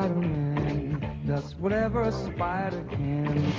Spider-Man does whatever a spider can.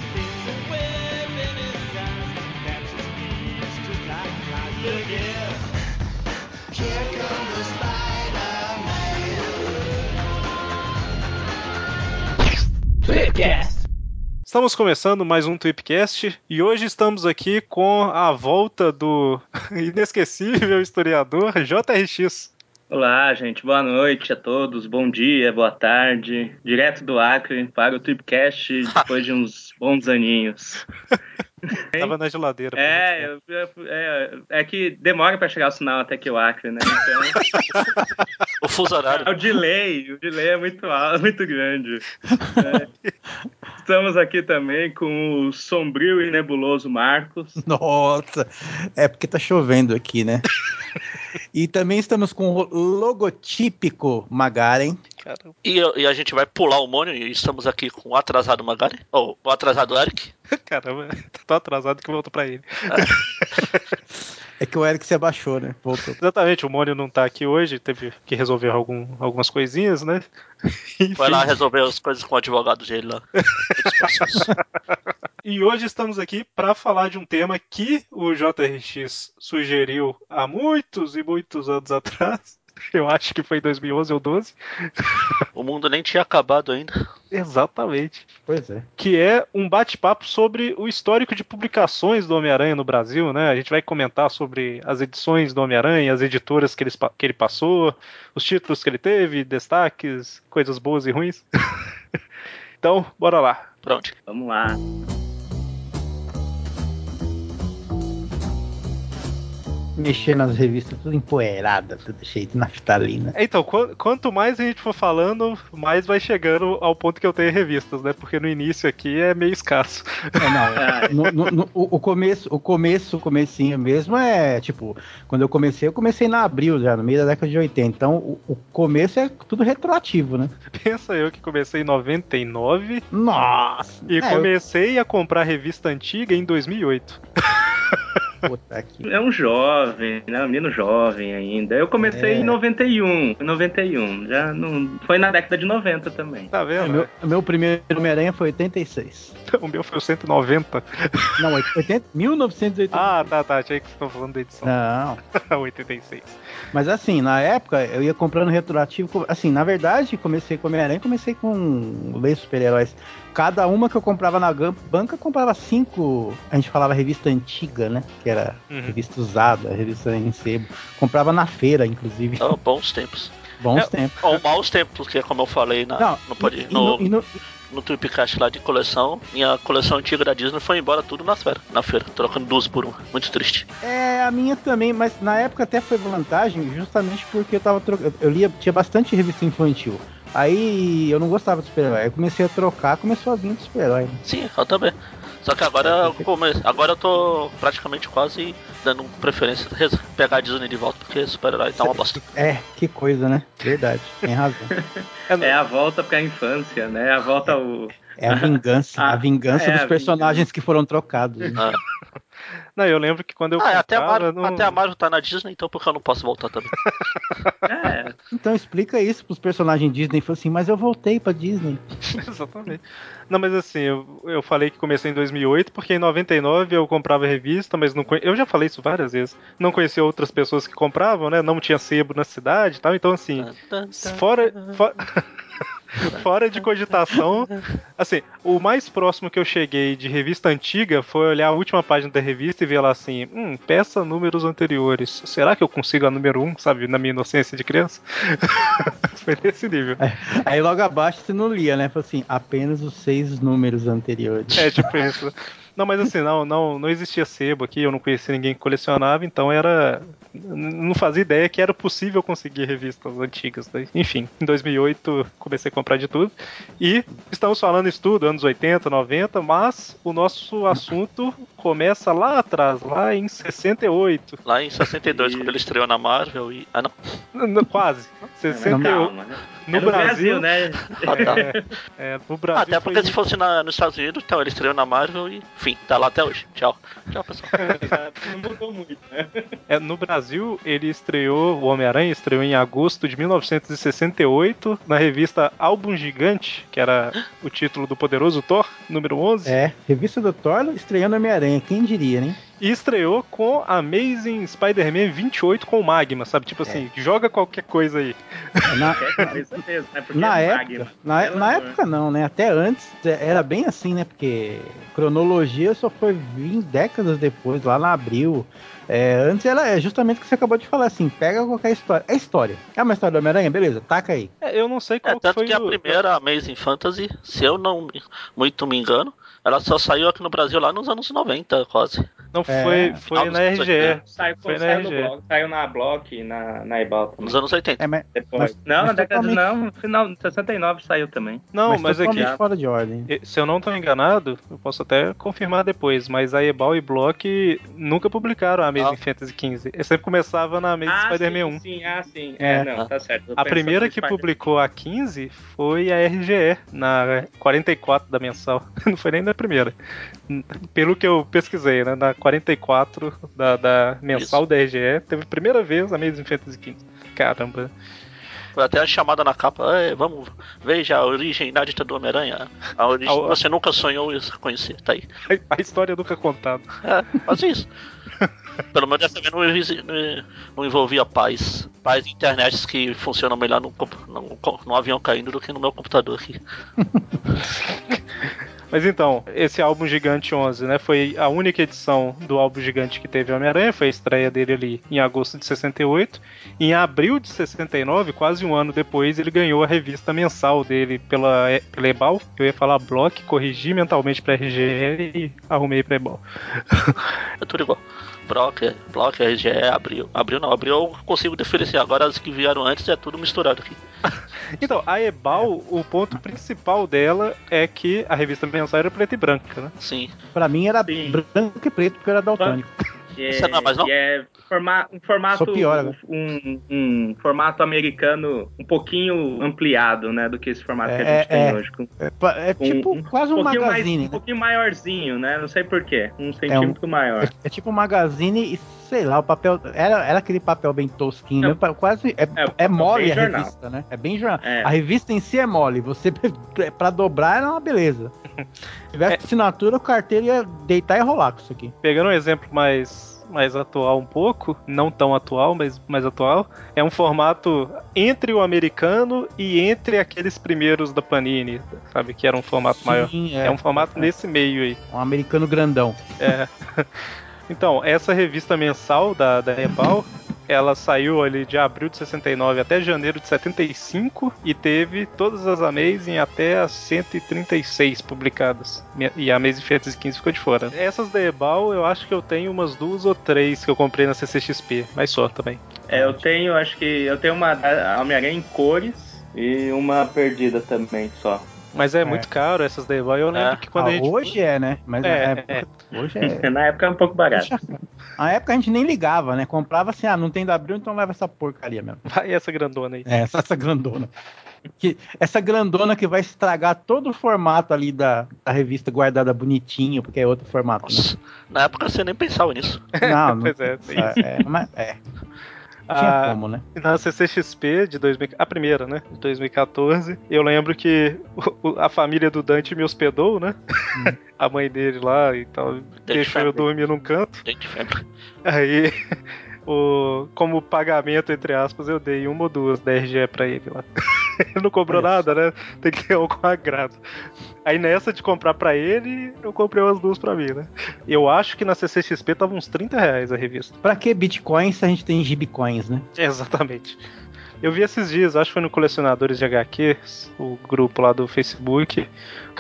Estamos começando mais um Tweepcast e hoje estamos aqui com a volta do inesquecível historiador JRX. Olá, gente. Boa noite a todos. Bom dia, boa tarde. Direto do Acre para o Tripcast depois de uns bons aninhos. Tava na geladeira. É, eu- eu- é, é que demora para chegar o sinal até que o Acre, né? Então, O fuso horário. o delay, o delay é muito alto, muito grande. É. Estamos aqui também com o sombrio e nebuloso Marcos. Nossa, é porque tá chovendo aqui, né? E também estamos com o logotípico Magaren. E, e a gente vai pular o Mônio e estamos aqui com o atrasado Magari. Ou o atrasado Eric. Caramba, tá tão atrasado que voltou pra ele. É que o Eric se abaixou, né? Voltou. Exatamente, o Mônio não tá aqui hoje, teve que resolver algum, algumas coisinhas, né? Enfim. Vai lá resolver as coisas com o advogado dele lá. E hoje estamos aqui para falar de um tema que o JRX sugeriu há muitos e muitos anos atrás. Eu acho que foi em 2011 ou 12. O mundo nem tinha acabado ainda. Exatamente. Pois é. Que é um bate-papo sobre o histórico de publicações do Homem-Aranha no Brasil, né? A gente vai comentar sobre as edições do Homem-Aranha, as editoras que ele, que ele passou, os títulos que ele teve, destaques, coisas boas e ruins. então, bora lá. Pronto. Vamos lá. Mexer nas revistas tudo empoeirada, tudo cheio de naftalina. Então, qu- quanto mais a gente for falando, mais vai chegando ao ponto que eu tenho revistas, né? Porque no início aqui é meio escasso. É, não. no- no- no- o, começo, o começo, o comecinho mesmo é tipo, quando eu comecei, eu comecei na abril já, no meio da década de 80. Então, o, o começo é tudo retroativo, né? Pensa eu que comecei em 99 Nossa! e É, comecei a comprar revista antiga em 2008. puta aqui. É um jovem, né? Um menino jovem ainda. Eu comecei É. em 91. Em 91. Já não. Foi na década de 90 também. Tá É, vendo? meu, meu primeiro Homem-Aranha foi 86. O meu foi o 190. Não, 80, 1980. Ah, tá, tá. Achei que vocês estão falando da edição. Não, 86. mas assim, na época eu ia comprando retroativo. Assim, na verdade, comecei com Homem-Aranha, comecei com Leis Super-Heróis. Cada uma que eu comprava na banca, eu comprava cinco. A gente falava revista antiga, né? Que era Uhum. revista usada, revista em sebo. Comprava na feira, inclusive. Então, bons tempos. Bons É, tempos. Ou maus tempos, porque como eu falei na, Não, no, pod- e- e no, no- e no- no Tripcast lá de coleção, minha coleção antiga da Disney foi embora tudo na feira, na feira, trocando duas por uma. Muito triste. É, a minha também, mas na época até foi vantagem, justamente porque eu tava trocando. Eu lia, tinha bastante revista infantil. Aí eu não gostava de super-herói. Aí eu comecei a trocar, começou a vir de super-herói. né? Sim, eu também. Só que agora, eu come... agora eu tô praticamente quase dando preferência a pegar a Disney de volta, porque super-herói tá uma bosta. É, que coisa, né? Verdade, tem razão. É a volta pra infância, né? A volta ao. É a vingança, Ah, a vingança é, dos a personagens que foram trocados. né? Ah, Não, eu lembro que quando eu Ah, até, a. Marvel, não... até a Marvel tá na Disney, então por que eu não posso voltar também? É, Então explica isso pros personagens Disney. Falou assim, mas eu voltei pra Disney. Exatamente. Não, mas assim, eu, eu falei que comecei em 2008 porque em 99 eu comprava revista, mas não conhe... eu já falei isso várias vezes. Não conhecia outras pessoas que compravam, né? Não tinha sebo na cidade e tal. Então, assim, fora, fo- fora de cogitação, assim, o mais próximo que eu cheguei de revista antiga foi olhar a última página da revista e ver lá assim, hum, peça números anteriores. Será que eu consigo a número 1, sabe, na minha inocência de criança? foi nesse nível. Aí logo abaixo você não lia, né? Falou assim, apenas os seis números anteriores. É, tipo isso. Não, mas assim, não, não, não existia sebo aqui, eu não conhecia ninguém que colecionava, então era. Não fazia ideia que era possível conseguir revistas antigas. Né? Enfim, em 2008 comecei a comprar de tudo. E estamos falando isso tudo, anos 80, 90, mas o nosso assunto começa lá atrás, lá em 68. Lá em 62, Isso. quando ele estreou na Marvel e. Ah não. Quase. mas 68. calma, né? No, É no Brasil, né? Ah, tá. É, no Brasil. Até porque foi- se fosse na- nos Estados Unidos, então ele estreou na Marvel e. Enfim, tá lá até hoje. Tchau. Tchau, pessoal. Não mudou muito, né? É, no Brasil Brasil, ele estreou, o Homem-Aranha estreou em agosto de 1968 na revista Álbum Gigante, que era o título do Poderoso Thor, número 11. É, revista do Thor estreando Homem-Aranha, quem diria, né? E estreou com Amazing Spider-Man 28 com o Magma, sabe? Tipo assim, joga qualquer coisa aí. Na, É mesmo, né? Na é época, Magma. na, época não, né? Até antes é, era bem assim, né? Porque cronologia só foi vir décadas depois, lá na abril. É, antes era é justamente o que você acabou de falar, assim, pega qualquer história. É história. É uma história do Homem-Aranha? Beleza, taca aí. É, eu não sei qual É, tanto foi que a o... primeira Amazing Fantasy, se eu não me- muito me engano, ela só saiu aqui no Brasil lá nos anos 90, quase. Não, É, foi, foi final na RGE. 80. Saiu, Foi na saiu, no RGE. blog, saiu na Block e na, na Ebal também. Nos anos 80. É, mas, Depois. mas- não, na mas década de. totalmente- Não, no final de 69 saiu também. Não, mas, é totalmente que... fora de ordem. Se eu não estou enganado, eu posso até confirmar depois, mas a Ebal e Block nunca publicaram a Amazing Ah. Fantasy XV. Eu sempre começava na Amazing Spider-Man 1. sim, sim, ah, sim. É. É, não, tá certo. A primeira que publicou a 15 foi a RGE, na 44 da mensal. Não foi nem na primeira. Pelo que eu pesquisei, né? Na 44 da, da mensal Isso. da RGE, teve a primeira vez a Amazing Fantasy XV. Caramba. Foi até a chamada na capa, "É, vamos, veja a origem inédita do Homem-Aranha. A origem que você nunca sonhou conhecer, tá aí. A história nunca contada. É, faz isso. Pelo menos dessa vez não, não- envolvia paz. Paz internet que funcionam melhor no, no, no avião caindo do que no meu computador aqui. Mas então, esse álbum Gigante 11, né, foi a única edição do álbum Gigante que teve Homem-Aranha, foi a estreia dele ali em agosto de 68. Em abril de 69, quase um ano depois, ele ganhou a revista mensal dele pela, pela Ebal. Eu ia falar Block, corrigi mentalmente pra RGE e arrumei pra Ebal. É tudo igual. Block, Block, RGE, abriu. Abriu não, abriu eu consigo diferenciar. Agora as que vieram antes é tudo misturado aqui. Então, a Ebal, o ponto principal dela é que a revista mensal era preta e branca, né? Sim. Pra mim era Sim. branco e preto, porque eu era daltônico. E é, Você não é mais não? é forma- um formato Sou pior agora. um, um formato americano um pouquinho ampliado, né, do que esse formato que a É, gente tem é. hoje. Com- É, é com tipo um quase um pouquinho mais, magazine, um né? pouquinho maiorzinho, né? Não sei porquê. Um centímetro maior. É, é tipo um magazine e sei lá, o papel. Era, era aquele papel bem tosquinho, É. né? Quase. É, É, é mole a jornal. revista, né? É bem jornal. É. A revista em si é mole. Você, pra dobrar, era uma beleza. Se tivesse assinatura, o carteiro ia deitar e rolar com isso aqui. Pegando um exemplo mais, mais atual um pouco, não tão atual, mas mais atual, é um formato entre o americano e entre aqueles primeiros da Panini, sabe? Que era um formato maior. Sim, É, um formato nesse meio aí. Um americano grandão. É. Então, essa revista mensal da, da Ebal, ela saiu ali de abril de 69 até janeiro de 75 e teve todas as Amazing até as 136 publicadas. E a Amazing Fantasy 15 ficou de fora. Essas da Ebal, eu acho que eu tenho umas duas ou três que eu comprei na CCXP, mas só também. É, eu tenho, acho que eu tenho uma Homem-Aranha em cores e uma perdida também só. Mas é, É. muito caro essas da Ebal. Eu lembro É. que quando Ah, a gente. Hoje é, né? Mas É, na época, hoje é. Na época é um pouco barato. Na época a gente nem ligava, né? Comprava assim, ah, não tem W, então leva essa porcaria mesmo. Vai essa grandona aí. É, essa, essa grandona. Que, essa grandona que vai estragar todo o formato ali da, da revista guardada bonitinho, porque é outro formato, né? Nossa, na época você nem pensava nisso. Não, não. Pois é, sim. é, é, mas é. Tinha Ah, como, né? Na CCXP de 2000, a primeira, né? De 2014, eu lembro que o- a família do Dante me hospedou, né? a mãe dele lá e tal, deixou eu family. dormir num canto. Gente, febre. Aí, o, como pagamento, entre aspas, eu dei uma ou duas da RGE pra ele lá. ele não cobrou Olha nada, né? Tem que ter algum agrado. Aí nessa de comprar pra ele, eu comprei umas duas pra mim, né? Eu acho que na CCXP tava uns 30 reais a revista. Pra que Bitcoin se a gente tem Gibcoins, né? Exatamente. Eu vi esses dias, acho que foi no Colecionadores de HQs, o grupo lá do Facebook,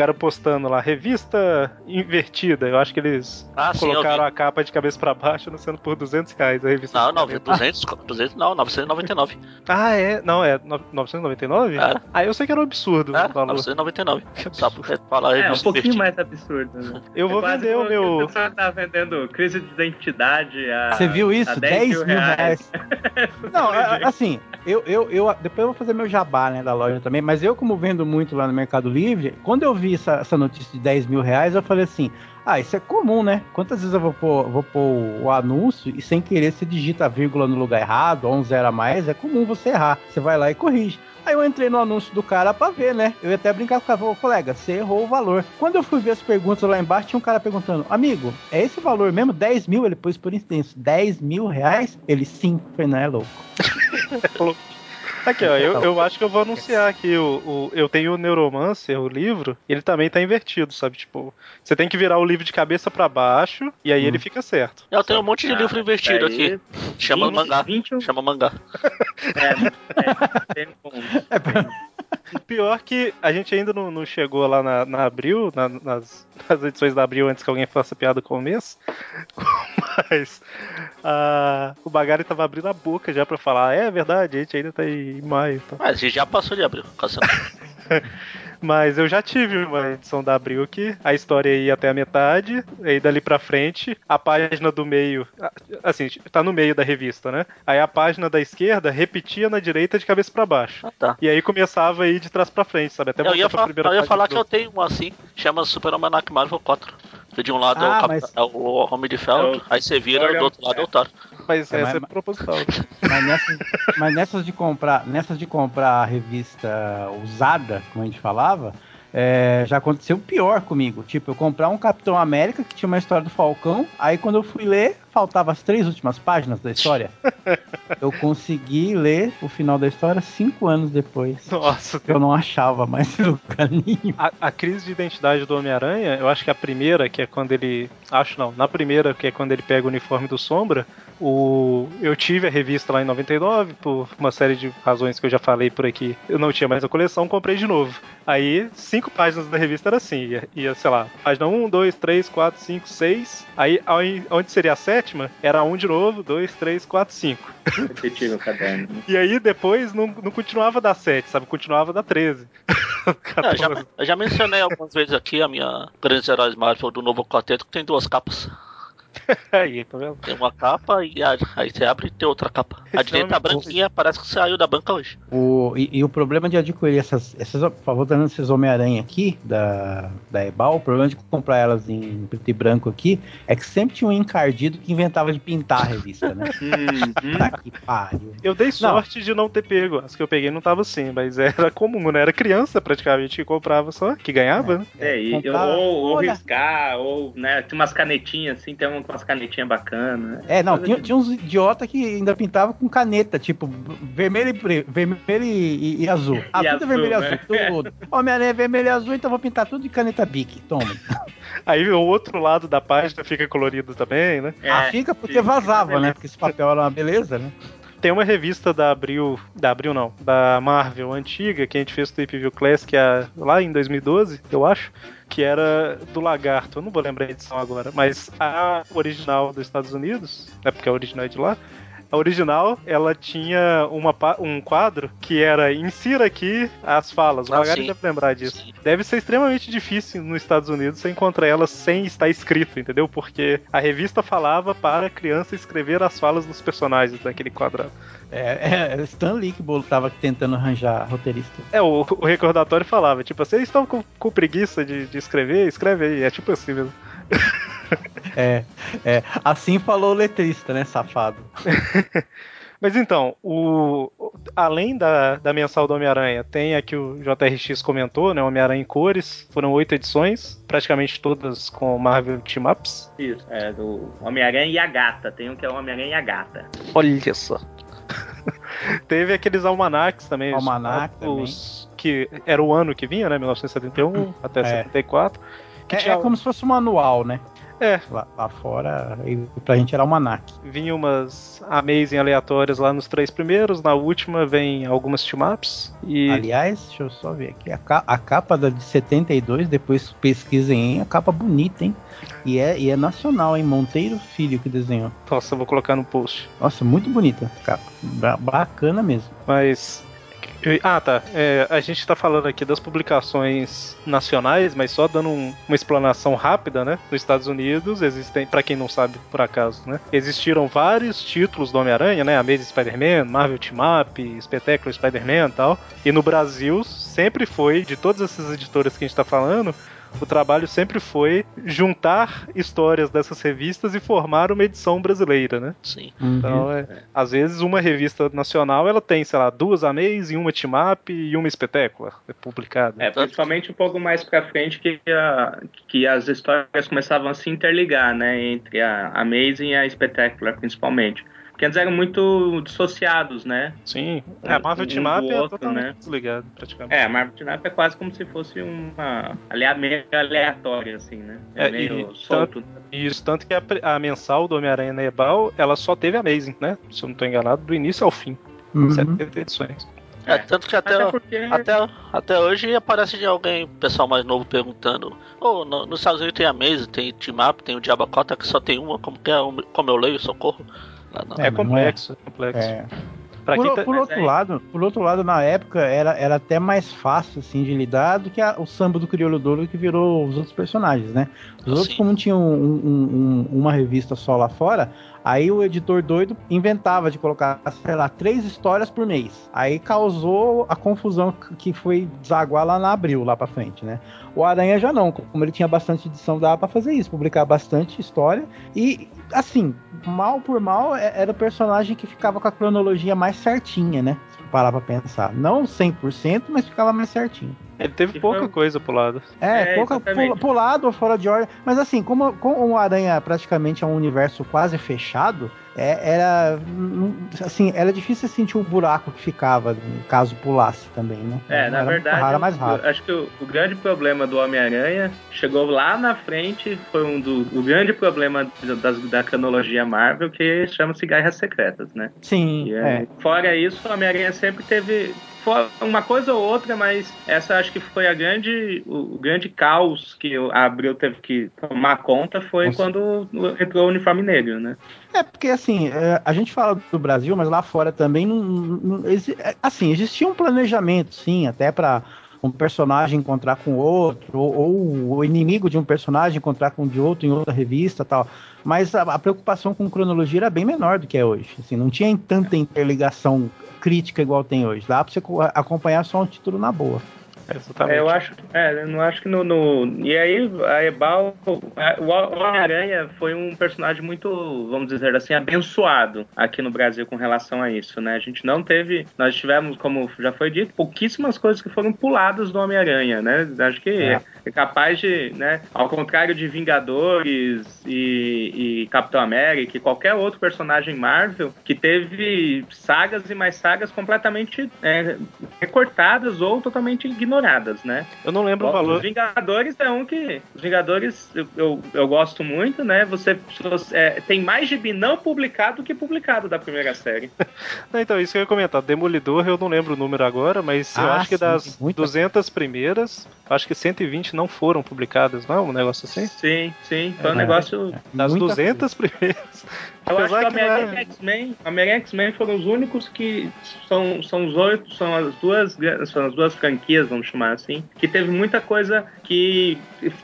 o cara postando lá, revista invertida. Eu acho que eles Ah, sim, colocaram vi. a capa de cabeça pra baixo, anunciando por 200 reais a revista. Não, não, cabeça. 200, 200 não, 999. Ah, é? Não, é no- 999? Era. Ah, eu sei que era um absurdo É, valor. 999. Só falar É, um pouquinho mais absurdo. Né? Eu vou É quase vender o meu. O pessoal tá vendendo crise de identidade a. Você viu isso? a 10 mil reais. Não, a- assim, eu, eu, eu. Depois eu vou fazer meu jabá, né, da loja também, mas eu, como vendo muito lá no Mercado Livre, quando eu vi vi essa, essa notícia de 10 mil reais, eu falei assim: ah, isso é comum, né? Quantas vezes eu vou pôr, vou pôr o anúncio e sem querer você digita a vírgula no lugar errado, ou um zero a mais, é comum você errar. Você vai lá e corrige. Aí eu entrei no anúncio do cara pra ver, né? Eu ia até brincar com o colega, você errou o valor. Quando eu fui ver as perguntas lá embaixo, tinha um cara perguntando, amigo, é esse valor mesmo? 10 mil? Ele pôs por extenso, 10 mil reais? Ele sim, foi, não é louco. Aqui, ó, eu, eu acho que eu vou anunciar aqui. O, o, eu tenho o Neuromancer, o livro, ele também tá invertido, sabe? Tipo, você tem que virar o livro de cabeça pra baixo e aí ele fica certo. Eu tenho um monte de Ah, livro invertido aí- aqui. Chama 20, mangá. 21. Chama mangá. É, é, tem um- É, pra- Pior que a gente ainda não, não chegou lá na, na Abril, na- nas, nas edições da Abril, antes que alguém faça piada com o mês. Mas ah, o Bagari tava abrindo a boca já pra falar, é verdade, a gente ainda tá em maio. Tá. Mas a gente já passou de abril. Mas eu já tive uma edição da Abril que a história ia até a metade, aí dali pra frente, a página do meio, assim, tá no meio da revista, né? Aí a página da esquerda repetia na direita de cabeça pra baixo. Ah, tá. E aí começava a ir de trás pra frente, sabe? Até Eu ia, pra primeira eu ia falar que eu tenho um assim, chama Super Almanac Marvel 4. Que de um lado é, Ah, o Cap- mas- é o Homem de Ferro, É o- aí você vira, Olha, do outro lado é o Thor. Mas É, essa mas- é proposital. mas, nessas, mas nessas de comprar, nessas de comprar a revista usada, como a gente falava, é, já aconteceu pior comigo. Tipo, eu comprar um Capitão América que tinha uma história do Falcão, aí quando eu fui ler, faltava as três últimas páginas da história. eu consegui ler o final da história cinco anos depois. Nossa, Eu não achava mais lugar nenhum. a, a crise de identidade do Homem-Aranha, eu acho que a primeira, que é quando ele. Acho não, na primeira, que é quando ele pega o uniforme do Sombra, o, eu tive a revista lá em 99, por uma série de razões que eu já falei por aqui. Eu não tinha mais a coleção, comprei de novo. Aí, cinco páginas da revista era assim, ia, ia sei lá, página 1, 2, 3, 4, 5, 6. Aí, onde seria a sétima, era um de novo, 2, 3, 4, 5. Repetir no caderno. E aí depois não, não continuava da 7, sabe? Continuava da 13. É, eu, já, já mencionei algumas vezes aqui a minha Grandes Heróis Marvel do novo quarteto, que tem duas capas. Aí, tá vendo? Tem uma capa e a- aí você abre e tem outra capa. A direita nome- branquinha parece que saiu da banca hoje. O, e, e o problema de adquirir essas, essas por favor, dando esses Homem-Aranha aqui, da, da Ebal, o problema de comprar elas em preto e branco aqui, é que sempre tinha um encardido que inventava de pintar a revista, né? Uhum. tá que pariu. Eu dei sorte de não ter pego. As que eu peguei não tava assim, mas era comum, né? Era criança praticamente que comprava só, que ganhava, né? É, e, comprar- ou, ou riscar, ou, né, tem umas canetinhas assim, tem umas canetinhas bacanas. né? É, não, tinha, de- tinha uns idiota que ainda pintava com caneta, tipo, vermelho e, pre- vermelho e, e- e azul. Ah, E tudo é azul, vermelho e né? azul, tudo. Homem-Aranha é vermelho e azul, então vou pintar tudo de caneta Bic, toma. Aí o outro lado da página fica colorido também, né? ah, É, fica porque fica, vazava, beleza. né? Porque esse papel era uma beleza, né? Tem uma revista da Abril, da Abril não, da Marvel antiga, que a gente fez o Tape View Classic a- lá em 2012, eu acho, que era do Lagarto. Eu não vou lembrar a edição agora, mas a original dos Estados Unidos, é porque a original é de lá. A original, ela tinha uma, um quadro que era insira aqui as falas. O Ah, Magari sim. deve lembrar disso. Sim. Deve ser extremamente difícil nos Estados Unidos você encontrar ela sem estar escrito, entendeu? Porque a revista falava para a criança escrever as falas dos personagens naquele quadrado. É, é Stan Lee que bolo tava tentando arranjar roteirista. É, o, o recordatório falava, tipo, vocês estão com, com preguiça de, de escrever? Escreve aí. É tipo assim mesmo. É, é, assim falou o letrista, né, safado. Mas então, o, além da, da mensal do Homem-Aranha, tem a que o JRX comentou, né? Homem-Aranha em cores. Foram oito edições, praticamente todas com Marvel Team Ups. Isso, é do Homem-Aranha e a Gata. Tem um que é o Homem-Aranha e a Gata. Olha só. Teve aqueles almanacs também. os- Almanac os, Que era o ano que vinha, né? 1971 até É. 74. Que É, tinha, é como se fosse um manual, né? É. Lá, lá fora, pra gente era almanac. vinha umas amazing aleatórias lá nos três primeiros. Na última vem algumas team-ups. E Aliás, deixa eu só ver aqui. A, ca- a capa da de 72, depois pesquisem, hein? A capa bonita, hein? E é, e é nacional, hein? Monteiro Filho que desenhou. Nossa, eu vou colocar no post. Nossa, muito bonita a capa. Ba- Bacana mesmo. Mas Eu- Ah, tá. É, a gente tá falando aqui das publicações nacionais, mas só dando um- uma explanação rápida, né? Nos Estados Unidos existem, pra quem não sabe por acaso, né? Existiram vários títulos do Homem-Aranha, né? Amazing Spider-Man, Marvel Team Up, Spectacular Spider-Man e tal. E no Brasil sempre foi, de todas essas editoras que a gente tá falando, o trabalho sempre foi juntar histórias dessas revistas e formar uma edição brasileira, né? Sim. Então, é, às vezes, uma revista nacional ela tem, sei lá, duas Amazing, uma Team Up e uma Espetácula publicada. É, principalmente um pouco mais pra frente que, a- que as histórias começavam a se interligar, né? Entre a Amazing e a Spectacular, principalmente. Porque antes eram muito dissociados, né? Sim, é, a Marvel Um Team Up é outro, totalmente né? desligado, praticamente. É, a Marvel Team Up é quase como se fosse uma meio aleatória, assim, né? É, É, meio e solto. Isso, tanto que a, a mensal do Homem-Aranha na Ebal, ela só teve Amazing, né? Se eu não tô enganado, do início ao fim. Uhum. 70 edições. É, tanto que até, Até porque... até, até hoje aparece de alguém, pessoal mais novo, perguntando: Ô, no- nos Estados Unidos tem a Maze, tem Team Up, tem o Diabacota, que só tem uma, como, que é, como eu leio, socorro. Não. É, É, não complexo, é complexo. É. Por, quem tá- por outro aí- lado, por outro lado, na época era, era até mais fácil assim de lidar do que a- o samba do crioulo douro que virou os outros personagens, né? Os outros, Sim. como tinham um- um- um- uma revista só lá fora, aí o editor doido inventava de colocar, sei lá, três histórias por mês. Aí causou a confusão que- que foi desaguar lá na abril, lá pra frente, né? O Aranha já não, como ele tinha bastante edição, dava pra fazer isso, publicar bastante história e, assim, mal por mal, é- era o personagem que ficava com a cronologia mais certinha, né? Se parar pra pensar. Não 100%, mas ficava mais certinho. Ele teve E pouca foi- coisa pro lado. É, É, pouca pula- pulado ou fora de ordem. Mas assim, como, como o Aranha praticamente é um universo quase fechado, é- era. hum, Assim, era difícil sentir o buraco que ficava caso pulasse também, né? É, na Era verdade, raro, mais rápido. acho que o, o grande problema do Homem-Aranha chegou lá na frente, foi um do o grande problema das- da cronologia Marvel, que chama-se Guerras Secretas, né? Sim, E, é. Fora isso, o Homem-Aranha sempre teve uma coisa ou outra, mas essa acho que foi a grande, o, grande caos que a Abril teve que tomar conta foi Nossa. quando entrou o uniforme negro, né? É, porque assim, é, a gente fala do Brasil, mas lá fora também não. não- é, assim, existia um planejamento, sim, até pra um personagem encontrar com outro, ou, ou o inimigo de um personagem encontrar com de outro em outra revista tal. Mas a, a preocupação com cronologia era bem menor do que é hoje. Assim, não tinha tanta interligação crítica igual tem hoje. Dá pra você co- acompanhar só um título na boa. Exatamente. É, eu acho, é, eu não acho que no, no- e aí a Ebal, a- o Homem-Aranha foi um personagem muito, vamos dizer assim, abençoado aqui no Brasil com relação a isso, né? A gente não teve, nós tivemos, como já foi dito, pouquíssimas coisas que foram puladas do Homem-Aranha, né? Acho que É. é. capaz de, né? Ao contrário de Vingadores e, e Capitão América e qualquer outro personagem Marvel que teve sagas e mais sagas completamente é, recortadas ou totalmente ignoradas, né? Eu não lembro o Os valor. Vingadores é um que. Os Vingadores eu, eu, eu gosto muito, né? Você, você- é, tem mais gibi não publicado do que publicado da primeira série. Não, então, isso que eu ia comentar. Demolidor, eu não lembro o número agora, mas eu Ah, acho que sim, das tem muita 200 primeiras, acho que 120 não foram publicadas, não? Um negócio assim? Sim, sim. Foi um É, negócio. Das Muita 200 primeiras. Eu acho que Homem-Aranha e é- X-Men, X-Men foram os únicos que são, são os oito, são as duas são as duas franquias, vamos chamar assim, que teve muita coisa que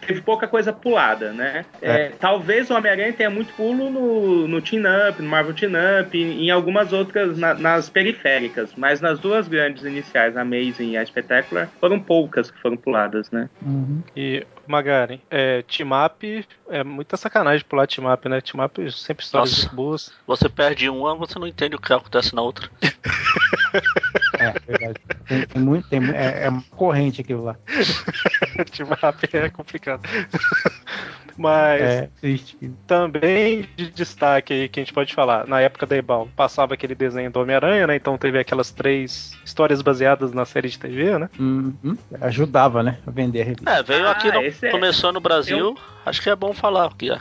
teve pouca coisa pulada, né? É, talvez o Homem-Aranha tenha muito pulo no, no Team Up, no Marvel Team Up, em algumas outras na- nas periféricas, mas nas duas grandes iniciais, a Amazing e a Spectacular, foram poucas que foram puladas, né? Uhum. E, Magaren, é, Team Up é muita sacanagem pular Team Up, né? Team Up sempre histórias Nossa. boas. Você perde uma, você não entende o que acontece na outra. É, verdade. Tem, tem muito, tem, é, é corrente aquilo lá. Team Up é complicado. Mas É, também de destaque aí que a gente pode falar, na época da Ebal, passava aquele desenho do Homem-Aranha, né? Então teve aquelas três histórias baseadas na série de TV, né? Uhum. Ajudava, né? A vender a revista. É, veio Ah, aqui, no- esse é- começou no Brasil. Acho que é bom falar que é,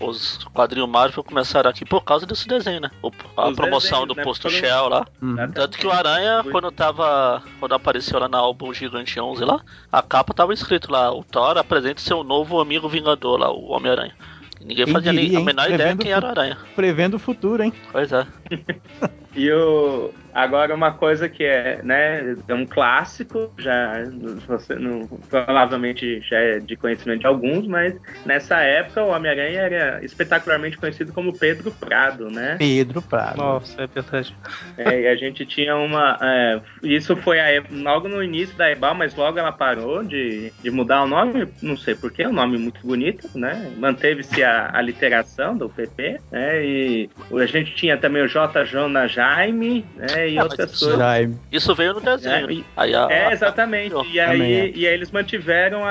os quadrinhos Marvel começaram aqui por causa desse desenho, né? O- a Os promoção desenhos, do né? posto Shell lá. Uhum. Tanto que o Aranha, quando tava. Quando apareceu lá na álbum Gigante 11 lá, a capa tava escrito lá: o Thor apresenta seu novo amigo Vingador lá, o Homem-Aranha. Ninguém Quem fazia nem diria, a hein? menor ideia Prevendo quem era o Aranha. Prevendo o futuro, hein? Pois é. E o, Agora, uma coisa que é, né, é um clássico, já você não, provavelmente já é de conhecimento de alguns, mas nessa época o Homem-Aranha era espetacularmente conhecido como Pedro Prado, né? Pedro Prado. Nossa, é verdade. É, e a gente tinha uma. é, isso foi a, logo no início da Ebal, mas logo ela parou de, de mudar o nome, não sei porquê, é um nome muito bonito, né? Manteve-se a, a literação do PP, né? E a gente tinha também o J. Jona Jaime, né? E Ah, outras isso- coisas. Jaime. Isso veio no desenho. É, e- Aí a- É, exatamente. E aí, é. e aí eles mantiveram a,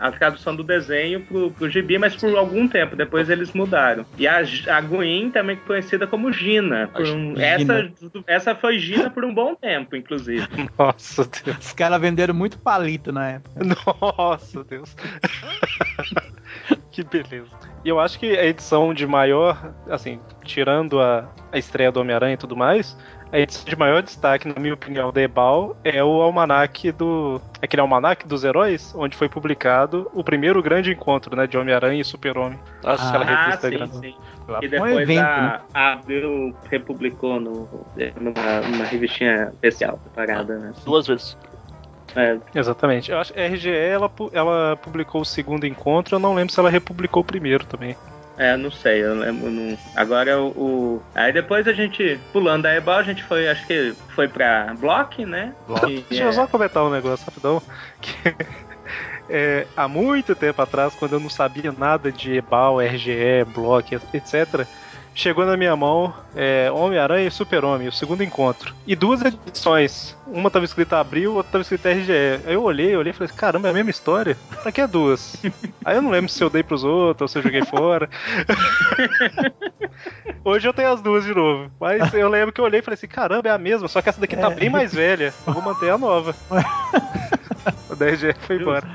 a, a tradução do desenho pro, pro gibi, mas por algum tempo. Depois eles mudaram. E a, a Gwen também conhecida como Gina. por um- Gina. essa, essa foi Gina por um bom tempo, inclusive. Nossa, Deus. Os caras venderam muito palito na época. Nossa, Deus. que beleza. E eu acho que a edição de maior, assim, tirando a, a estreia do Homem-Aranha e tudo mais, a edição de maior destaque, na minha opinião, da Ebal é o almanaque do. Aquele almanaque dos heróis, onde foi publicado o primeiro grande encontro, né, de Homem-Aranha e Super-Homem. Nossa, Aquela Ah, revista sim, grandona. sim. Lá E foi um depois evento, a, né? a Abril republicou no, numa, numa revistinha especial separada, né? duas vezes. É, Exatamente. Eu acho que a RGE ela, ela publicou o segundo encontro, eu não lembro se ela republicou o primeiro também. É, não sei, eu lembro. Não... Agora o, o- Aí depois a gente, pulando a Ebal, a gente foi, acho que foi pra Block, né? Block. Que Deixa eu é- só comentar um negócio rapidão. Que, é, há muito tempo atrás, quando eu não sabia nada de EBAL, RGE, Block, etc., chegou na minha mão é, Homem-Aranha e Super-Homem, o segundo encontro. E duas edições. Uma tava escrita Abril, outra tava escrita RGE. Aí eu olhei, olhei e falei, caramba, é a mesma história? Pra que duas? Aí eu não lembro se eu dei pros outros ou se eu joguei fora. Hoje eu tenho as duas de novo. Mas eu lembro que eu olhei e falei assim, caramba, é a mesma, só que essa daqui tá É. bem mais velha. Eu vou manter a nova. o da RGE foi embora.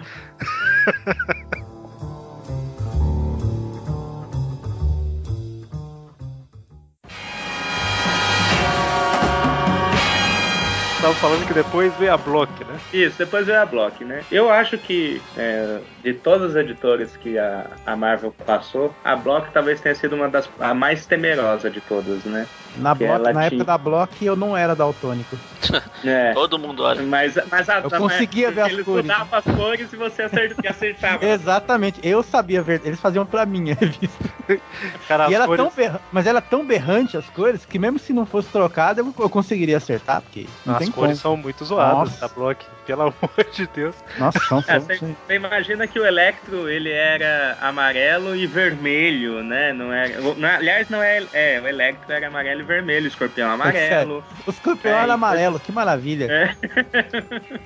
Tava falando que depois veio a Block, né? Isso, depois veio a Block, né? Eu acho que é, de todas as editoras que a, a Marvel passou, a Block talvez tenha sido uma das a mais temerosa de todas, né? Na, Block, na tinha- época da Block eu não era daltônico. É. Todo mundo olha. Mas, mas a, Eu conseguia ver as eles cores. mudavam as cores e você acer- acertava. Exatamente, eu sabia ver, eles faziam pra mim a revista. Cara, e era cores... tão berra... Mas era tão berrante as cores que mesmo se não fosse trocada eu, eu conseguiria acertar, porque não As tem cores como. são muito zoadas Nossa. da Block, pelo amor de Deus. Nossa, são, É, você, imagina que o Electro ele era amarelo e vermelho, né? Não era, o- não- aliás, não é, é. O Electro era amarelo e vermelho, o escorpião amarelo. O escorpião É, era e amarelo, que maravilha. É.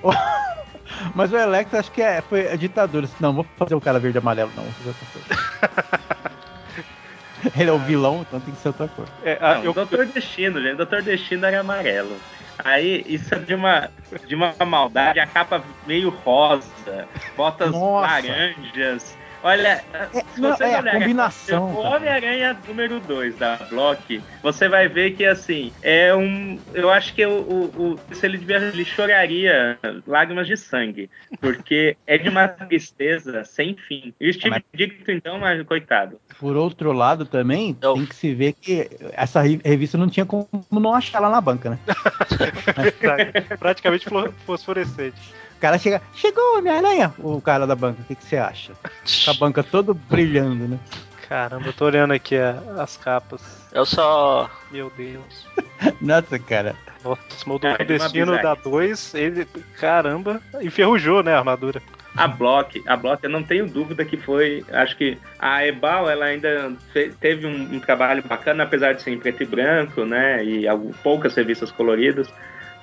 Mas o Electro acho que é, foi a ditadura. Não, vou fazer o cara verde e amarelo, não. Vou fazer outra coisa. Ele é o vilão, então tem que ser outra cor. É, a- Não, eu, Doutor Destino, gente. Doutor Destino era amarelo. Aí, isso é de uma, de uma maldade, a capa meio rosa, botas Nossa. laranjas. Olha, se não, vocês é a olharem combinação, O. Homem-Aranha número 2 da Block, você vai ver que assim, é um. Eu acho que o, o, o- se ele devia, ele choraria lágrimas de sangue. Porque é de uma tristeza sem fim. E o Steve Mas- Dicto, então, mas coitado. Por outro lado, também, Eu- tem que se ver que essa re- revista não tinha como não achar lá na banca, né? verdade, praticamente fosforescente. O cara chega, chegou Homem-Aranha, o cara da banca, o que, que você acha? Com a banca todo brilhando, né? Caramba, eu tô olhando aqui a- as capas. Eu só. Meu Deus. Nossa, cara. Nossa, o Ah, de uma Destino da bizarrice. 2, ele, caramba, enferrujou, né, a armadura. A Block, a Block, eu não tenho dúvida que foi. Acho que a Ebal, ela ainda fe- teve um, um trabalho bacana, apesar de ser em preto e branco, né? E algu- poucas revistas coloridas.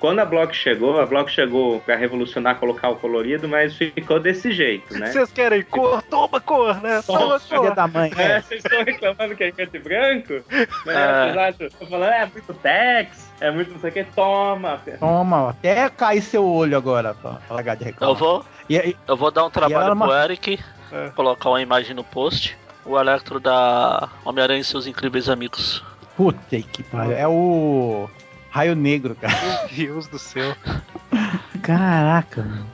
Quando a Block chegou, a Block chegou para revolucionar, colocar o colorido, mas ficou desse jeito, né? Vocês querem cor? Toma cor, né? Toma Filha cor. da mãe. É, É. vocês estão reclamando que é preto e branco? Né? É. Vocês acham? Falando, é muito tex, é muito não sei o que, toma. Toma, até cair seu olho agora pra pra largar de reclamar. Eu vou, E aí, eu vou dar um trabalho era uma- pro Eric, É. colocar uma imagem no post. O Electro da Homem-Aranha e seus incríveis amigos. puta que pariu. É o Raio Negro, cara. Meu Deus do céu. Caraca, mano.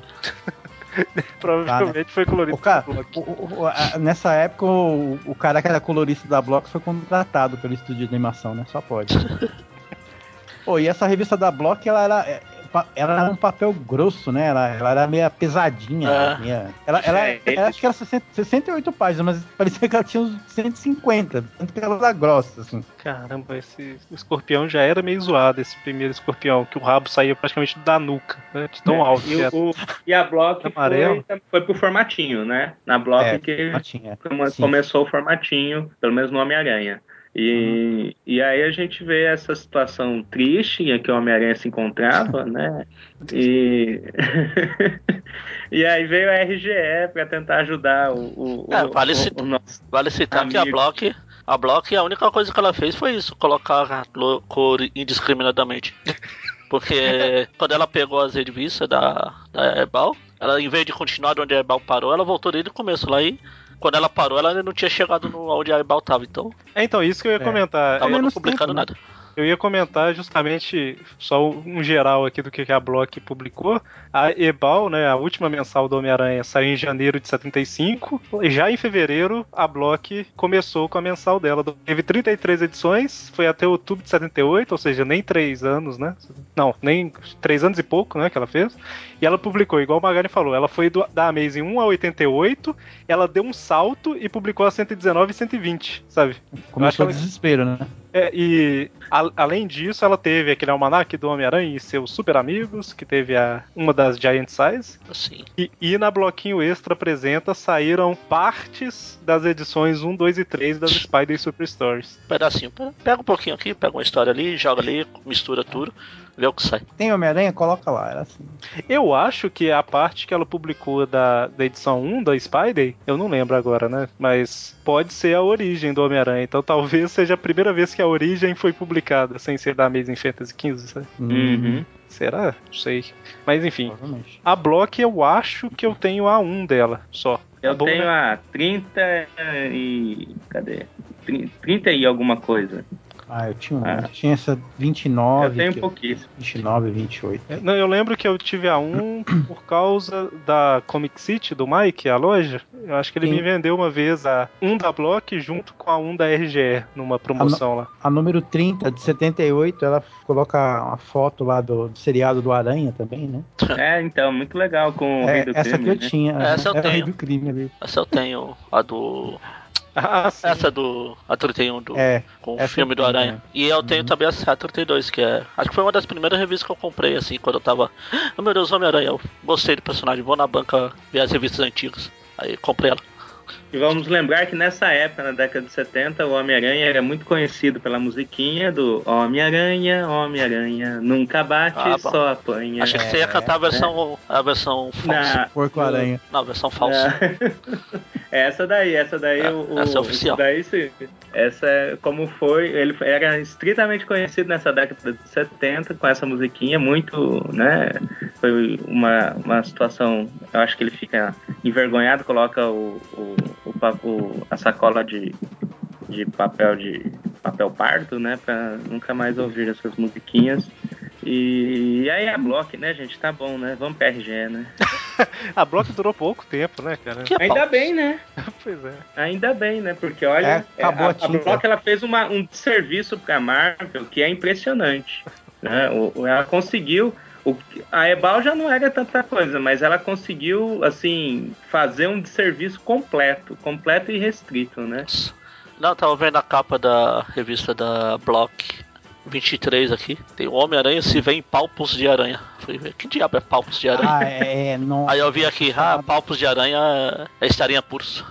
Provavelmente foi colorido O cara, Block. o- o- a- nessa época, o, o cara que era colorista da Block foi contratado pelo estúdio de animação, né? Só pode. Pô, e essa revista da Block, ela era, é, ela era um papel grosso, né? Ela, ela era meio pesadinha. É. meia- ela, ela, É, ela- acho que era 60, 68 páginas, mas parecia que ela tinha uns 150. Tanto que ela era grossa, assim. Caramba, esse escorpião já era meio zoado, esse primeiro escorpião, que o rabo saía praticamente da nuca, né? De tão alto E, que era. o, e a Block Amarelo. foi, foi pro formatinho, né? Na Block É, que come- Sim. começou o formatinho, pelo menos no Homem-Aranha. E, e aí a gente vê essa situação triste em que o Homem-Aranha se encontrava, né? E, e aí veio a RGE para tentar ajudar o, o, É, vale o- citar- o nosso. Vale citar que a Amigo. Block. A Block, a única coisa que ela fez foi isso, colocar cor indiscriminadamente. Porque quando ela pegou as revistas da, da Ebal, ela em vez de continuar de onde a Ebal parou, ela voltou desde o começo lá e quando ela parou, ela não tinha chegado no, onde a Ebal tava, então É, então, isso que eu ia É. comentar. tava não menos publicando tempo, né? nada. Eu ia comentar justamente só um geral aqui do que a Block publicou. A Ebal, né, a última mensal do Homem-Aranha, saiu em janeiro de 75. E já em fevereiro, a Block começou com a mensal dela. Teve 33 edições, foi até outubro de 78, ou seja, nem três anos, né? Não, nem três anos e pouco, né, que ela fez. E ela publicou, igual o Magari falou, ela foi do, da Amazing 1 a 88, ela deu um salto e publicou a 119 e 120, sabe? Começou o ela- desespero, né? É, e a- além disso, ela teve aquele almanac do Homem-Aranha e seus super amigos, que teve a, uma das Giant Size. Assim. E, e na bloquinho extra apresenta saíram partes das edições 1, 2 e 3 das Spider Super Stories. Pedacinho. Pe- Pega um pouquinho aqui, pega uma história ali, joga ali, mistura tudo, vê o que sai. Tem Homem-Aranha? Coloca lá. Era assim. Eu acho que a parte que ela publicou da, da edição 1 da Spider, eu não lembro agora, né? Mas pode ser a origem do Homem-Aranha. Então talvez seja a primeira vez que a origem foi publicada, sem ser da Amazing Fantasy XV, sabe? Uhum. Será? Não sei. Mas enfim. A Block eu acho que eu tenho a 1 dela, só. Eu Tá bom, tenho né? a 30 e. Cadê? 30 e alguma coisa. Ah, eu tinha um. Ah. Eu tinha essa 29. eu tenho que- pouquíssimo. 29, 28. É, Não, eu lembro que eu tive a 1 por causa da Comic City, do Mike, a loja. Eu acho que ele Sim. me vendeu uma vez a 1 da Block junto com a 1 da RGE, numa promoção lá. A número 30 de 78, ela coloca uma foto lá do, do seriado do Aranha também, né? É, então, muito legal com o É, Rei do essa Crime, que eu né? tinha. Essa eu é o Rei tenho. do crime ali. Essa eu tenho, a do. Ah, sim. Essa do. A 31 do. É, com o filme do Aranha. também. E eu tenho também a C32, que é. Acho que foi uma das primeiras revistas que eu comprei, assim, quando eu tava. Oh meu Deus, Homem-Aranha, eu gostei do personagem, vou na banca ver as revistas antigas. Aí comprei ela. E vamos lembrar que nessa época, na década de 70, o Homem-Aranha era muito conhecido pela musiquinha do Homem-Aranha, Homem-Aranha, nunca bate, Ah, só apanha. Achei que você ia cantar a versão. A versão falsa. Porco-Aranha. Não, a versão falsa. É, essa daí, essa daí, É, o, essa é oficial. daí, sim. Essa é como foi, ele era estritamente conhecido nessa década de 70 com essa musiquinha, muito, né? Foi uma, uma situação, eu acho que ele fica envergonhado, coloca o, o, o o- a sacola de, de papel de papel pardo, né? Pra nunca mais ouvir essas musiquinhas. E, aí a Block, né, gente? Tá bom, né? Vamos pra RG, né? A Block durou pouco tempo, né, cara? Que é Ainda pau. bem, né? Pois é. Ainda bem, né? Porque olha, É, acabou a, a tinta. Block ela fez uma, um serviço pra Marvel que é impressionante. Né? O- ela conseguiu. O, a Ebal já não era tanta coisa, mas ela conseguiu, assim, fazer um serviço completo, completo e restrito, né? Não, eu tava vendo a capa da revista da Block 23 aqui. Tem o Homem-Aranha se vê em palpos de aranha. Fui ver que diabo é palpos de aranha. Ah, é, não. Aí eu vi aqui, ah, palpos de aranha é estarinha pulso.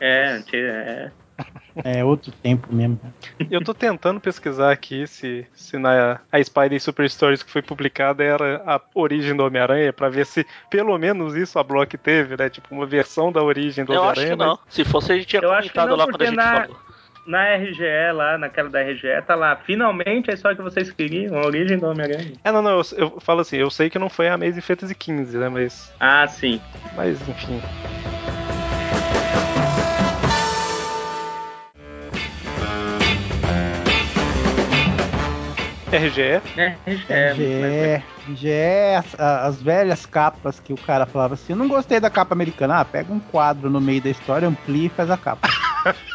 É, é, É outro tempo mesmo. Eu tô tentando pesquisar aqui se, se na a Spider Super Stories que foi publicada era a origem do Homem-Aranha, pra ver se pelo menos isso a Block teve, né? Tipo, uma versão da origem do Eu acho Homem-Aranha. que não. Se fosse, a gente tinha Eu acho que comentado não, lá quando a gente na- falou. na RGE lá, naquela da RGE, tá lá, finalmente a história que vocês queriam, a origem do Homem-Aranha. É, não, não, eu, eu falo assim, eu sei que não foi a Amazing Fantasy XV, né? Mas, Ah, sim. mas enfim. RGE, É, RGE. É, já é as, a- as velhas capas que o cara falava assim: eu não gostei da capa americana. Ah, pega um quadro no meio da história, amplia e faz a capa.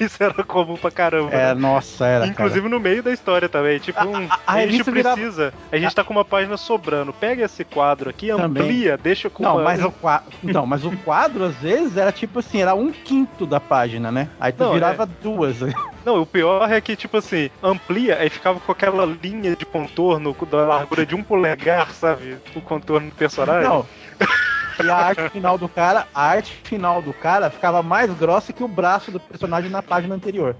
Isso era comum pra caramba. É, né? nossa, era. Inclusive no meio da história também. Tipo, um, a a, gente revista virava- precisa. A gente tá com uma página sobrando. Pega esse quadro aqui, Também. amplia, deixa com Não, uma. mas o quadro. Então, mas o quadro, às vezes, era tipo assim, era um quinto da página, né? Aí tu Não, virava duas. Não, o pior é que, tipo assim, amplia, aí ficava com aquela linha de contorno da largura de um polegar, sabe? O contorno do personagem. Não. E a arte final do cara, a arte final do cara ficava mais grossa que o braço do personagem na página anterior.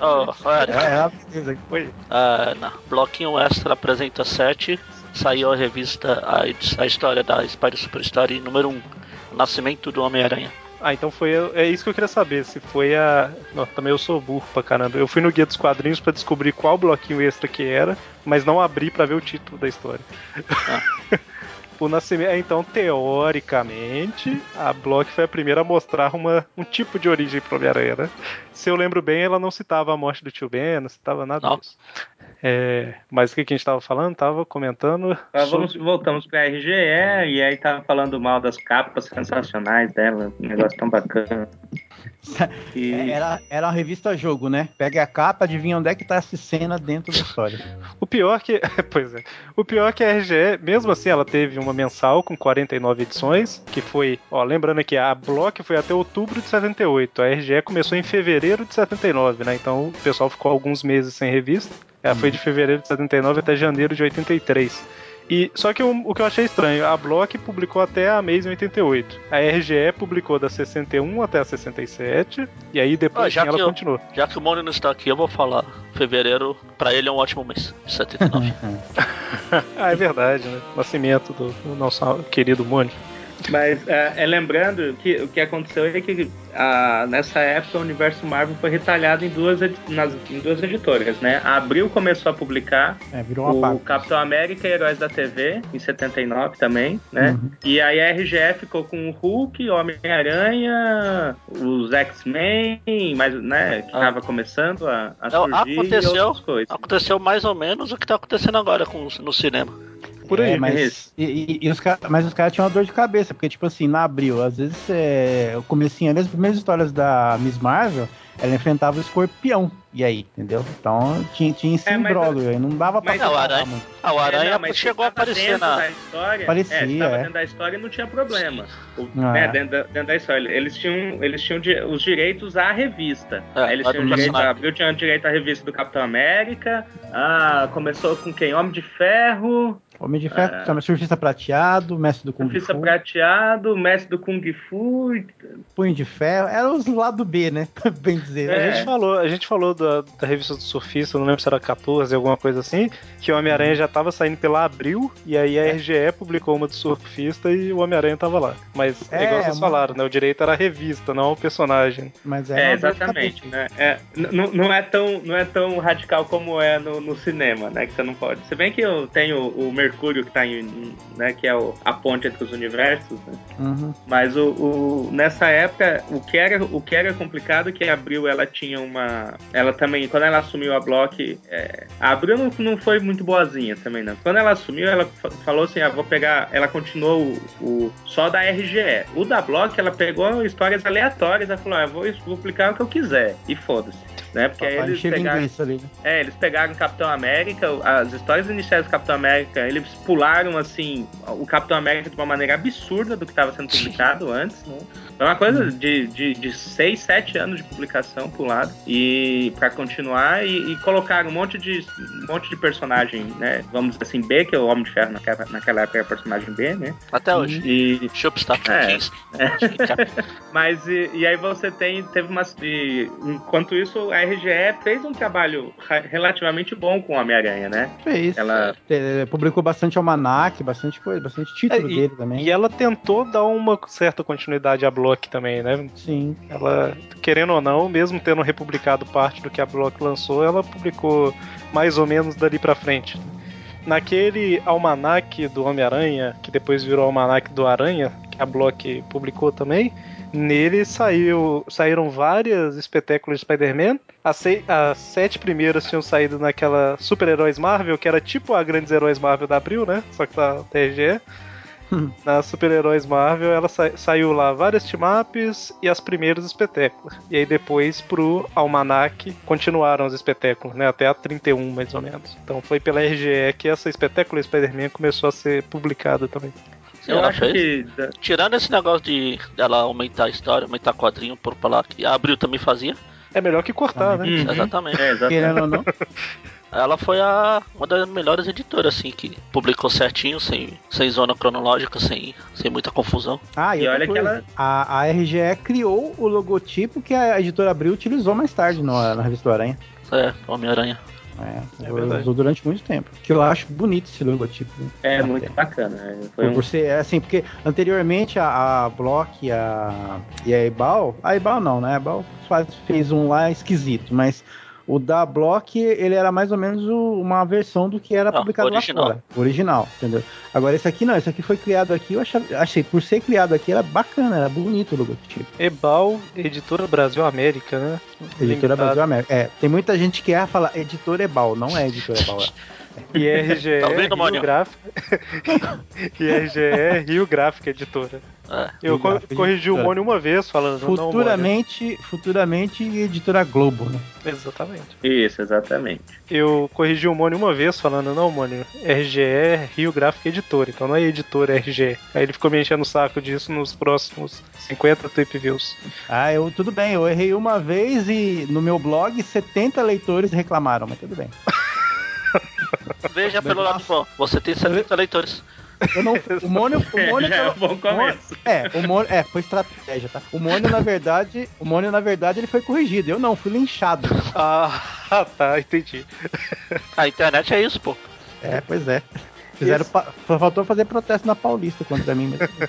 Ó, olha, É. Foi. ah, na Bloquinho Extra apresenta 7. Saiu a revista A, a História da Spider Superstar número 1. O Nascimento do Homem-Aranha. Ah, então foi. É isso que eu queria saber. Se foi a. Não, também eu sou burro pra caramba. Eu fui no Guia dos Quadrinhos pra descobrir qual bloquinho extra que era, mas não abri pra ver o título da história. o Nascimento. é, Então, teoricamente, a Block foi a primeira a mostrar uma, um tipo de origem pro Homem-Aranha, né? Se eu lembro bem, ela não citava a morte do tio Ben, não citava nada Não. disso. É, mas o que, que a gente tava falando? Tava comentando. Ah, sobre- vamos, voltamos pra RGE e aí tava falando mal das capas sensacionais dela, um negócio tão bacana. E É, Era, era uma revista jogo, né? Pega a capa, adivinha onde é que tá essa cena dentro da história. O pior que. pois é. O pior que a RGE, mesmo assim, ela teve uma mensal com 49 edições, que foi. Ó, lembrando aqui, a Block foi até outubro de 78. A RGE começou em fevereiro de 79, né? Então o pessoal ficou alguns meses sem revista. Ela foi de fevereiro de 79 até janeiro de 83. E, só que o, o que eu achei estranho, a Block publicou até a Amazing 88. A RGE publicou da 61 até a 67. E aí depois Ah, já sim, ela que continuou. Já que o Mônio não está aqui, eu vou falar. Fevereiro, pra ele é um ótimo mês. 79. Ah, é verdade, né? Nascimento do, do nosso querido Mônio. Mas é, é lembrando que o que aconteceu é que ah, nessa época o universo Marvel foi retalhado em duas, nas, em duas editoras, né? A Abril começou a publicar É, virou uma o bagunça. Capitão América e Heróis da TV, em 79 também, né? Uhum. E aí a RGE ficou com o Hulk, Homem-Aranha, os X-Men, mas, né, que Ah. tava começando a, a Não, surgir aconteceu- e outras coisas. Aconteceu mais ou menos o que tá acontecendo agora com, no cinema. Por aí. É, mas, isso. e, e- e os cara- mas os caras tinham uma dor de cabeça, porque, tipo assim, na abril, às vezes, é, o comecinho, as primeiras histórias da Miss Marvel, ela enfrentava o escorpião. E aí, entendeu? Então tinha, tinha esse É, imbróglio aí, não dava pra É, o Aranha- muito. O Aranha É, não, mas chegou a aparecer dentro na. da história, Parecia, é, se tava é. dentro da história não tinha problema. Ah, né, é. dentro, da, dentro da história. Eles tinham, eles tinham di- os direitos à revista. É, eles tinham direito, a. Abril tinha direito à revista do Capitão América. Ah, começou com quem? Homem de Ferro, Homem de Ferro, É. chama surfista prateado, mestre do Kung Surfista Fu, Prateado, Mestre do Kung Fu. punho de ferro, era os lado B, né? Bem dizer. A É. gente falou, a gente falou da, da revista do surfista, não lembro se era 14, alguma coisa assim, que o Homem-Aranha já tava saindo pela Abril, e aí a RGE publicou uma do surfista e o Homem-Aranha tava lá. Mas é, É, igual vocês falaram, né? O direito era a revista, não o personagem. Mas É, de exatamente. Né? É, n- n- não, é tão, não é tão radical como é no, no cinema, né? Que você não pode. Se bem que eu tenho o Mercúrio que tá em. Né, que é o- a ponte entre os universos, né? Uhum. Mas o, o- nessa época, o que, era, o que era complicado é que a Abril ela tinha uma. Ela também, quando ela assumiu a Block. é, a Abril não, não foi muito boazinha também, não. Quando ela assumiu, ela fa- falou assim: ah, vou pegar. Ela continuou o, o- só da RGE. O da Block, ela pegou histórias aleatórias. Ela falou: ah, vou, vou publicar o que eu quiser. E foda-se. Né? Porque aí Papai eles pegaram. ali, né? É, eles pegaram o Capitão América, as histórias iniciais do Capitão América, eles pularam assim o Capitão América de uma maneira absurda do que estava sendo publicado antes, né? É uma coisa de, de, de 6, 7 anos de publicação pulado e para continuar e, e colocaram um monte de um monte de personagem, né? Vamos dizer assim, B, que é o Homem de Ferro naquela, naquela época era personagem B, né? Até hoje. E Shopstar É. 15. Mas e, e aí você tem teve umas e, enquanto isso a RGE fez um trabalho ra- relativamente bom com o Homem-Aranha, né? Fez. Ela É, publicou bastante almanac, bastante coisa, bastante título É, e- dele também. E ela tentou dar uma certa continuidade à Block também, né? Sim. Ela, querendo ou não, mesmo tendo republicado parte do que a Block lançou, ela publicou mais ou menos dali pra frente. Naquele almanac do Homem-Aranha, que depois virou almanac do Aranha, que a Block publicou também, nele saiu, saíram várias espetáculos de Spider-Man. As, as sete primeiras tinham saído naquela Super Heróis Marvel, que era tipo a Grandes Heróis Marvel da Abril, né? Só que da TRG. Na Super-Heróis Marvel, ela sa- saiu lá várias team-ups e as primeiras espetáculos. E aí depois pro Almanac continuaram os espetáculos, né? Até a 31, mais ou menos. Então foi pela RGE que essa espetácula Spider-Man começou a ser publicada também. Sim, Eu ela acho fez. que. Tirando esse negócio de ela aumentar a história, aumentar quadrinho por falar que a Abril também fazia. É melhor que cortar, né? Uhum. Exatamente. É, exatamente. Querendo ou não. Ela foi a, uma das melhores editoras, assim, que publicou certinho, sem, sem zona cronológica, sem, sem muita confusão. Ah, e, E olha que ela- a, a RGE criou o logotipo que a editora Abril utilizou mais tarde no- na revista do Aranha. É, Homem-Aranha. É, É verdade. usou durante muito tempo. Que eu acho bonito esse logotipo. É Até. muito bacana. é, Foi Por, um... ser, é assim, porque anteriormente a, a Block e a, e a Ebal, a Ebal não, né? A Ebal faz- fez um lá esquisito, mas o da Block, ele era mais ou menos o- uma versão do que era Ah, publicado original. lá fora. Original, entendeu? Agora esse aqui não, esse aqui foi criado aqui, eu achei, achei por ser criado aqui, era bacana, era bonito o logotipo. Ebal, Editora Brasil América, né? Editora Limitado. Brasil América. É, tem muita gente que erra falar editora Ebal, não é editora Ebal. é. E RGE, Tá Rio? Gráfica. e RGE, Rio Gráfica Editora. É. Eu co- corrigi o. Mônio uma vez, falando não, Mônio. Futuramente, futuramente editora Globo, né? Exatamente. Isso, exatamente. Eu corrigi o Mônio uma vez, falando, não, Mônio, RGE, Rio Gráfica Editora, então não é editora é RGE. Aí ele ficou me enchendo o saco disso nos próximos 50 Trip Views. Ah, eu tudo bem, eu errei uma vez e no meu blog 70 leitores reclamaram, mas tudo bem. Veja pelo lado bom, você tem 70 leitores. Eu não, o Mônio, o Mônio é pelo- bom começo. é, o Mônio, é, foi estratégia, tá? O Mônio na verdade, o Mônio na verdade ele foi corrigido, eu não, fui linchado. Ah, tá, entendi. A internet é isso, pô. É, pois é. Fizeram, pa- só faltou fazer protesto na Paulista contra mim mesmo.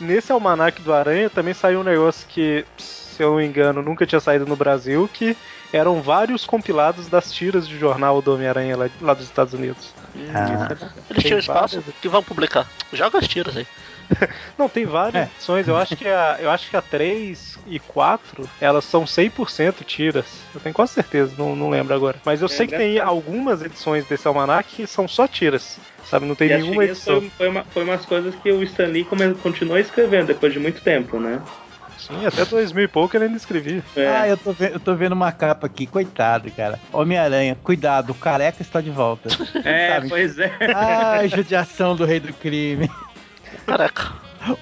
Nesse almanac do Aranha também saiu um negócio que, se eu não me engano, nunca tinha saído no Brasil, que eram vários compilados das tiras de jornal do Homem-Aranha lá, lá dos Estados Unidos. Ah. Eles tinham espaço várias. que vão publicar. Joga as tiras aí. Não, tem várias É. edições. Eu acho que a, eu acho que a 3 e 4, elas são 100% tiras. Eu tenho quase certeza, não, não lembro agora. Mas eu É, sei que tem ser. algumas edições desse almanac que são só tiras. Sabe, não tem E as nenhuma edição. foi, foi, uma, foi umas coisas que o Stan Lee come- continuou escrevendo depois de muito tempo, né? Sim, até 2000 e pouco ele ainda escrevia. É. Ah, eu tô, ve- eu tô vendo uma capa aqui, coitado, cara. Homem-Aranha, cuidado, o careca está de volta. É, sabe? pois é. Ah, judiação do rei do crime. Careca.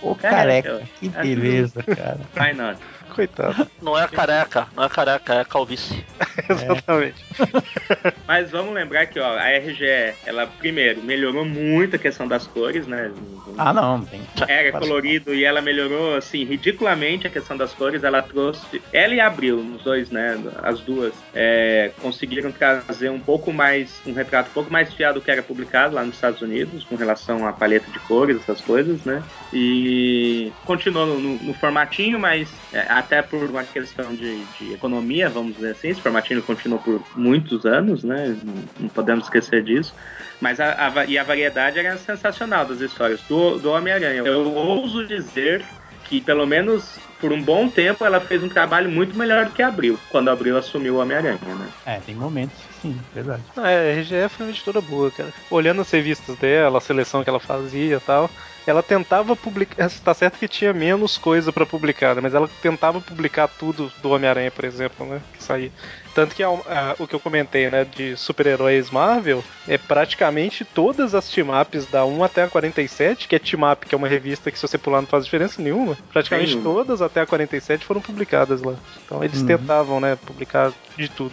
O Careca, careca, que é. beleza, cara. Why not? Coitado. Não é careca, não é careca, é calvície. Exatamente. Mas vamos lembrar que ó, a RGE, ela primeiro melhorou muito a questão das cores, né? Ah, não, tem. Era colorido e ela melhorou assim ridiculamente a questão das cores. Ela trouxe, ela e Abril, os dois, né? As duas é, conseguiram trazer um pouco mais, um retrato um pouco mais fiel do que era publicado lá nos Estados Unidos com relação à paleta de cores, essas coisas, né? E continuou no, no- no formatinho, mas é, até por uma questão de, de economia, vamos dizer assim, esse formatinho continuou por muitos anos, né? Não, não podemos esquecer disso. Mas a, a e a variedade era sensacional das histórias do, do Homem-Aranha. Eu ouso dizer que, pelo menos por um bom tempo, ela fez um trabalho muito melhor do que a Abril, quando a Abril assumiu o Homem-Aranha, né? É, tem momentos, sim, verdade. Não, É, a RGE foi uma editora boa, cara. Olhando as revistas dela, a seleção que ela fazia e tal, ela tentava publicar. Tá certo que tinha menos coisa pra publicar, né? Mas ela tentava publicar tudo do Homem-Aranha, por exemplo, né? Que saía. Tanto que a- a- o que eu comentei, né, de super-heróis Marvel, é praticamente todas as team-ups da 1 até a 47, que é team-up, que é uma revista que se você pular não faz diferença nenhuma, praticamente Nenhuma. todas até a 47 foram publicadas lá. Então eles Uhum. tentavam, né, publicar de tudo.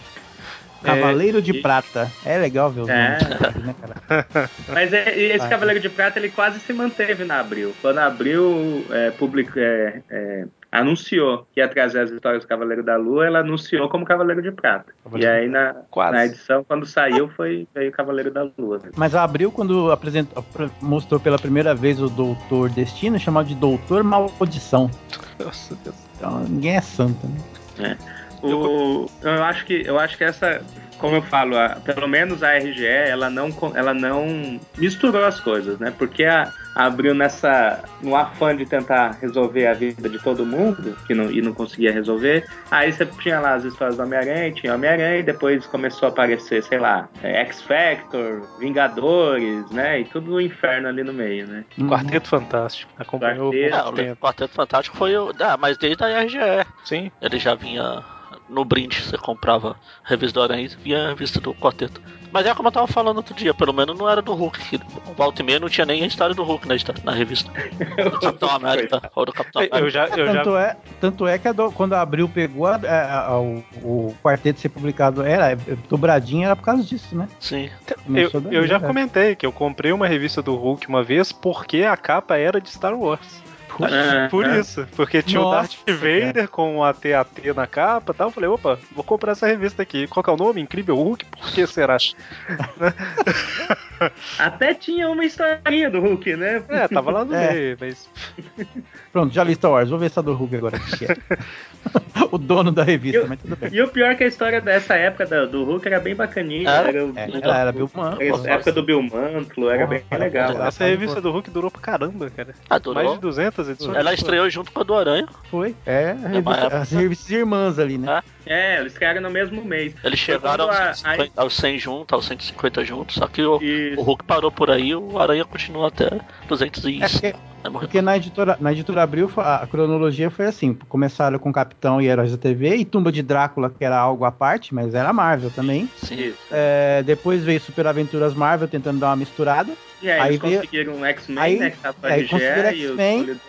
Cavaleiro de e- Prata. É legal ver os É. nomes, né, cara? Mas é, e esse Vai. Cavaleiro de Prata ele quase se manteve na Abril. Quando a Abril é, é, é, anunciou que ia trazer as histórias do Cavaleiro da Lua, ela anunciou como Cavaleiro de Prata. Cavaleiro e aí na, Quase. na edição, quando saiu, foi veio Cavaleiro da Lua. Mas a Abril, quando apresentou, mostrou pela primeira vez o Doutor Destino, chamado de Doutor Maldição. Nossa Deus. Então ninguém é santo, né? O, eu acho que eu acho que essa, como eu falo, a- pelo menos a RGE, ela não ela não misturou as coisas, né? Porque a, abriu nessa. no afã de tentar resolver a vida de todo mundo, que não, e não conseguia resolver. Aí você tinha lá as histórias do Homem-Aranha, tinha Homem-Aranha, e depois começou a aparecer, sei lá, é, X-Factor, Vingadores, né? E tudo o inferno ali no meio, né? Quarteto Fantástico. Acompanhou Quarteto. É, o. Quarteto Fantástico foi o. Ah, mas desde a RGE. Sim. Ele já vinha no brinde, você comprava a revista do Aranha e a revista do Quarteto. Mas é como eu tava falando outro dia, pelo menos não era do Hulk. que O Volta e meia não tinha nem a história do Hulk na, na revista. Do Capitão América ou do Capitão América. Eu já, eu já Tanto é, tanto é que a do- quando a Abril pegou a- a- a- o, o quarteto ser publicado, era dobradinha, era por causa disso, né? Sim. Eu, daí, eu já comentei que eu comprei uma revista do Hulk uma vez porque a capa era de Star Wars. Ah, Por ah. isso, porque tinha o Nossa, Darth Vader com o AT-AT na capa e tal. Eu falei, opa, vou comprar essa revista aqui. Qual que é o nome? Incrível Hulk? Por que será? Até tinha uma historinha do Hulk, né? É, tava lá no É. meio, mas. Pronto, já li Star Wars. Vou ver essa do Hulk agora. é. o dono da revista, Eu- mas tudo bem. E o pior é que a história dessa época da- do Hulk era bem bacaninha. Era? Era, o- É, era, era Bill Mann. a época do Bill Mantlo, era bem legal. era- Essa revista do Hulk durou pra caramba, cara. Mais Adorou. de 200 edições. Ela estreou junto com a do Aranha. Foi. É, revista- época. as revistas irmãs ali, né? É, eles criaram no mesmo mês. Eles chegaram quando a- aos, 150, aos 100 juntos, aos 150 juntos, só que o, o Hulk parou por aí, o Aranha continua até 200 e... É porque, porque na editora, na editora Abril a, a cronologia foi assim: começaram com Capitão e Heróis da TV e Tumba de Drácula, que era algo à parte, mas era Marvel também. Sim. É, depois veio Super Aventuras Marvel tentando dar uma misturada. E aí, Aí eles veio- conseguiram o X-Men, aí- né? Que tava aí a conseguiram e X-Men.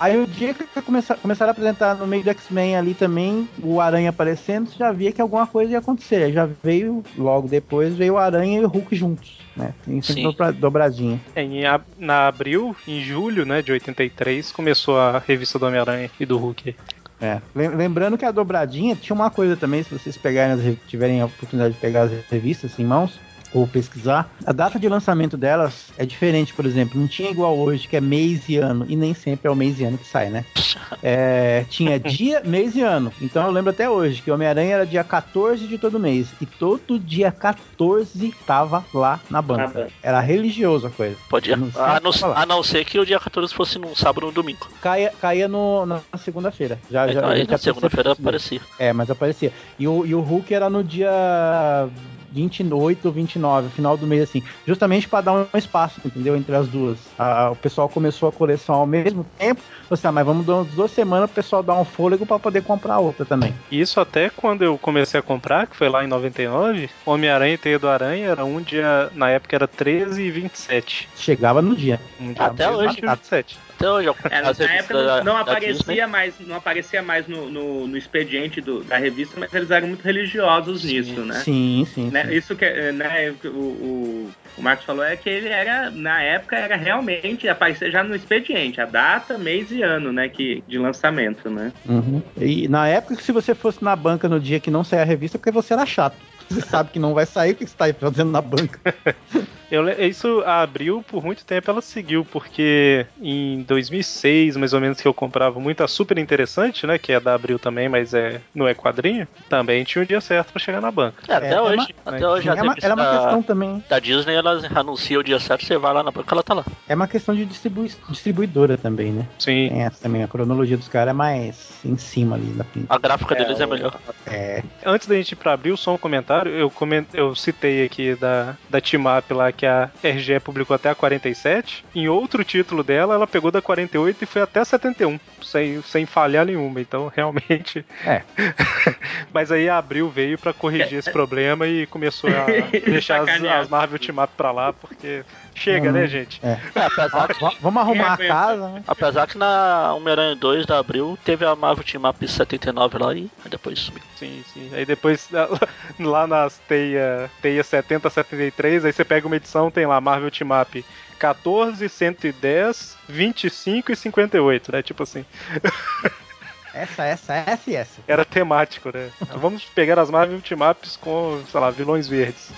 Aí o dia que começar, começaram a apresentar no meio do X-Men ali também, o Aranha aparecendo, você já via que alguma coisa ia acontecer. Aí já veio, logo depois, veio o Aranha e o Hulk juntos, né? Sim. dobra- dobradinha. É, em ab- na abril, em julho, né, de 83, começou a revista do Homem-Aranha e do Hulk. É. Lem- Lembrando que a dobradinha tinha uma coisa também, se vocês pegarem tiverem a oportunidade de pegar as revistas em mãos ou pesquisar, a data de lançamento delas é diferente, por exemplo, não tinha igual hoje, que é mês e ano, e nem sempre é o mês e ano que sai, né? É, tinha dia, mês e ano. Então eu lembro até hoje que o Homem-Aranha era dia 14 de todo mês, e todo dia 14 tava lá na banca. Era religioso a coisa. Podia. Não sei A não, a não ser que o dia 14 fosse num sábado ou num domingo. Caía, caía no, na segunda-feira. Já, aí já na segunda-feira aparecia. É, mas aparecia. E o, e o Hulk era no dia 28 ou 29, final do mês, assim. Justamente para dar um espaço, entendeu? Entre as duas. A- o pessoal começou a coleção ao mesmo tempo. Você, ah, mas vamos dar umas duas semanas pro pessoal dar um fôlego para poder comprar outra também. Isso até quando eu comecei a comprar, que foi lá em 99, Homem-Aranha e Teia do Aranha era um dia, na época era 13 e 27. Chegava no dia. Um dia Até hoje. dia 27. Até hoje, eu É, na época da- não, aparecia mais, não aparecia mais no, no, no expediente do- da revista, mas eles eram muito religiosos nisso, né? Sim, sim. Né, sim. Isso que né, o, o, o Marcos falou é que ele era, na época, era realmente, aparecia já no expediente, a data, mês e ano, né, que, de lançamento, né? Uhum. E na época que se você fosse na banca no dia que não saía a revista, é porque você era chato. Você sabe que não vai sair, o que você tá aí fazendo na banca? Eu, isso a Abril, por muito tempo, ela seguiu, porque em 2006, mais ou menos, que eu comprava muito a Super Interessante, né? Que é da Abril também, mas é, não é quadrinho. Também tinha um dia certo pra chegar na banca. É, até É, é hoje. uma- até hoje é uma, era uma da, questão também. da Disney, elas anunciam o dia certo, você vai lá na banca, ela tá lá. É uma questão de distribui- distribuidora também, né? Sim. Tem essa também. A cronologia dos caras é mais em cima ali da pinta. A gráfica deles é o- melhor. É. Antes da gente ir pra Abril, só um comentário. Eu, coment... eu citei aqui da, da Team Up lá que a RGE publicou até a 47. Em outro título dela, ela pegou da 48 e foi até a 71, sem, sem falhar nenhuma. Então, realmente. É. Mas aí a Abril veio pra corrigir esse problema e começou a deixar as, as Marvel Team Up pra lá, porque chega, Uhum. né, gente? É, apesar, que, Vamos arrumar a casa, né? apesar que na Homem-Aranha 2 da Abril teve a Marvel Team Up 79 lá e depois sumiu. Sim, sim. Aí depois, lá nas teia, teia 70, 73, aí você pega uma edição, tem lá Marvel Team Up 14, 110, 25 e 58, né? Tipo assim, Essa, essa, essa e essa. era temático, né? Vamos pegar as Marvel Team Ups com, sei lá, vilões verdes.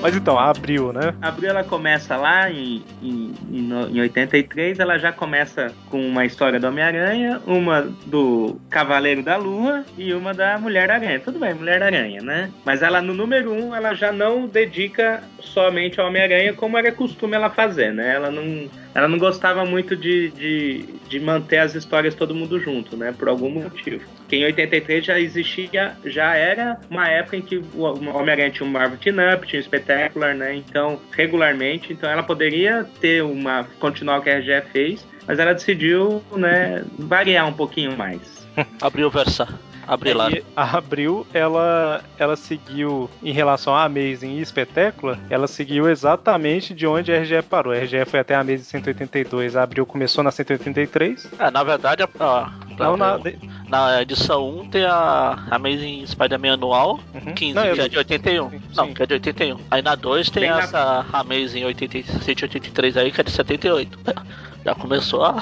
Mas então, abriu, né? Abril ela começa lá em, em, em, no- em 83, ela já começa com uma história do Homem-Aranha, uma do Cavaleiro da Lua e uma da Mulher-Aranha. Tudo bem, Mulher-Aranha, né? Mas ela no número um, ela já não dedica somente ao Homem-Aranha como era costume ela fazer, né? Ela não, ela não gostava muito de, de, de manter as histórias todo mundo junto, né? Por algum motivo. Porque em 83 já existia, já era uma época em que o Homem-Aranha tinha um Marvel Team Up, tinha um Spectacular, né? Então, regularmente, então ela poderia ter uma. continuar o que a RGE fez, mas ela decidiu, né, variar um pouquinho mais. Abriu Versa. E a Abril, ela, ela seguiu, em relação a Amazing e Espetácula, ela seguiu exatamente de onde a RGE parou. A RGE foi até a Amazing 182, a Abril começou na 183. É, na verdade, a- Não, na, na edição 1 tem a Amazing Spider-Man anual, Uhum. 15, Não, que é de 81. Sim, Não, sim. que é de 81. Aí na 2 tem Bem na- essa Amazing 80 183 aí, que é de 78. Já começou a.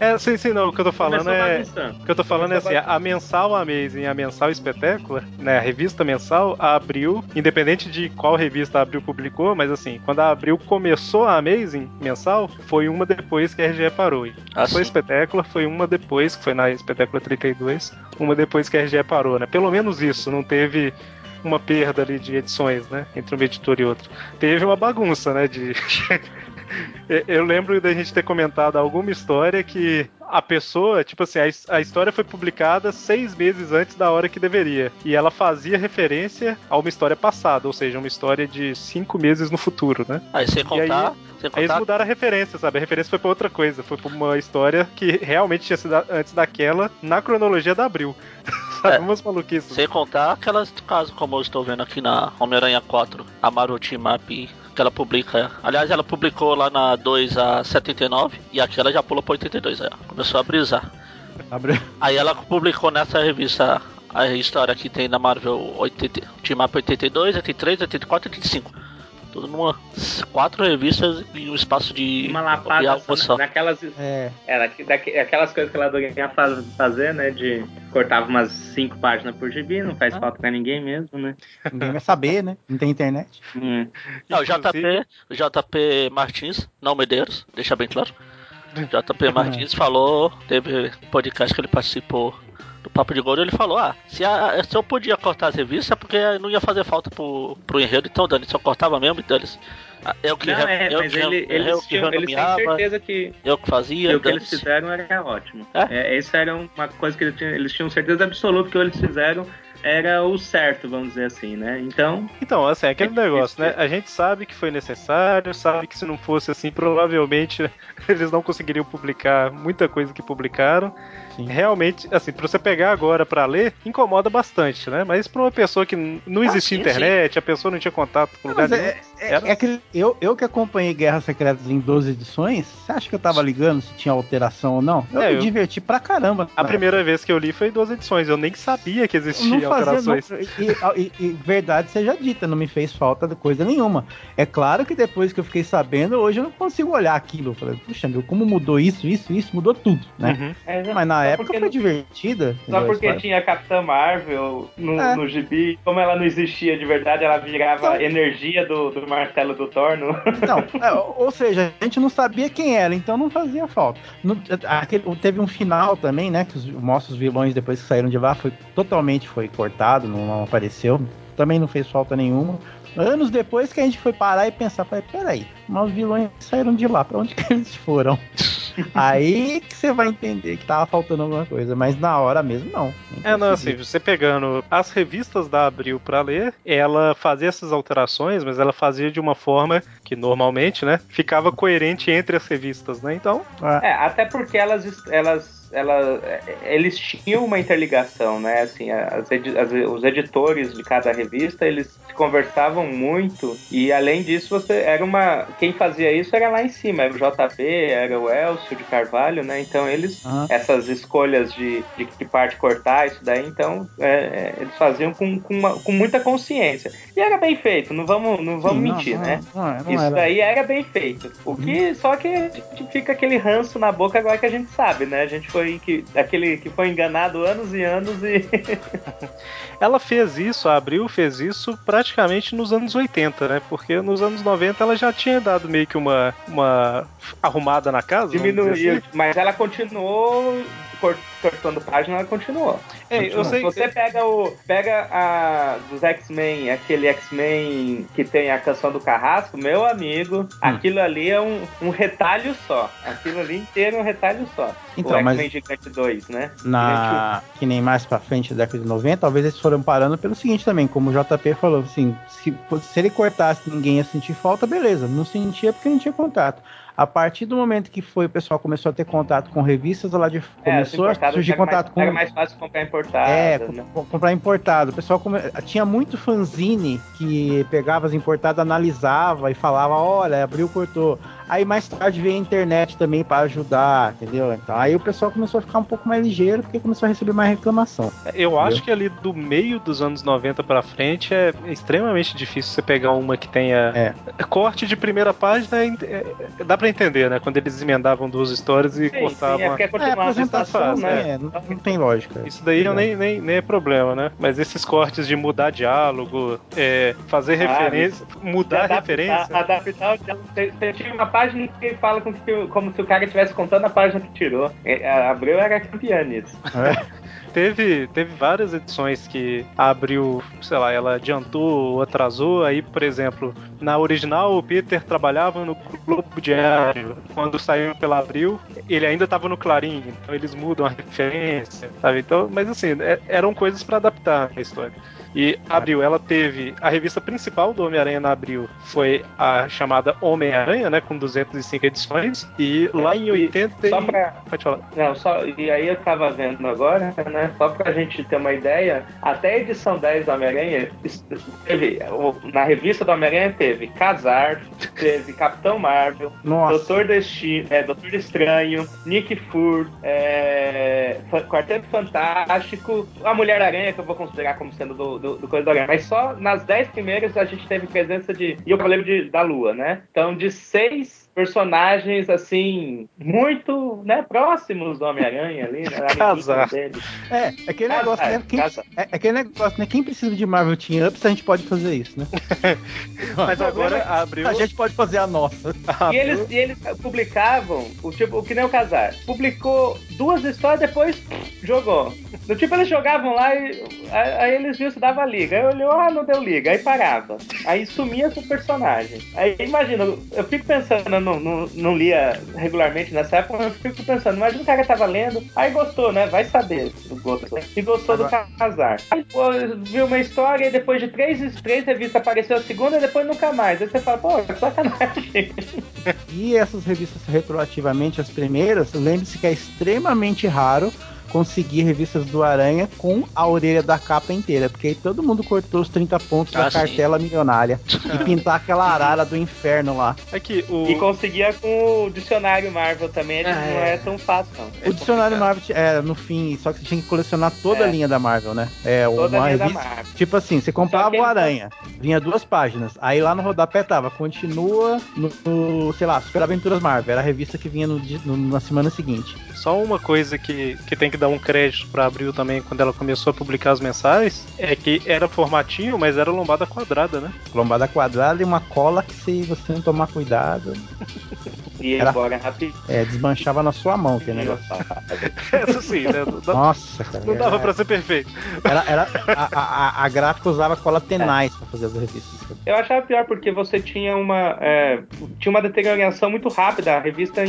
É, sim, sim, não. O que eu tô falando Começou é. O que eu tô falando é assim, a mensal Amazing e a mensal Espetácula, né, a revista mensal, a Abril, independente de qual revista a Abril publicou, mas assim, quando a Abril começou a Amazing mensal, foi uma depois que a RGE parou. E Assim. Foi Espetácula, foi uma depois, que foi na Espetácula 32, uma depois que a RGE parou, né? Pelo menos isso, não teve uma perda ali de edições, né? Entre um editor e outro. Teve uma bagunça, né? De. Eu- lembro da gente ter comentado alguma história que a pessoa, tipo assim, a, a história foi publicada seis meses antes da hora que deveria. E ela fazia referência a uma história passada, ou seja, uma história de cinco meses no futuro, né? Aí sem contar. sem Aí eles contar mudaram a referência, sabe? A referência foi pra outra coisa. Foi pra uma história que realmente tinha sido antes daquela na cronologia da Abril. sabe? É. Umas maluquices. Sem contar aquelas casos como eu estou vendo aqui na Homem-Aranha 4, a Maruti Map que ela publica. Aliás, ela publicou lá na 2 a 79 e aqui ela já pulou pra 82, aí, ó, começou a brisar. Abriu. Aí ela publicou nessa revista a história que tem na Marvel 80, Team Up 82, 83, 84 e 85. Tudo numa quatro revistas em um espaço de Uma de lapada algo só, só. naquelas É, Era aquelas coisas que ela faz- fazer, né? De cortava umas cinco páginas por gibi, não faz Ah. falta pra ninguém mesmo, né? ninguém vai saber, né? Não tem internet. Hum. Não, o JP, o JP Martins, não Medeiros, deixa bem claro. JP Martins falou, teve podcast que ele participou do Papo de Gordo, ele falou, ah, se, a- se eu podia cortar as revistas é porque não ia fazer falta pro, pro enredo, então Dani, se eu cortava mesmo, Dani. Eu que, Não, é, eu mas que, ele- eu eles, que tinham, eles têm certeza que, eu que fazia, que o que eles fizeram era ótimo. É? É, isso era uma coisa que eles tinham, eles tinham certeza absoluta que o que eles fizeram era o certo, vamos dizer assim, né? Então, Então, assim, é aquele É negócio, né? A gente sabe que foi necessário, sabe que se não fosse assim, provavelmente eles não conseguiriam publicar muita coisa que publicaram. Sim. Realmente, assim, pra você pegar agora pra ler, incomoda bastante, né? Mas pra uma pessoa que não Ah, existia sim, internet, a pessoa não tinha contato com lugar Mas nenhum. é, é, Era- é aquele, eu, eu que acompanhei Guerras Secretas em 12 edições, você acha que eu tava ligando se tinha alteração ou não? Eu É, me eu- diverti pra caramba. A né? primeira vez que eu li foi duas edições, eu nem sabia que não existia fazia, não, alterações. e, e- e verdade seja dita, não me fez falta de coisa nenhuma. É claro que depois que eu fiquei sabendo, hoje eu não consigo olhar aquilo. Eu falei, puxa, meu, como mudou isso, isso, isso, mudou tudo, né? Uhum. Mas na época porque foi divertida. Só porque história. tinha a Capitã Marvel no, É. no gibi, como ela não existia de verdade, ela virava Então- energia do, do martelo do Thor. No... Não, é, ou seja, a gente não sabia quem era, então não fazia falta. No- aquele- teve um final também, né? Que os, mostra os vilões depois que saíram de lá, foi totalmente foi cortado, não, não apareceu. Também não fez falta nenhuma. Anos depois que a gente foi parar e pensar, peraí, mas os vilões saíram de lá, pra onde que eles foram? Aí que você vai entender que tava faltando alguma coisa, mas na hora mesmo não. É, não, assim, você pegando as revistas da Abril pra ler, ela fazia essas alterações, mas ela fazia de uma forma que normalmente, né, ficava coerente entre as revistas, né? Então, Ah, É, até porque elas, elas, elas, eles tinham uma interligação, né? Assim, as as- os editores de cada revista eles conversavam muito e além disso você era uma, quem fazia isso era lá em cima, era o JP, era o Elcio de Carvalho, né? Então eles aham. essas escolhas de, de que parte cortar isso daí, então é, é, eles faziam com, com, uma- com muita consciência. E era bem feito, não vamos, não vamos Sim, mentir, não, né? não não Isso era. daí era bem feito. O que só que a gente fica aquele ranço na boca agora que a gente sabe, né? A gente foi que aquele que foi enganado anos e anos e Ela fez isso, a Abril fez isso praticamente nos anos 80, né? Porque nos anos 90 ela já tinha dado meio que uma, uma arrumada na casa. Assim. mas ela continuou cor- cortando página, ela continuou. Eu sei Se você pega o pega a dos X-Men, aquele X-Men que tem a canção do Carrasco, meu amigo, aquilo ali é um, um retalho só. Aquilo ali inteiro é um retalho só. Então, o X-Men Gigante 2, né? na que nem mais pra frente da década de 90, talvez eles foram parando pelo seguinte também, como o JP falou, assim, se, se ele cortasse ninguém ia sentir falta, beleza, não sentia porque não tinha contato. A partir do momento que foi, o pessoal começou a ter contato com revistas, lá de É, começou a surgir contato mais, com Era mais fácil comprar importada, é, né? co- comprar importado. O pessoal come- tinha muito fanzine que pegava as importadas, analisava e falava, olha, abriu, cortou. Aí mais tarde veio a internet também para ajudar, entendeu? Então aí o pessoal começou a ficar um pouco mais ligeiro porque começou a receber mais reclamação. Eu acho que ali do meio dos anos 90 pra frente é extremamente difícil você pegar uma que tenha É. corte de primeira página. é- é- dá pra entender, né? Quando eles emendavam duas histórias e Sim, cortavam. sim, é porque é É, a apresentação, fase, né? Não, não tem lógica. Isso daí eu nem, nem, nem é problema, né? Mas esses cortes de mudar diálogo, é, fazer referência, mudar a adaptar- referência. Adaptar o diálogo. Tinha uma página que fala com que- como se o cara estivesse contando a página que tirou. É, A Abreu era campeã nisso. Teve, teve várias edições que abriu, sei lá, ela adiantou ou atrasou. Aí, por exemplo, na original o Peter trabalhava no Globo Diário. Quando saiu pela Abril, ele ainda estava no Clarim. Então eles mudam a referência, sabe? Então, mas assim, é- eram coisas para adaptar a história. E Abril, ela teve. A revista principal do Homem-Aranha na Abril foi a chamada Homem-Aranha, né? Com 205 edições. E lá em 80. e- Só pra, Pode falar. Não, só, e aí eu tava vendo agora, né? Só pra gente ter uma ideia, até a edição 10 do Homem-Aranha, teve, na revista do Homem-Aranha teve Casar, teve Capitão Marvel, Nossa. Doutor Destino, é, Doutor Estranho, Nick Fury, é, Quarteto Fantástico, a Mulher-Aranha, que eu vou considerar como sendo do, do, do Coisa Aranha. Mas só nas 10 primeiras a gente teve presença de. E o problema de, da Lua, né? Então, de seis personagens, assim, muito né, próximos do Homem-Aranha ali, né? Casar. Dele. É, é aquele negócio, né? Quem, é, é aquele negócio, né? Quem precisa de Marvel Team Ups, a gente pode fazer isso, né? Mas agora abriu. A gente pode fazer a nossa. E eles, e eles publicavam, o tipo, o que nem o Casar. Publicou duas histórias, depois jogou. Do tipo, eles jogavam lá e aí, eles viram se dava liga. Aí olhou, ah, não deu liga. Aí parava. Aí sumia com o personagem. Aí imagina, eu- eu fico pensando, eu não, não, não lia regularmente nessa época, mas eu fico pensando, imagina o cara tava lendo, aí gostou, né? Vai saber se gostou. E gostou do Casar. Aí pô, viu uma história e depois de três, três revistas apareceu a segunda e depois nunca mais. Aí você fala, pô, que sacanagem. E essas revistas retroativamente, as primeiras, lembre-se que é extremamente raro conseguir revistas do Aranha com a orelha da capa inteira, porque aí todo mundo cortou os 30 pontos Ah, da sim. cartela milionária e pintar aquela arara do inferno lá. Aqui, o. E conseguia com o dicionário Marvel também, Ah, não é. é tão fácil, não. O dicionário Marvel era no fim, só que você tinha que colecionar toda a É. linha da Marvel, né? É Toda a uma revista. Marvel. Tipo assim, você comprava o Aranha, vinha duas páginas. Aí lá no rodapé tava, continua no, no, sei lá, Super Aventuras Marvel. Era a revista que vinha no, no- na semana seguinte. Só uma coisa que, que tem que dar um crédito pra Abril também quando ela começou a publicar as mensais é que era formatinho, mas era lombada quadrada, né? Lombada quadrada e uma cola que se você não tomar cuidado, E Era- embora rapidinho. é, desmanchava na sua mão aquele negócio. Essa sim, né? Nossa, cara. não dava era- pra ser perfeito. Era, era, a, a, a- gráfica usava cola tenaz pra fazer as revistas. Eu achava pior porque você tinha uma é, tinha uma deterioração muito rápida. A revista,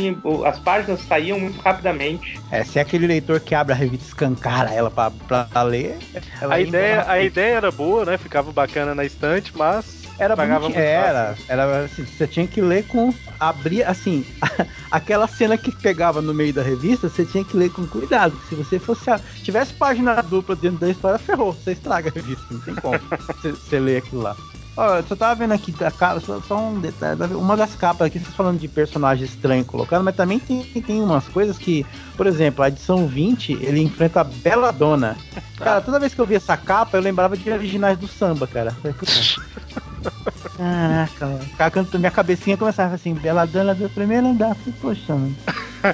as páginas saíam muito rapidamente. É, se é aquele leitor que abre a revista escancara ela pra, pra ler. ela A ia ideia, a ideia era boa, né? Ficava bacana na estante, mas Era pagava muito era, era assim, você tinha que ler com abrir assim, aquela cena que pegava no meio da revista, você tinha que ler com cuidado, se você fosse a- tivesse página dupla dentro da história, ferrou, você estraga a revista, não tem como você, ler aquilo lá. Ó, eu só tava vendo aqui da capa, só, só um detalhe, uma das capas aqui, vocês falando de personagem estranho colocado, mas também tem, tem umas coisas que, por exemplo, a edição 20, ele enfrenta a Belladonna. Cara, toda vez que eu via essa capa, eu lembrava de originais do samba, cara. Caraca, cantando, minha cabecinha começava assim, Bela Dana do primeiro andar. Falei, poxa, mano.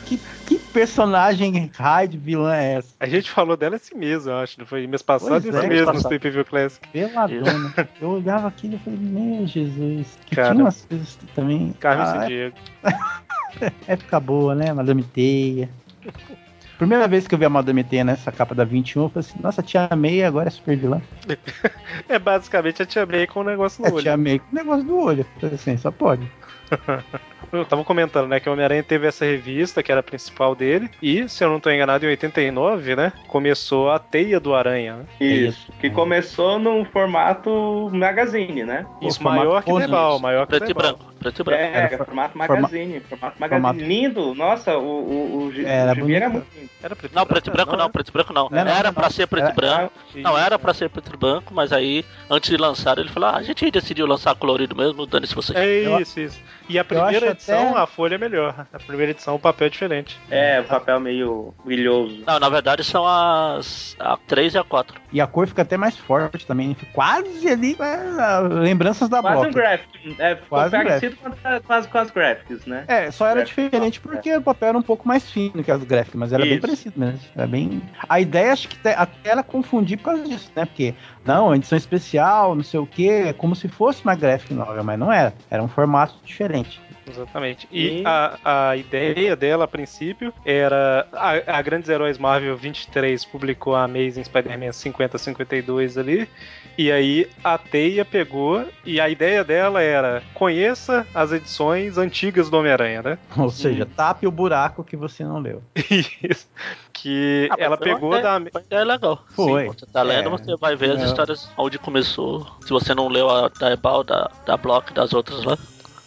Que, que personagem raid vilã é essa? A gente falou dela esse mês, eu acho. Não foi mês passado Pois e é, esse mês mês no View Classic. Beladona. Eu olhava aquilo e falei, meu Jesus. Que Cara. tinha umas coisas também. Carlos Ah, e Diego. época boa, né? Madame Teia. Primeira vez que eu vi a Madame Teia nessa capa da 21, eu falei assim, nossa, Tia May agora é super vilã. É basicamente a Tia May com o negócio no É, olho. Tia May com o negócio do olho. Eu falei assim, só pode. Eu tava comentando, né, que o Homem-Aranha teve essa revista, que era a principal dele, e, se eu não tô enganado, em 89, né, começou a Teia do Aranha, né? Isso. Que começou num formato magazine, né? Isso, maior que Debal, maior que Preto e branco. Preto e branco. É, Era for- formato forma- magazine. Formato magazine. Lindo. Nossa, o, o, o, Era o era bonito. muito lindo. Era preto e Não, preto e branco não, né? preto e branco não. Era pra não. ser preto e branco. Não, era pra ser preto e branco, mas aí, antes de lançar, ele falou: ah, a gente decidiu lançar colorido mesmo, dane-se você. É isso, isso. E a primeira edição, até- a folha é melhor. A primeira edição, o papel é diferente. É, o papel meio brilhoso. Não, na verdade são as a 3 e a 4. E a cor fica até mais forte também. Quase ali, é, lembranças da Quase um Block. graphic. É, ficou Quase um parecido com, a- com as, com as graphics, né? É, só era Graphic diferente novel, porque o papel era um pouco mais fino que as gráficas, mas era bem Isso. parecido mesmo. Era bem. A ideia acho que até era confundir por causa disso, né? Porque, não, edição especial, não sei o que, é como se fosse uma graphic novel, mas não era. Era um formato diferente. Exatamente. E E- a, a ideia dela, a princípio, era. A, a Grandes Heróis Marvel 23 publicou a Amazing Spider-Man 50-52 ali. E aí a Teia pegou. E a ideia dela era: conheça as edições antigas do Homem-Aranha, né? Ou seja, tape o buraco que você não leu. Isso. Que Ah, ela pegou ideia- da. Foi uma ideia legal. Foi. Sim, você tá lendo, É. você vai ver as É. histórias onde começou. Se você não leu a da Ebal, da, da Block, das outras lá.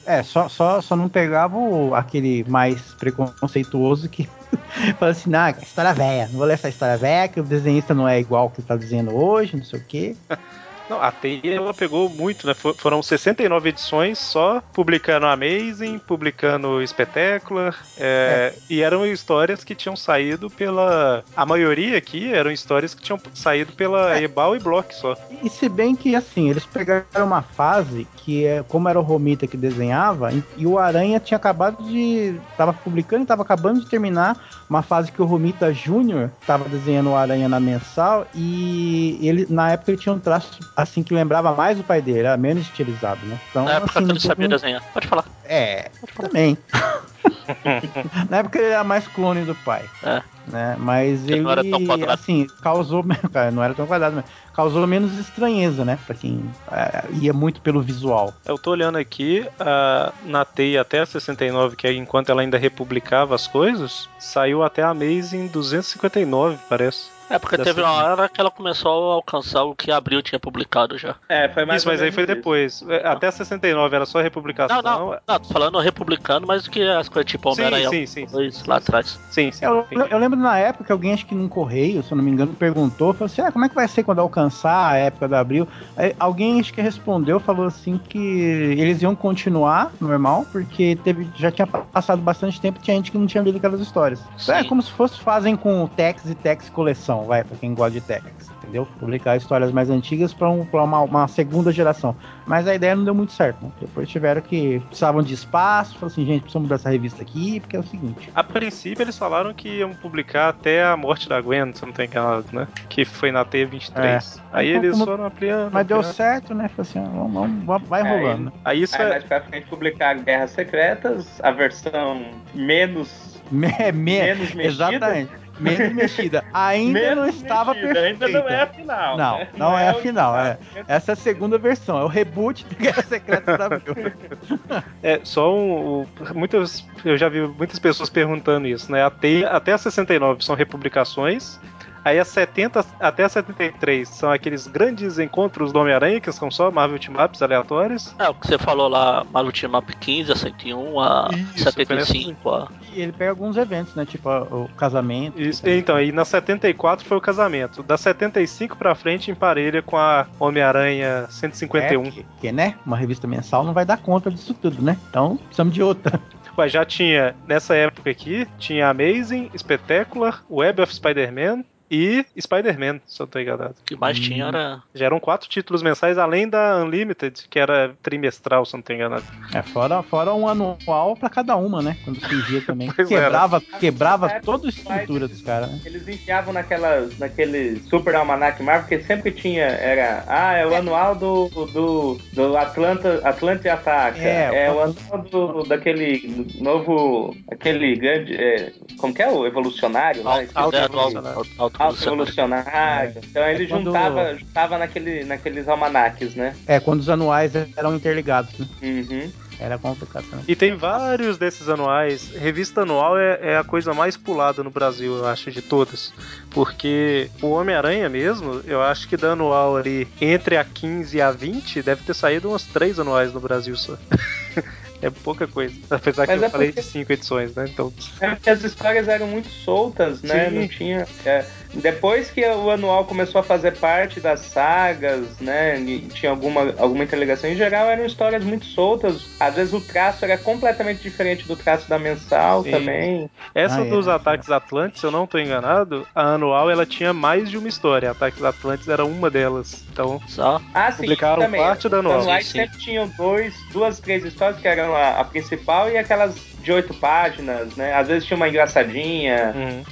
É, só, só, só não pegava o- aquele mais preconceituoso que fala assim, ah, história velha, não vou ler essa história velha, que o desenhista não é igual que tá dizendo hoje, não sei o quê. Não, a Teia ela pegou muito, né? For- Foram 69 edições só, publicando Amazing, publicando Spectacular, é, e eram histórias que tinham saído pela. A maioria aqui eram histórias que tinham saído pela É. Ebal e Block só. E se bem que, assim, eles pegaram uma fase que, é, como era o Romita que desenhava, e, e o Aranha tinha acabado de. tava publicando e tava acabando de terminar uma fase que o Romita Júnior tava desenhando o Aranha na mensal, e ele, na época, ele tinha um traço, assim, que lembrava mais o pai dele, era menos estilizado, né? Então, Na época assim, que não ele sabia não- desenhar. Pode falar. É, também. Na época ele era mais clone do pai. É. Né? Mas Ele ele, não era tão quadrado. assim, causou. Cara, não era tão quadrado, mas causou menos estranheza, né? Pra quem é, ia muito pelo visual. Eu tô olhando aqui, a, na Teia até a 69, que é enquanto ela ainda republicava as coisas, saiu até a Amazing 259, parece. É porque teve uma segunda. hora que ela começou a alcançar o que Abril tinha publicado já. É, foi mais isso, mas aí foi isso. depois. É, Até a 69 era só republicação. Não, não, não, tô falando republicano, mas que as coisas tipo Sim, Homem-Aranha sim, sim, dois lá atrás. Sim, sim. Eu, eu lembro na época que alguém, acho que num correio, se eu não me engano, perguntou, falou assim: ah, como é que vai ser quando alcançar a época da abril? Aí, alguém acho que respondeu, falou assim que eles iam continuar normal, porque teve, já tinha passado bastante tempo tinha gente que não tinha lido aquelas histórias. Então é Sim. como se fosse fazem com o Tex e Tex coleção, vai, pra quem gosta de Tex, entendeu? Publicar histórias mais antigas pra, um, pra uma, uma segunda geração. Mas a ideia não deu muito certo, né? Depois tiveram que precisavam de espaço, falaram assim, gente, precisamos mudar essa revista aqui, porque é o seguinte. A princípio eles falaram que iam publicar até a morte da Gwen, se não tô enganado, né? Que foi na T23. Aí Então, eles como- foram ampliando. Mas deu ampliando. certo, né? Falei assim, ah, vamos, vamos, vamos- vai É, rolando. né? Aí isso Aí é. mais pra frente publicar Guerras Secretas, a versão menos, Me, me, menos mexida. exatamente. Menos mexida. Ainda Menos não estava mexida, perfeita. Ainda não é a final. Não, né? não é a o final, é. final. Essa é a segunda versão, é o reboot da Guerra Secreta da Abril. É, só um, um- muitas, eu já vi muitas pessoas perguntando isso, né? Até, até a 69 são republicações. Aí a 70 até a 73 são aqueles grandes encontros do Homem-Aranha, que são só Marvel Team Ups aleatórios. É, o que você falou lá, Marvel Team Up 15, a 101, a Isso, 75, a... E ele pega alguns eventos, né? Tipo a- o casamento. Isso, então, aí na 74 foi o casamento. Da 75 pra frente emparelha com a Homem-Aranha 151. É, que, que, né? Uma revista mensal não vai dar conta disso tudo, né? Então, precisamos de outra. Ué, já tinha, nessa época aqui, tinha Amazing, Spectacular, Web of Spider-Man, e Spider-Man, se eu não tô enganado. O que mais Hum. tinha era. Já eram quatro títulos mensais, além da Unlimited, que era trimestral, se eu não tô enganado. É, fora, fora um anual pra cada uma, né? Quando surgia também. Era. quebrava quebrava É, toda a estrutura dos caras, né? Eles enfiavam naquela, naquele Super Almanac Marvel, porque sempre tinha, era, ah, é o anual do, do, do Atlanta, Atlante Ataca, É, é, o- o anual do, daquele novo, aquele grande, é, como que é o evolucionário? Alto, é, nome. alto, alto, alto, Alto evolucionário. Então ele É quando- juntava, juntava naquele, naqueles almanaques, né? É, quando os anuais eram interligados, né? Uhum. Era complicado também. E tem vários desses anuais. Revista anual é, é a coisa mais pulada no Brasil, eu acho, de todas. Porque o Homem-Aranha mesmo, eu acho que da anual ali, entre a 15 e a 20, deve ter saído umas três anuais no Brasil só. é pouca coisa. Apesar que Mas eu é falei porque- de cinco edições, né? Então. É porque as histórias eram muito soltas, né? Sim. Não tinha. é, depois que o anual começou a fazer parte das sagas, né? E tinha alguma, alguma interligação, em geral eram histórias muito soltas. Às vezes o traço era completamente diferente do traço da mensal Sim. também. Essa Ah, é, dos é. Ataques Atlantes, se eu não tô enganado, a anual ela tinha mais de uma história. Ataques Atlantes era uma delas. Então, Só. Ah, sim, Publicaram também. parte da Os anual. anuais Sim, sim. sempre tinham dois, duas, três histórias que eram a, a principal e aquelas de oito páginas, né? Às vezes tinha uma engraçadinha. uhum.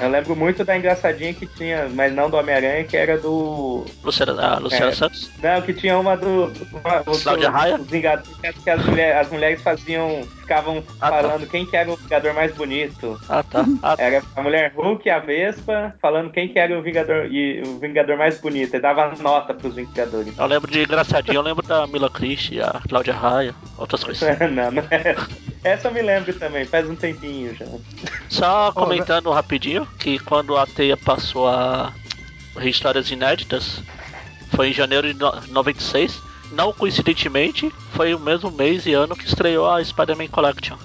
Eu lembro muito da engraçadinha que tinha, mas não do Homem-Aranha, que era do. Luciana, ah, Luciana É. Santos. Não, que tinha uma do. Uma, os, Cláudia Raia? os Vingadores, que as, mulher- as mulheres faziam. Ficavam Ah, tá. falando quem que era o Vingador mais bonito. Ah, tá. Ah, tá. Era a mulher Hulk e a Vespa falando quem que era o Vingador, e, o Vingador mais bonito. E dava nota pros Vingadores. Eu lembro de engraçadinho, eu lembro da Mila Christie, a Cláudia Raia, outras coisas. não, não é. Essa eu me lembro também, faz um tempinho já. Só comentando rapidinho que quando a Teia passou a histórias inéditas, foi em janeiro de no- 96. Não coincidentemente, foi o mesmo mês e ano que estreou a Spider-Man Collection.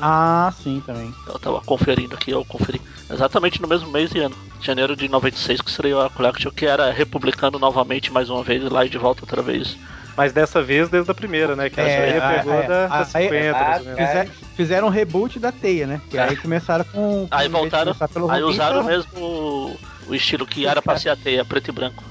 Ah, sim, também. Eu tava conferindo aqui, eu conferi. Exatamente no mesmo mês e ano. Janeiro de 96 que estreou a Collection, que era republicando novamente mais uma vez, lá e de volta outra vez. Mas dessa vez desde a primeira, né? Que a É, Joia a- pegou é, da, a- da 50, a- ou menos. é. Fizer- fizeram um reboot da teia, né? Que É. aí começaram com. com Aí voltaram, aí usaram tá- mesmo o, o estilo que era pra ser a Teia, preto e branco.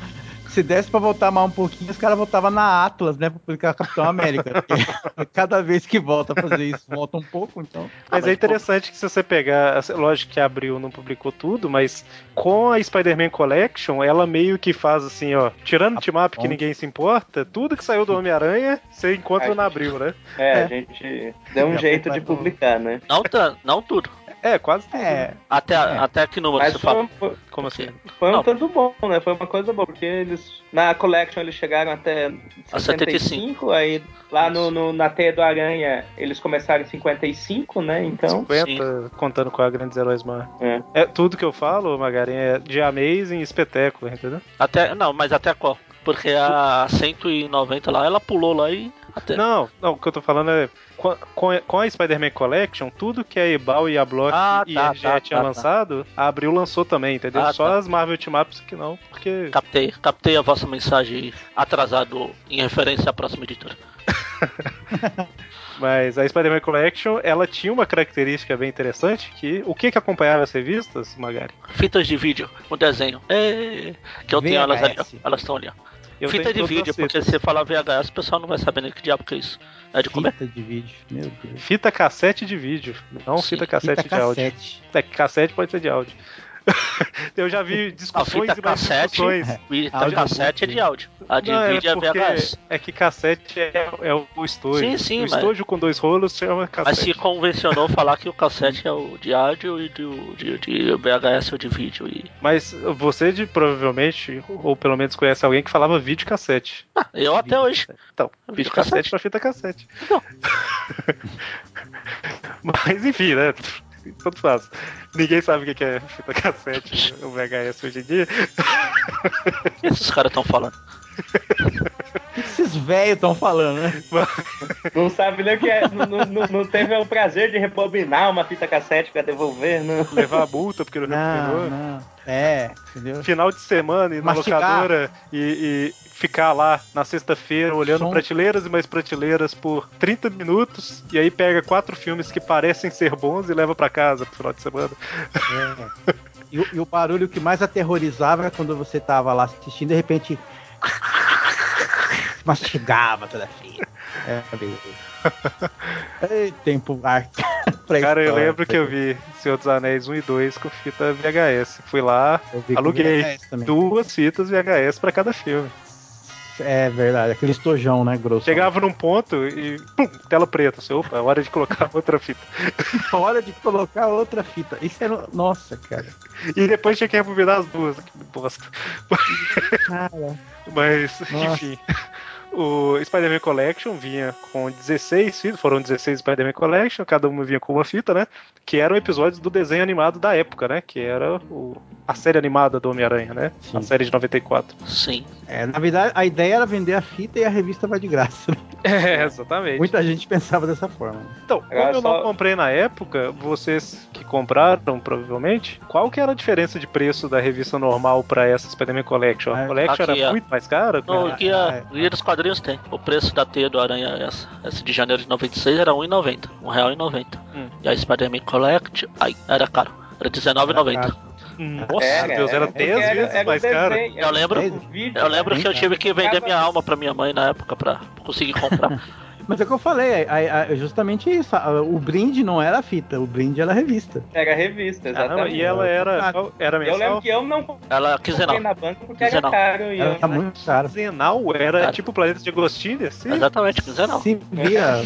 Se desse pra voltar mais um pouquinho, os caras voltavam na Atlas, né? Pra publicar Capitão América. Cada vez que volta a fazer isso, volta um pouco, então. Mas Ah, é interessante que se você pegar, assim, lógico que a Abril não publicou tudo, mas com a Spider-Man Collection, ela meio que faz assim, ó, tirando o team-up que bom. ninguém se importa, tudo que saiu do Homem-Aranha, você encontra Ai, na Abril, né? É, É. a gente deu um Já jeito de publicar, né? Não, não tudo. É, quase tudo. É. Até, É. até que número Mas você foi, foi, Como assim? foi um Não. tanto bom, né? Foi uma coisa boa, porque eles. Na Collection eles chegaram até A 75, aí lá no, no- na Teia do Aranha eles começaram em 55, né? Então. 50, contando com a Grandes Heróis Mar. É. É, tudo que eu falo, Magarin, é de Amazing e espetáculo, entendeu? Até, não, mas até qual? Porque a 190 lá, ela pulou lá e até. Não, não, o que eu tô falando é com, com a- Spider-Man Collection, tudo que a Ebal e a Block Ah, e tá, a já tá, tinha tá, tá. lançado, a Abril lançou também, entendeu? Ah, Só tá. as Marvel Team Ups que não, porque Captei, captei a vossa mensagem atrasado em referência à próxima editora. Mas a Spider-Man Collection, ela tinha uma característica bem interessante, que o que que acompanhava as revistas, Magari? Fitas de vídeo, o desenho. É, que eu tenho elas ali, ó. VHS. Elas estão ali, ó. Eu Fita de vídeo, porque se você falar VHS, o pessoal não vai saber nem que diabo que é isso. É de comer? Fita de vídeo. Meu Deus. Fita cassete de vídeo, não Sim, fita cassete Fita de áudio. cassete. É que cassete pode ser de áudio. eu já vi A discussões fita e mais cassete, discussões. fita Áudio cassete é de áudio. A de Não, vídeo é, porque VHS. é que cassete é, é o estojo. Sim, sim, o mas- estojo com dois rolos chama Mas cassete. se convencionou falar que o cassete é o de áudio e do, de, de VHS é o de vídeo. E... Mas você de, provavelmente, ou pelo menos conhece alguém que falava vídeo cassete. Ah, eu até hoje. Então, Vídeo vídeo cassete cassete. pra fita cassete. Não. Mas enfim, né? Tanto faz. Ninguém sabe o que é fita cassete, o VHS hoje em dia. O que esses caras estão falando? O que esses velhos estão falando, né? Não sabe nem o que é. Não, não- não teve o prazer de rebobinar uma fita cassete pra devolver, né? Levar a multa porque não Não, recuperou. não. É, entendeu? Final de semana, ir na Mastigar. locadora e, e ficar lá na sexta-feira olhando Som. prateleiras e mais prateleiras por 30 minutos e aí pega quatro filmes que parecem ser bons e leva pra casa pro final de semana. É. E, o- e o barulho que mais aterrorizava era quando você tava lá assistindo, de repente. mastigava toda a fita. É, beleza. Ei, tempo ar. Cara, eu lembro que eu vi Senhor dos Anéis 1 e 2 com fita VHS. Fui lá, aluguei duas fitas VHS pra cada filme. É verdade, aquele estojão, né, grosso. Chegava num ponto e pum, tela preta. Assim, Opa, é hora de colocar outra fita. hora de colocar outra fita. Isso era. Nossa, cara. E depois tinha que rebobinar as duas. Que bosta. Cara. Mas, Nossa. enfim. O Spider-Man Collection vinha com 16 fitas, foram 16 Spider-Man Collection, cada uma vinha com uma fita, né? Que eram episódios do desenho animado da época, né? Que era o- a série animada do Homem-Aranha, né? A Sim. série de 94. Sim. É, na verdade, a ideia era vender a fita e a revista vai de graça. né? É, exatamente. Muita gente pensava dessa forma. Então, como Agora eu só- não comprei na época, vocês que compraram, provavelmente, qual que era a diferença de preço da revista normal pra essa Spider-Man Collection? A É, Collection aqui, era ó. muito mais cara? No É, guia, é. no guia dos quadrinhos tem. O preço da teia do Aranha, essa, essa de janeiro de 96, era R$1,90. R$1,90. Hum. E a Spider-Man Collect, aí, era caro. Era R$19,90. Era Nossa, Era, Deus, era era, 10 porque era- vezes era o mais caro. Eu lembro- era Eu lembro né? que eu tive que vender minha alma pra minha mãe na época pra conseguir comprar. Mas é o que eu falei, a- a- a- justamente isso. a- O brinde não era a fita, o brinde era a revista. Era revista, Caramba, exatamente. e ela era, Cara, era Eu mensal? lembro que eu não comprei Ela quinzenal. na banca porque Quinzenal. era caro. E Era eu, tá muito caro. Quinzenal? Era Cara. tipo o Planeta de Agostinho, assim? Exatamente, quinzenal. Se vira.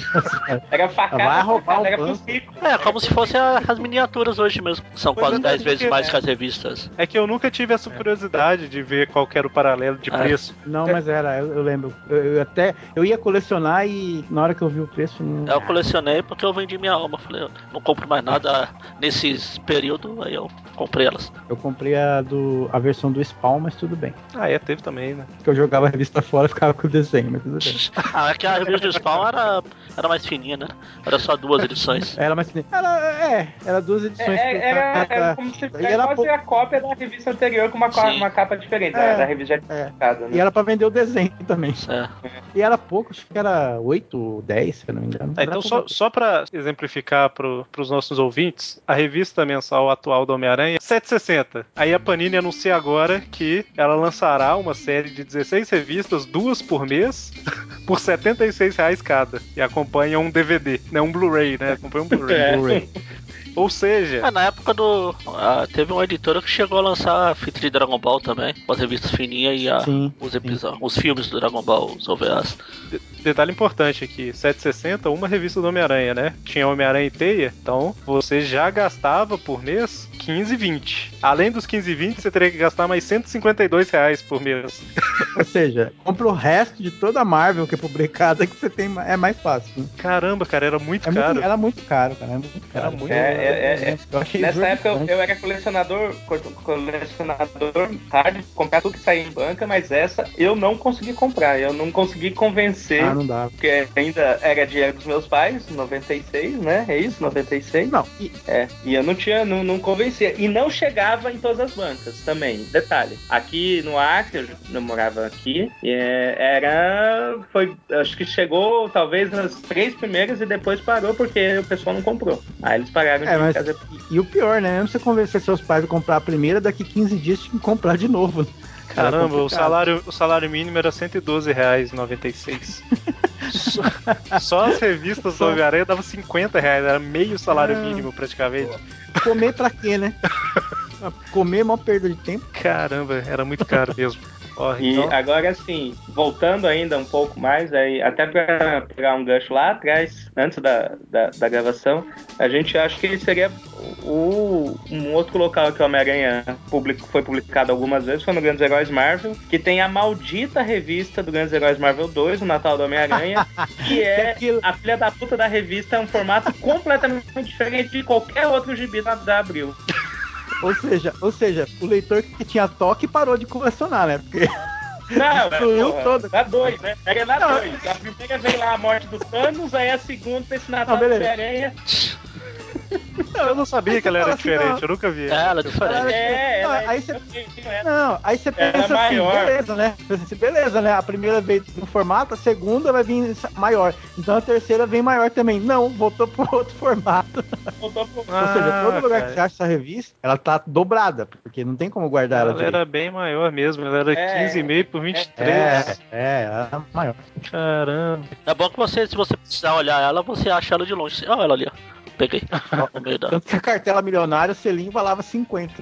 Era facada, Vai roubar facada, era ricos. É, como se fossem as miniaturas hoje mesmo. São Pois quase é, 10 vezes porque- mais é. que as revistas. É que eu nunca tive essa curiosidade de ver qual que era o paralelo de Ah. preço. Não, mas era, eu, eu lembro. Eu, eu até. Eu ia colecionar e na hora que eu vi o preço. Não... Eu colecionei porque eu vendi minha alma. Falei, eu não compro mais nada nesses períodos, aí eu comprei elas. Eu comprei a, do, a versão do Spawn, mas tudo bem. Ah, é, teve também, né? Porque eu jogava a revista fora e ficava com o desenho, mas tudo bem. Ah, é que a revista do Spawn era, era mais fininha, né? Era só duas edições. Era mais. Era, é, era duas É, edições. é, era, cada- era como se fosse era pou- a cópia da revista anterior com uma, co- Sim. uma capa diferente, É. da, da revista já É. publicada, E né? era pra vender o desenho também. É. E era pouco, acho que era 8 ou 10, se eu não me engano. Ah, então, só, só para exemplificar para os nossos ouvintes, a revista mensal atual do Homem-Aranha é 760. Aí a Panini anuncia agora que ela lançará uma série de 16 revistas, duas por mês, por 76 reais cada. E acompanha um DVD, né? Um Blu-ray, né? Acompanha um Blu-ray. É. Blu-ray. Ou seja, É, na época do. ah, teve uma editora que chegou a lançar a fita de Dragon Ball também, com as revistas fininhas e a- Sim, os sim. episódios, os filmes do Dragon Ball, os OVAs. de- detalhe importante aqui: 760, uma revista do Homem-Aranha, né? Tinha Homem-Aranha e Teia, então você já gastava por mês 15, 20. Além dos 15 e 20, você teria que gastar mais 152 reais por mês. Ou seja, compra o resto de toda a Marvel que é publicada que você tem, é mais fácil. né? Caramba, cara, era muito É caro. muito, era muito caro, cara. É muito caro. Era muito É, é, é, é. Eu achei Nessa época eu, eu era colecionador, co- colecionador hard, comprar tudo que saía em banca, mas essa eu não consegui comprar, eu não consegui convencer, Ah, não dá. porque ainda era dinheiro dos meus pais, 96, né? É isso, 96? Não, e, É, e eu não tinha, não, não convencia. E não chegava em todas as bancas também. Detalhe, aqui no Acre, eu não morava aqui, é, era. Foi. Acho que chegou talvez nas três primeiras e depois parou porque o pessoal não comprou. Aí eles pararam É, mas- fazer. e o pior, né? Mesmo você convencer seus pais a comprar a primeira, daqui 15 dias tinha que comprar de novo. Caramba, o salário, o salário mínimo era R$ 112,96. só, só as revistas do Homem-Aranha davam 50 reais, era meio salário Ah. mínimo praticamente. Comer pra quê, né? Comer é uma perda de tempo. Caramba, era muito caro mesmo. Ó, E então, agora sim, voltando ainda um pouco mais, aí, até para pegar um gancho lá atrás, antes da, da, da gravação, a gente acha que seria o, um outro local que o Homem-Aranha public, foi publicado algumas vezes, foi no Grandes Heróis Marvel, que tem a maldita revista do Grandes Heróis Marvel 2, o Natal do Homem-Aranha, que é a filha da puta da revista, é um formato completamente diferente de qualquer outro gibi da, da Abril. Ou seja, ou seja, o leitor que tinha toque parou de colecionar, né? Porque Não, Destruiu porra, toda. Na 2, né? Era na Não. 2. A primeira veio lá a morte do Thanos, aí a segunda esse Natal do beleza. Eu não sabia que ela era assim, diferente, não. eu nunca vi. É, ela é diferente. É, ela Aí você- é- Não, aí você é pensa assim, maior. beleza, né? Assim, Beleza, né? A primeira veio no formato, a segunda vai vir maior. Então a terceira vem maior também. Não, voltou pro outro formato. voltou pro- Ou seja, todo lugar cara. que você acha essa revista, ela tá dobrada, porque não tem como guardar ela, Ela direito. era bem maior mesmo, ela era É, 15,5 por 23. É, é, ela é maior. Caramba. É bom que você, se você precisar olhar ela, você acha ela de longe. Olha ela ali, ó. Peguei. Tanto que a cartela milionária, o selinho valava 50.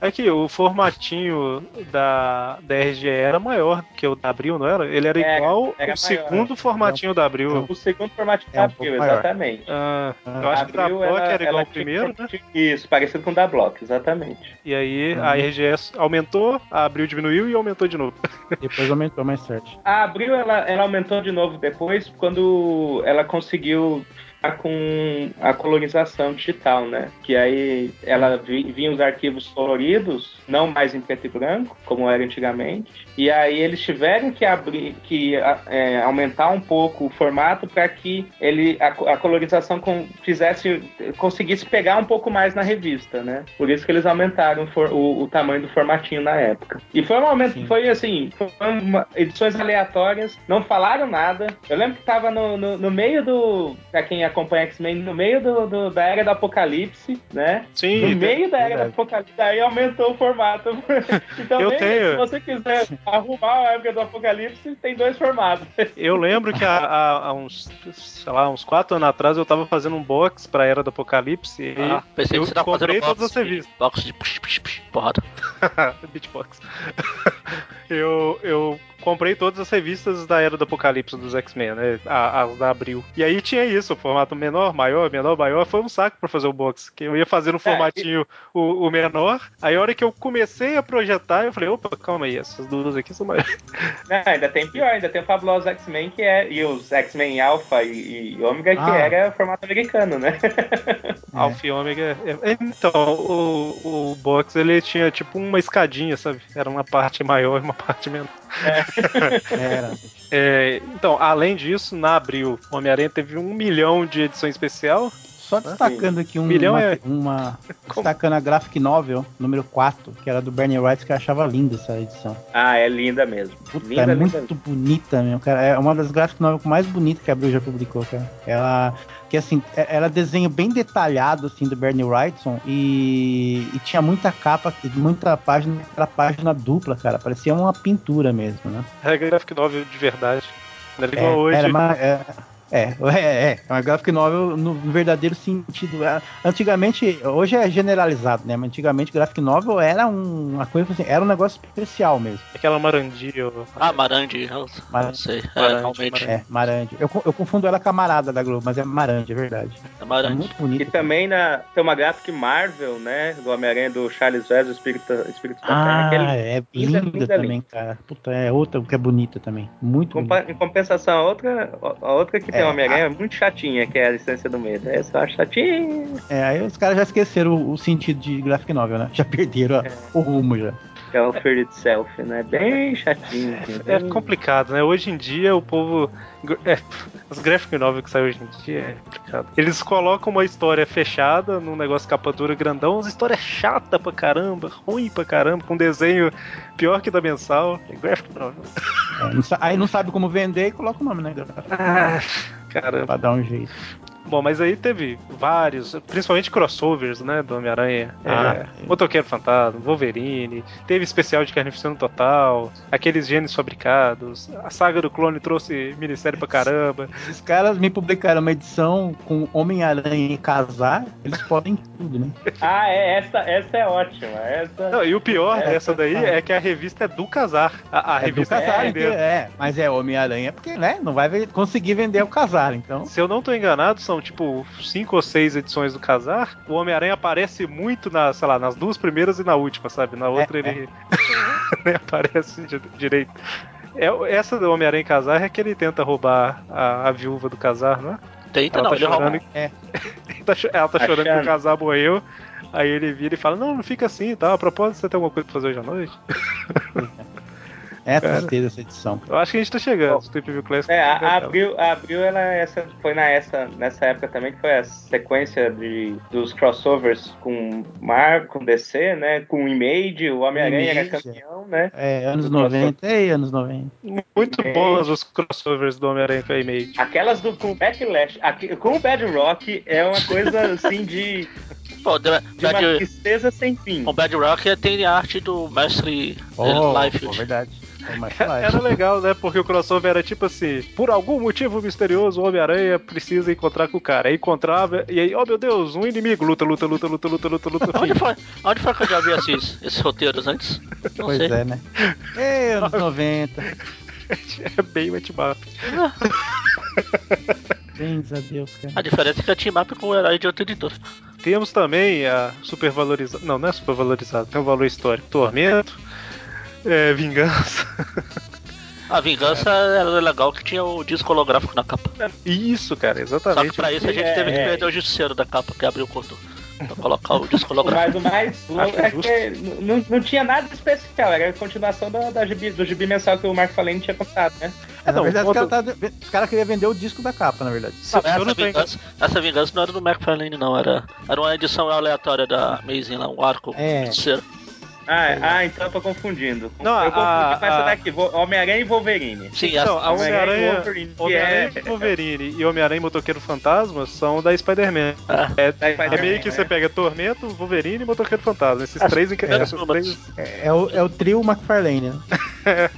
Aqui, o formatinho da, da RGE era maior que o da Abril, não era? Ele era Era, igual era o segundo formatinho da Abril. O segundo formatinho É um da Abril, exatamente. Ah, Ah. eu acho que o da Abril, Block ela- era igual ao primeiro, né? Isso, parecido com o da Block, exatamente. E aí Uhum. a RGS aumentou, a Abril diminuiu e aumentou de novo. Depois aumentou mais certo. A Abril, ela, ela aumentou de novo depois, quando ela conseguiu com a colorização digital, né? Que aí ela vi- vinha os arquivos coloridos, não mais em preto e branco, como era antigamente. E aí eles tiveram que abrir, que é, aumentar um pouco o formato para que ele a, a colorização com- fizesse conseguisse pegar um pouco mais na revista, né? Por isso que eles aumentaram o, for- o- o tamanho do formatinho na época. E foi um aumento, Sim. foi assim, foram uma- edições aleatórias, não falaram nada. Eu lembro que tava no, no, no meio do, pra quem acompanha X-Men, no meio do, do- da era do Apocalipse, né? Sim, No meio da era verdade. do Apocalipse, aí aumentou o formato. então, Eu nem- tenho. se você quiser arrumar a época do Apocalipse, tem dois formatos. eu lembro que há, há- há uns, sei lá, uns 4 anos atrás eu tava fazendo um box pra Era do Apocalipse e Ah, pensei eu que você fazendo comprei box todas as de, revistas. box de psh, psh, psh, porrada. Beatbox. eu, eu comprei todas as revistas da Era do Apocalipse dos X-Men, né? a- As da Abril. E aí tinha isso, o formato menor, maior, menor, maior. Foi um saco pra fazer o box. Que eu ia fazer no formatinho o, o menor. Aí a hora que eu comecei a projetar, eu falei, opa, calma aí, essas duas aqui são maiores. Não, ainda tem pior, ainda tem o Fabuloso X-Men que é. E os X-Men Alpha e, e Ômega, que Ah. era formato americano, né? Alpha e Ômega. é- é- Então, o, o box ele tinha tipo uma escadinha, sabe? Era uma parte maior e uma parte menor. Era. É, então, além disso, na Abril, o Homem-Aranha teve um milhão de edição especial. Só destacando aqui um, Milhão uma, é- uma- destacando a graphic novel número 4, que era do Bernie Wright, que eu achava linda essa edição. Ah, é linda mesmo. Puta, linda, é linda. muito bonita, meu, cara. É uma das graphic novels mais bonitas que a Abril já publicou, cara. Ela, que assim, é- era desenho bem detalhado, assim, do Bernie Wrightson e, e tinha muita capa, muita página, era página dupla, cara. Parecia uma pintura mesmo, né? É graphic novel de verdade. Era igual É, hoje. Era uma, é, é, é, é, é uma graphic novel no verdadeiro sentido. É, Antigamente, hoje é generalizado, né? Mas antigamente graphic novel era um- uma coisa assim, era um negócio especial mesmo. Aquela marandia. ó. Ah, Marandi, eu não Marandi. sei. É, Marandi, realmente. É, Marandi. Eu, eu confundo ela com a Marada da Globo, mas é Marandi, é verdade. É É Marandi. muito E bonito. também na, tem uma gráfica Marvel, né? Do Homem-Aranha do Charles Vez, o Espírito, Espírito da Ah, Terra. que ele- é linda, linda, linda, também, cara. Puta, é outra que é bonita também. Muito Compa- bonita. Em compensação, a outra, a outra que tem É, o Homem-Aranha é muito chatinha, que é a Licença do Medo. Essa eu acho chatinha. É, aí os caras já esqueceram o, o sentido de graphic novel, né? Já perderam a- É. o rumo já. Que é o Fear Itself, né? Bem chatinho. assim, É bem- complicado, né? Hoje em dia o povo. É, os graphic novel que saem hoje em dia é complicado. Eles colocam uma história fechada num negócio capa dura grandão, uma história chata pra caramba, ruim pra caramba, com desenho pior que da mensal. É graphic novel. É, não aí não sabe como vender e coloca o nome, né? Ah, caramba. Pra dar um jeito. Bom, mas aí teve vários, principalmente crossovers, né, do Homem-Aranha. Ah, é, Motoqueiro Fantasma, Wolverine, teve especial de Carnificina Total, aqueles genes fabricados, a saga do clone trouxe minissérie pra caramba. Se os caras me publicaram uma edição com Homem-Aranha e casar, eles podem tudo, né? Ah, é, essa, essa é ótima. Essa... Não, e o pior É, dessa daí é que a revista é do Casar. A, a É do revista casar, é, porque- é, mas é Homem-Aranha porque, né? Não vai conseguir vender o casar, então. Se eu não tô enganado, são tipo cinco ou seis edições do Casar. O Homem-Aranha aparece muito na, sei lá, nas duas primeiras e na última, sabe? Na outra É, ele nem aparece di- direito. É, essa do Homem-Aranha em Casar é que ele tenta roubar a, a viúva do Casar, não é? Tenta Ela não, tá ele rouba. chorando. É. Tá ela tá chorando que o Casar morreu. Aí ele vira e fala: Não, não fica assim, tá? A propósito, você tem alguma coisa pra fazer hoje à noite? É a Cara. tristeza essa edição. Eu acho que a gente tá chegando. O Trip View Classic. É, tá a. Abril, a Abril ela essa, foi na, essa, nessa época também que foi a sequência de, dos crossovers com Mar, com DC, né? Com Image, o Homem-Aranha era Image, campeão, né? É, anos O 90, ei, anos 90. Muito É. bons os crossovers do Homem-Aranha com a Image. Aquelas do com o Backlash, aqui- com o Bad Rock é uma coisa assim de, Pô, de, de uma Bad, tristeza sem fim. o Bad Rock tem a arte do mestre Oh, pô, verdade. É Era legal, né? Porque o crossover era tipo assim: por algum motivo misterioso, o Homem-Aranha precisa encontrar com o cara. Aí encontrava, e aí, oh meu Deus, um inimigo, luta, luta, luta, luta, luta, luta, luta. Onde foi, onde foi que eu já vi esses, esses roteiros antes? Não Pois sei. é, né? Ei, anos 90. É bem o Etmap. Bens a Deus, cara. A diferença é que a team up com o herói de outro editor. Temos também a supervalorizada. Não, não é supervalorizada, tem um valor histórico. Tormento, é, Vingança. A vingança era legal que tinha o disco holográfico na capa. Isso, cara, Só que exatamente. pra isso a gente É, teve que é. perder o justiceiro da capa que abriu o cortou. Pra colocar o disco holográfico. Mas o mais louco é que não, não tinha nada especial, era a continuação da, da gibi- do gibi mensal que o Marco Falene tinha contado, né? É, na Não, verdade, os caras tá, cara queriam vender o disco da capa, na verdade. Eu essa, não vingança, essa vingança não era do McFarlane, não. Era, era uma edição aleatória da Amazing lá, um arco É. justiceiro. Ah, ah, então eu tô confundindo. Não, eu confundi com essa a- daqui, Homem-Aranha e Wolverine. Sim, Então, a Homem-Aranha, Wolverine, que Homem-Aranha é- Wolverine e Homem-Aranha Motoqueiro Fantasma são da Spider-Man. Ah. É, Da é meio que né? você pega Tormento, Wolverine e Motoqueiro Fantasma. Esses As três, números. três É, é o, é o trio McFarlane, né?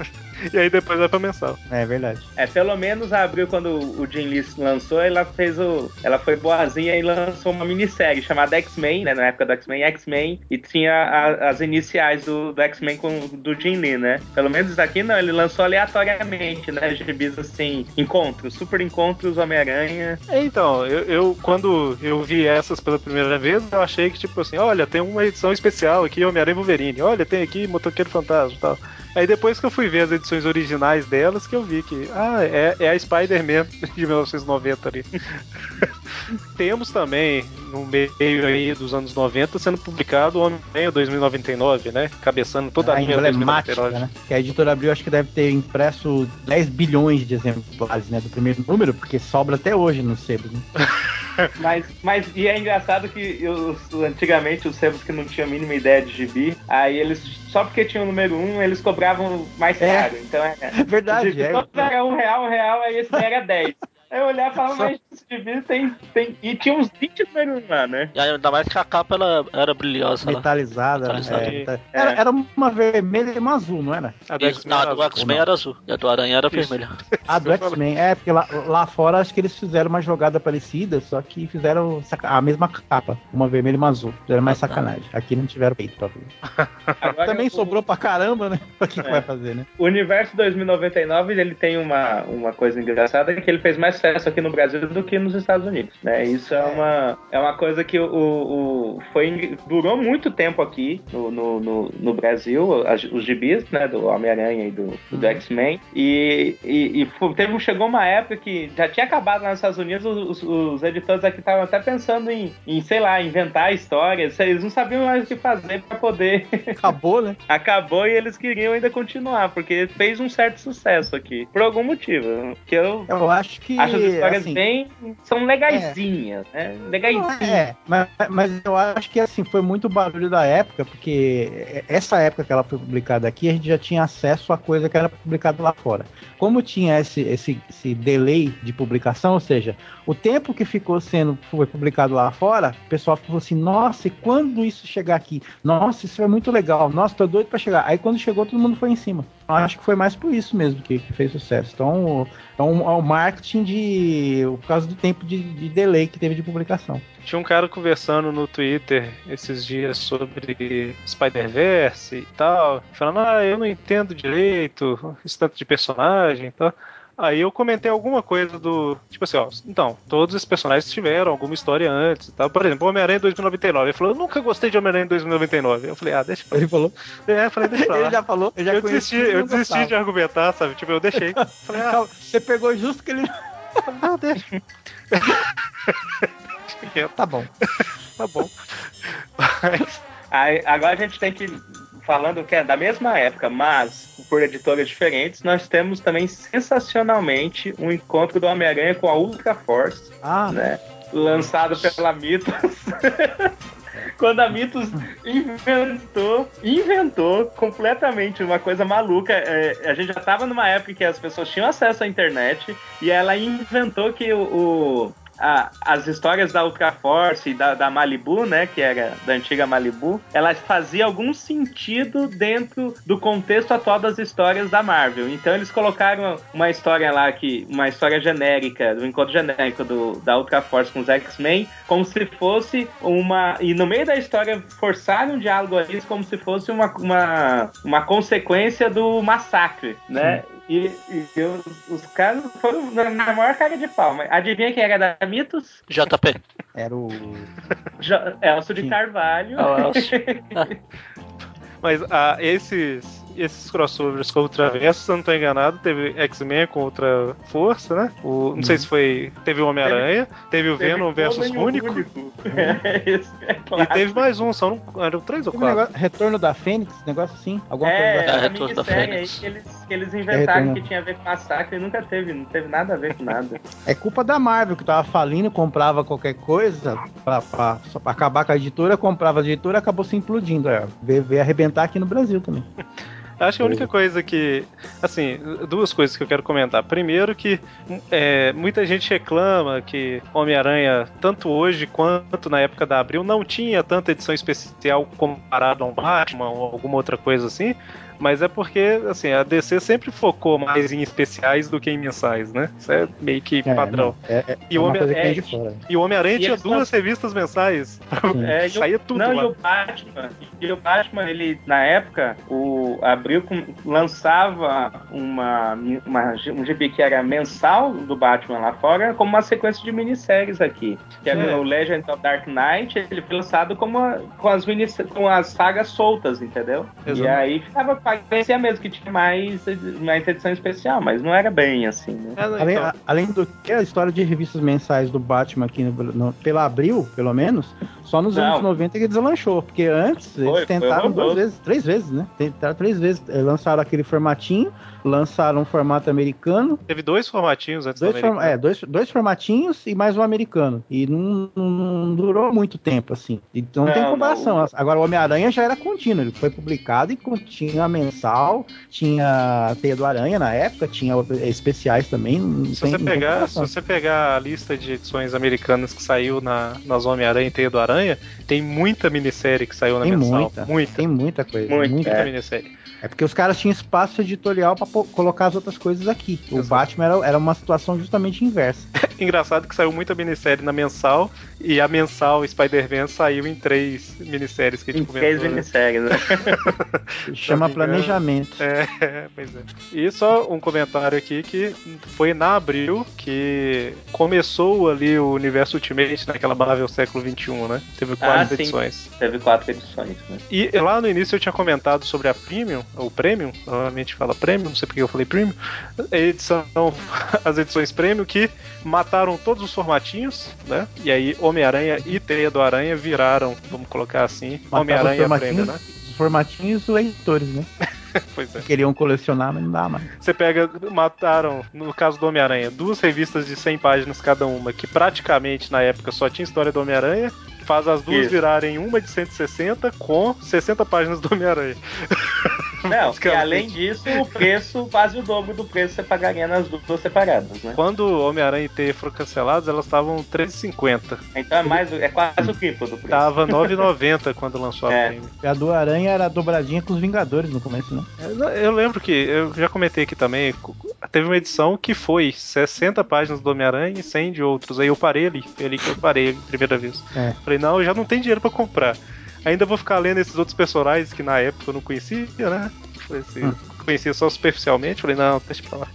E aí depois vai pra mensal. É verdade. É, pelo menos a Abril, quando o Jim Lee lançou, ela fez o. Ela foi boazinha e lançou uma minissérie chamada X-Men, né? Na época do X-Men, X-Men, e tinha a- as iniciais do, do X-Men com do Jim Lee, né? Pelo menos isso aqui não, ele lançou aleatoriamente, né? Gibis assim, encontros, super encontros Homem-Aranha. Então, eu, eu- quando eu vi essas pela primeira vez, eu achei que, tipo assim, olha, tem uma edição especial aqui, Homem-Aranha e Wolverine, olha, tem aqui Motoqueiro Fantasma e tal. Aí depois que eu fui ver as edições originais delas, que eu vi que, ah, é, é a Spider-Man de 1990 ali. Temos também, no meio aí dos anos 90, sendo publicado o Homem-Aranha 2099, né? Cabeçando toda a, a linha emblemática, 2099. né? Que a editora Abril acho que deve ter impresso 10 bilhões de exemplares, né? Do primeiro número, porque sobra até hoje no sebo. Né? Mas, mas e é engraçado que os- antigamente os sebos que não tinham a mínima ideia de gibi, aí eles, só porque tinha o número um, eles cobravam mais É. caro. Então é. Verdade, Tipo, é. Todos era um real, um real, aí esse era 10. Aí eu olhava e falava, mas esse gibi tem, tem. E tinha uns 20 números lá, né? E ainda mais que a capa ela era brilhosa lá. Metalizada, né? Metalizada. É, meta- era, era uma vermelha e uma azul, não era? A do X-Men não, a era do azul. X-Men era azul. E a do Aranha era Isso. vermelha. A do X-Men, é, porque lá, lá fora acho que eles fizeram uma jogada parecida, só que fizeram a mesma capa, uma vermelha e uma azul. Fizeram mais Ah, tá. sacanagem. Aqui não tiveram peito pra. Agora, Também o- sobrou pra caramba, né? O que, que É. vai fazer, né? O Universo 2099 ele tem uma, uma coisa engraçada que ele fez mais sucesso aqui no Brasil do que nos Estados Unidos, né? Isso é uma, é uma coisa que o, o foi durou muito tempo aqui no, no, no, no Brasil, as- os gibis, né? Do Homem-Aranha e do, do X-Men e, e, e teve, chegou uma época que já tinha acabado lá nos Estados Unidos, os, os editores aqui estavam até pensando em, em, sei lá, inventar histórias, eles não sabiam mais o que fazer para poder Acabou, né? acabou e eles queriam ainda continuar, porque fez um certo sucesso aqui. Por algum motivo. Que eu Eu acho que. acho as histórias assim, bem. são legaisinhas, né? Legaisinhas. É, mas, mas eu acho que assim, foi muito barulho da época, porque essa época que ela foi publicada aqui, a gente já tinha acesso a coisa que era publicada lá fora. Como tinha esse, esse, esse delay de publicação, ou seja, o tempo que ficou sendo foi publicado lá fora, o pessoal falou assim, nossa, e quando isso chegar aqui? Nossa, isso é muito legal, nossa, tô doido pra chegar. Aí quando chegou, todo mundo foi em cima. Acho que foi mais por isso mesmo que, que fez sucesso. Então, então é o marketing de. por causa do tempo de, de delay que teve de publicação. Tinha um cara conversando no Twitter esses dias sobre Spider-Verse e tal, falando, ah, eu não entendo direito esse tanto de personagem e tal. Aí eu comentei alguma coisa do. Tipo assim, ó, então, todos os personagens tiveram alguma história antes e tal. Por exemplo, Homem-Aranha 2099. Ele falou, eu nunca gostei de Homem-Aranha 2099. Eu falei, ah, deixa pra lá. Ele falou. É, eu falei, deixa pra lá. Ele já falou, eu já eu conheci, desisti, eu desisti gostava. de argumentar, sabe? Tipo, eu deixei. Falei, ah, Você pegou justo que ele. não, deixa. Tá bom. Tá bom. Mas, Aí, agora a gente tem que falando que é da mesma época, mas por editoras diferentes, nós temos também sensacionalmente um encontro do Homem-Aranha com a Ultra Force, Ah, né? Lançado pela Mitos. Quando a Mitos inventou, inventou completamente uma coisa maluca. É, a gente já estava numa época que as pessoas tinham acesso à internet e ela inventou que o, o- a- as histórias da Ultra Force e da, da Malibu, né, que era da antiga Malibu, elas faziam algum sentido dentro do contexto atual das histórias da Marvel. Então eles colocaram uma história lá que uma história genérica, do encontro genérico do, da Ultra Force com os X-Men, como se fosse uma e no meio da história forçaram um diálogo ali como se fosse uma, uma, uma consequência do massacre, né? E, e os, os caras foram na na maior cara de pau. Mas adivinha quem era da Mitos? JP. era o. Jo Elcio de. Carvalho. É o Elcio. Mas ah, esses, esses crossovers com o Ultraverso, se eu não tô enganado, teve X-Men com outra força, né? O, não sei se foi. Teve o Homem-Aranha, teve o Teve Venom versus um Único. É, é E teve mais um, são, eram três ou um quatro. negócio, Retorno da Fênix, negócio assim. Alguma É, coisa essa É, Retorno da minissérie aí Fênix. que eles, que eles inventaram Retorno. que tinha a ver com massacre e nunca teve, não teve nada a ver com nada. É culpa da Marvel, que tava falindo, comprava qualquer coisa pra, pra- só pra acabar com a editora, comprava a editora acabou se implodindo. É, veio, veio arrebentar aqui no Brasil também. Acho que a única coisa que. Assim, duas coisas que eu quero comentar. Primeiro, que é, muita gente reclama que Homem-Aranha, tanto hoje quanto na época da Abril, não tinha tanta edição especial comparado a um Batman ou alguma outra coisa assim. Mas é porque, assim, a DC sempre focou mais em especiais do que em mensais, né? Isso é meio que É, padrão. não, é, é, E o Homem- é, vem de fora. E o Homem-Aranha E tinha duas revistas mensais. É, e o- Saía tudo Não, lá. e o Batman, e o Batman, ele, na época, o Abril com- lançava uma, uma, um gibi que era mensal do Batman lá fora, como uma sequência de minisséries aqui. Que era É. o Legend of Dark Knight, ele foi lançado como a- com, as minis, com as sagas soltas, entendeu? E Exato. aí ficava, parecia mesmo que tinha mais, mais edição especial, mas não era bem assim, né? É, Além, então, a- além do que a história de revistas mensais do Batman aqui no, no- pela Abril, pelo menos, só nos Não. anos 90 que deslanchou. Porque antes Foi, eles tentaram duas vezes, três vezes, né? Tentaram três vezes. Eh, Lançaram aquele formatinho, lançaram um formato americano, teve dois formatinhos antes dois, do form- é, dois, dois formatinhos e mais um americano. E não, não- não durou muito tempo, assim. Então não, tem Não, comparação. não. Agora o Homem-Aranha já era contínuo. Ele foi publicado e tinha mensal, tinha Teia do Aranha na época, tinha especiais também. Se tem, você, tem pegar, se você pegar a lista de edições americanas que saiu na, nas Homem-Aranha e Teia do Aranha, tem muita minissérie que saiu na Tem mensal. muita. Muita. Tem muita coisa. Muito, muita. Muita É. minissérie. É porque os caras tinham espaço editorial pra pô- colocar as outras coisas aqui. O Exato. Batman era, era uma situação justamente inversa. Engraçado que saiu muita minissérie na mensal e a mensal Spider-Man saiu em três minisséries que a Em gente três comentou. né? minisséries, né? Chama engano. planejamento. É, pois é. E só um comentário aqui que foi na Abril que começou ali o universo Ultimate naquela Marvel século XXI, né? Teve quatro Ah, sim. edições. Teve quatro edições, né? E lá no início eu tinha comentado sobre a Premium, ou Premium, normalmente fala Premium, não sei porque eu falei Premium, edição, as edições Premium que mataram todos os formatinhos, né? E aí Homem-Aranha e Teia do Aranha viraram, vamos colocar assim, Homem-Aranha Premium, né? os formatinhos leitores, né? Pois é. Queriam colecionar, mas não dá mais. Você pega, mataram, no caso do Homem-Aranha, duas revistas de 100 páginas cada uma, que praticamente na época só tinha história do Homem-Aranha, faz as duas Isso. virarem uma de 160 com 60 páginas do Homem-Aranha. Não, e além disso, o preço quase o dobro do preço que você pagaria nas duas separadas, né? Quando Homem-Aranha e Teia foram cancelados, elas estavam 13,50. Então é mais, é quase o triplo do preço. Tava 9,90 quando lançou a É. E a do Aranha era dobradinha com os Vingadores no começo, né? Eu- Eu lembro que, eu já comentei aqui também, teve uma edição que foi 60 páginas do Homem-Aranha e 100 de outros. Aí eu parei ali, foi ali que eu parei a primeira vez. É. Falei, não, eu já não tenho dinheiro pra comprar. Ainda vou ficar lendo esses outros personagens que na época eu não conhecia, né? Falei assim, Hum. conhecia só superficialmente. Falei, não, deixa pra lá.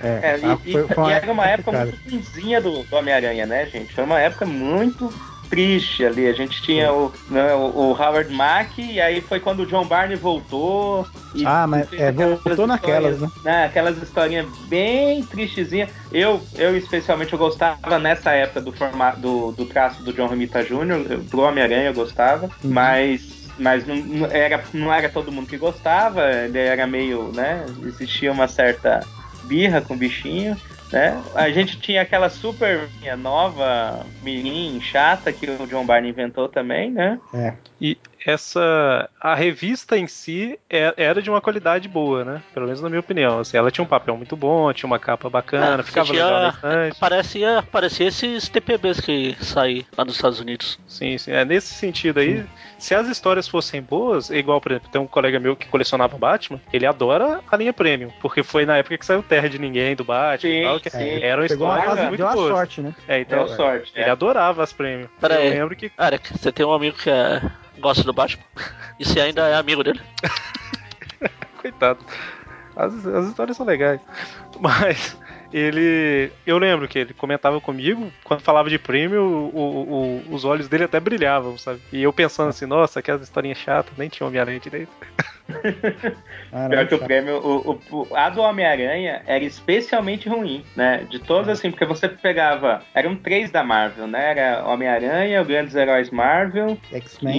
É, É, e, foi- foi e era uma época complicada. muito ruimzinha do, do Homem-Aranha, né, gente? Foi uma época muito triste ali. A gente tinha o, né, o, Howard Mack, e aí foi quando o John Barney voltou. Ah, mas, é, voltou naquelas, histórias, né? Aquelas historinhas bem tristezinhas. Eu, eu, especialmente, eu gostava nessa época do formato do, do traço do John Romita Jr., pro Homem-Aranha eu gostava, Uhum. mas mas não, não era, não era todo mundo que gostava, ele era meio, né? Existia uma certa birra com o bichinho. Né? A gente tinha aquela super nova mirim chata que o John Barney inventou também, né? É. E essa a revista em si é- era de uma qualidade boa, né? Pelo menos na minha opinião. Assim, ela tinha um papel muito bom, tinha uma capa bacana, É, ficava tinha- legal na estante. Parecia, parecia esses TPBs que saem lá nos Estados Unidos. Sim, sim. É nesse sentido aí. Se as histórias fossem boas, igual, por exemplo, tem um colega meu que colecionava Batman, ele adora a linha Premium, porque foi na época que saiu Terra de Ninguém do Batman Sim, e tal, que sim. eram histórias muito deu uma boas. sorte, né? É, então, Deu sorte. ele é. adorava as Premium. Pera Eu aí. lembro que Eric, você tem um amigo que é, gosta do Batman? E você ainda é amigo dele? Coitado. As, as histórias são legais. Mas ele. Eu lembro que ele comentava comigo, quando falava de prêmio, os olhos dele até brilhavam, sabe? E eu pensando assim, nossa, aquelas historinhas chatas, nem tinha Homem-Aranha direito. Pior que o prêmio, o, o- o- a do Homem-Aranha era especialmente ruim, né? De todas, assim, porque você pegava. Eram três da Marvel, né? Era Homem-Aranha, o Grandes Heróis Marvel X-Men.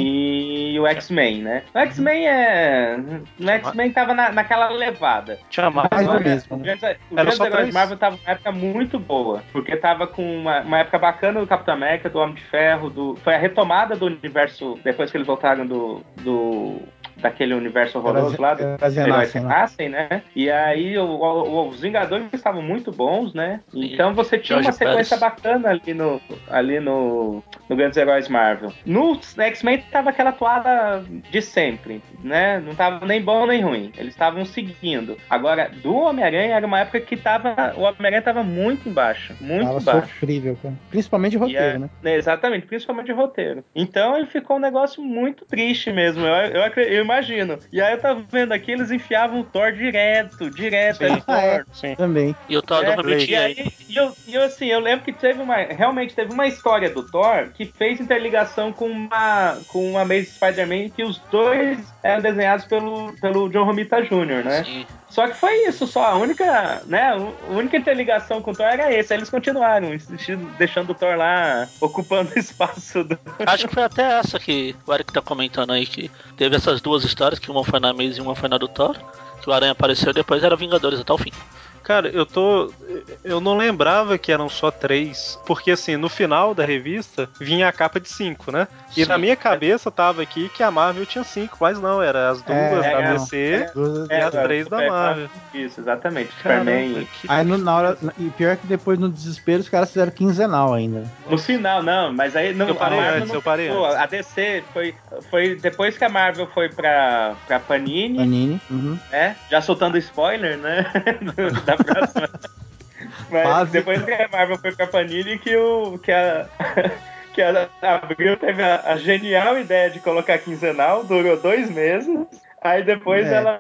e o X-Men, né? O X-Men é. O X-Men tava na, naquela levada. Tinha mais. Olha, mesmo, O né? Grandes, o Grandes Heróis três? Marvel tava numa época muito boa, porque tava com uma, uma época bacana do Capitão América, do Homem de Ferro, do, foi a retomada do universo, depois que eles voltaram do. do daquele universo horroroso lá, Heróis heróis renascem, né? né? E aí o- o- os Vingadores estavam muito bons, né? Sim. Então você tinha Jorge uma sequência Pérez. bacana ali no ali no, no Grandes Heróis Marvel. No X-Men tava aquela toada de sempre, né? Não tava nem bom nem ruim. Eles estavam seguindo. Agora, do Homem-Aranha era uma época que tava o Homem-Aranha tava muito embaixo, muito Tava baixo. sofrível, cara. Principalmente o roteiro, é- né? Exatamente, principalmente de roteiro. Então ele ficou um negócio muito triste mesmo, eu, eu, eu imagino. E aí eu tava vendo aqui, eles enfiavam o Thor direto, direto, Sim. Thor. Ah, é. Sim. Também. E o Thor É, não e permitia aí, e eu, e eu, assim, eu lembro que teve uma. Realmente teve uma história do Thor que fez interligação com uma. com uma Amazing Spider-Man que os dois eram desenhados pelo, pelo John Romita Jr., né? Sim. Só que foi isso, só a única, né? A única interligação com o Thor era esse. Aí eles continuaram, deixando o Thor lá ocupando o espaço do. Acho que foi até essa que o Eric tá comentando aí, que teve essas duas histórias, que uma foi na Maze e uma foi na do Thor. Que o Aranha apareceu depois era Vingadores até o fim. Cara, eu tô. Eu não lembrava que eram só três. Porque assim, no final da revista vinha a capa de cinco, né? E Sim. na minha cabeça tava aqui que a Marvel tinha cinco, mas não, era as duas É, da não. DC Duas- e as É, três da Marvel. Isso, exatamente. Caramba, Superman. que Aí no, na hora. E pior que depois no desespero os caras fizeram quinzenal ainda. No final, não, mas aí não. Eu parei antes, não eu parei ficou. antes. A DC foi, foi depois que a Marvel foi pra, pra Panini, Panini. Uhum. né? Já soltando spoiler, né? da. Mas Quase. depois que a Marvel foi pra Panini que o. que a. Que a Abril teve a, a genial ideia de colocar quinzenal, durou dois meses. Aí depois É. ela,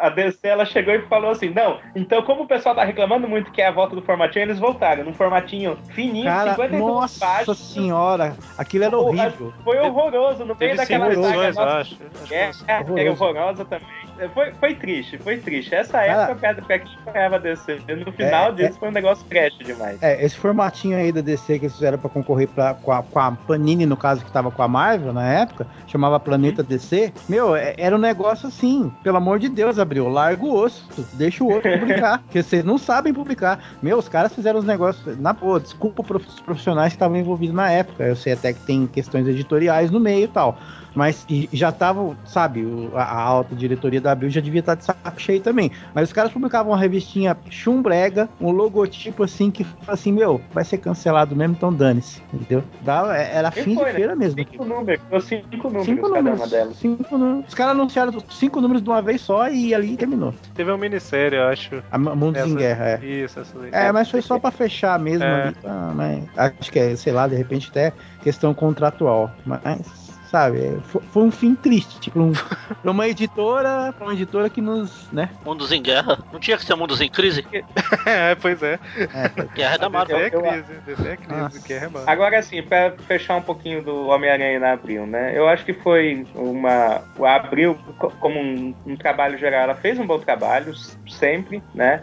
a DC ela chegou e falou assim: não, então como o pessoal tá reclamando muito que é a volta do formatinho, eles voltaram num formatinho fininho, Cara, 52 nossa páginas. senhora. Aquilo era horrível. Foi horroroso no meio Teve daquela saga. nossa, acho. Acho é, foi- é, era horrorosa também. Foi, foi triste, foi triste. Essa Cara, época, pra, quem acompanhava a DC, no final É, disso foi um negócio trash demais. É, esse formatinho aí da DC que eles fizeram pra concorrer pra, com, a, com a Panini, no caso, que tava com a Marvel na época, chamava Planeta DC. Meu, é- era um negócio assim, pelo amor de Deus, abriu, larga o osso, deixa o outro publicar, porque vocês não sabem publicar. Meu, os caras fizeram os negócios, na boa, desculpa os profissionais que estavam envolvidos na época, eu sei até que tem questões editoriais no meio e tal. Mas já estavam, sabe, o- a, a alta diretoria da Abril já devia estar de saco cheio também. Mas os caras publicavam uma revistinha chumbrega, um logotipo assim que fala assim, meu, vai ser cancelado mesmo, então dane-se, entendeu? Dava, é- era E fim foi, de né? feira mesmo. Cinco números, cinco números Cinco cada números, uma delas. cinco números. Os caras anunciaram cinco números de uma vez só e ali terminou. Teve uma minissérie, eu acho. A Mundos em Essa- Guerra, é. Isso, essa daí. É, mas foi só pra fechar mesmo É. ali. pra- mas acho que é, sei lá, de repente até questão contratual. Mas, sabe, é, fo- foi, um fim triste. Tipo, um, pra uma editora, pra uma editora que nos, né? Mundos em guerra. Não tinha que ser mundos em crise? é, pois é. É, foi- Guerra é da DC Marvel. é crise, DC é crise, Nossa. que é. Agora assim, pra fechar um pouquinho do Homem-Aranha na Abril, né? Eu acho que foi uma. O Abril, co- como um, um trabalho geral, ela fez um bom trabalho, sempre, né?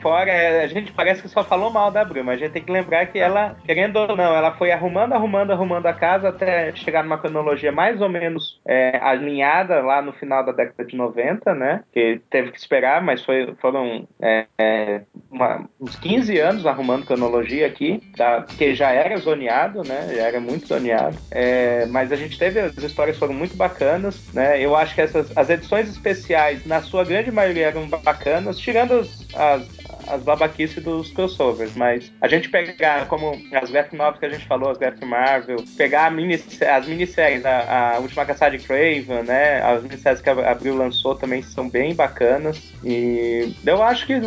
Fora, é, a gente parece que só falou mal da Abril, mas a gente tem que lembrar que ela, querendo ou não, ela foi arrumando, arrumando, arrumando a casa até chegar numa cronologia cronologia mais ou menos é, alinhada lá no final da década de 90, né? Que teve que esperar, mas foi, foram é, é, uma, uns 15 anos arrumando cronologia aqui, tá? porque já era zoneado, né? Já era muito zoneado. É, mas a gente teve, as histórias foram muito bacanas, né? Eu acho que essas, as edições especiais, na sua grande maioria, eram bacanas, tirando as, as as babaquices dos crossovers, mas a gente pegar como as graphic novels que a gente falou, as graphic Marvel, pegar mini, as minisséries, a, a Última Caçada de Craven, né, as minisséries que a Abril lançou também são bem bacanas e eu acho que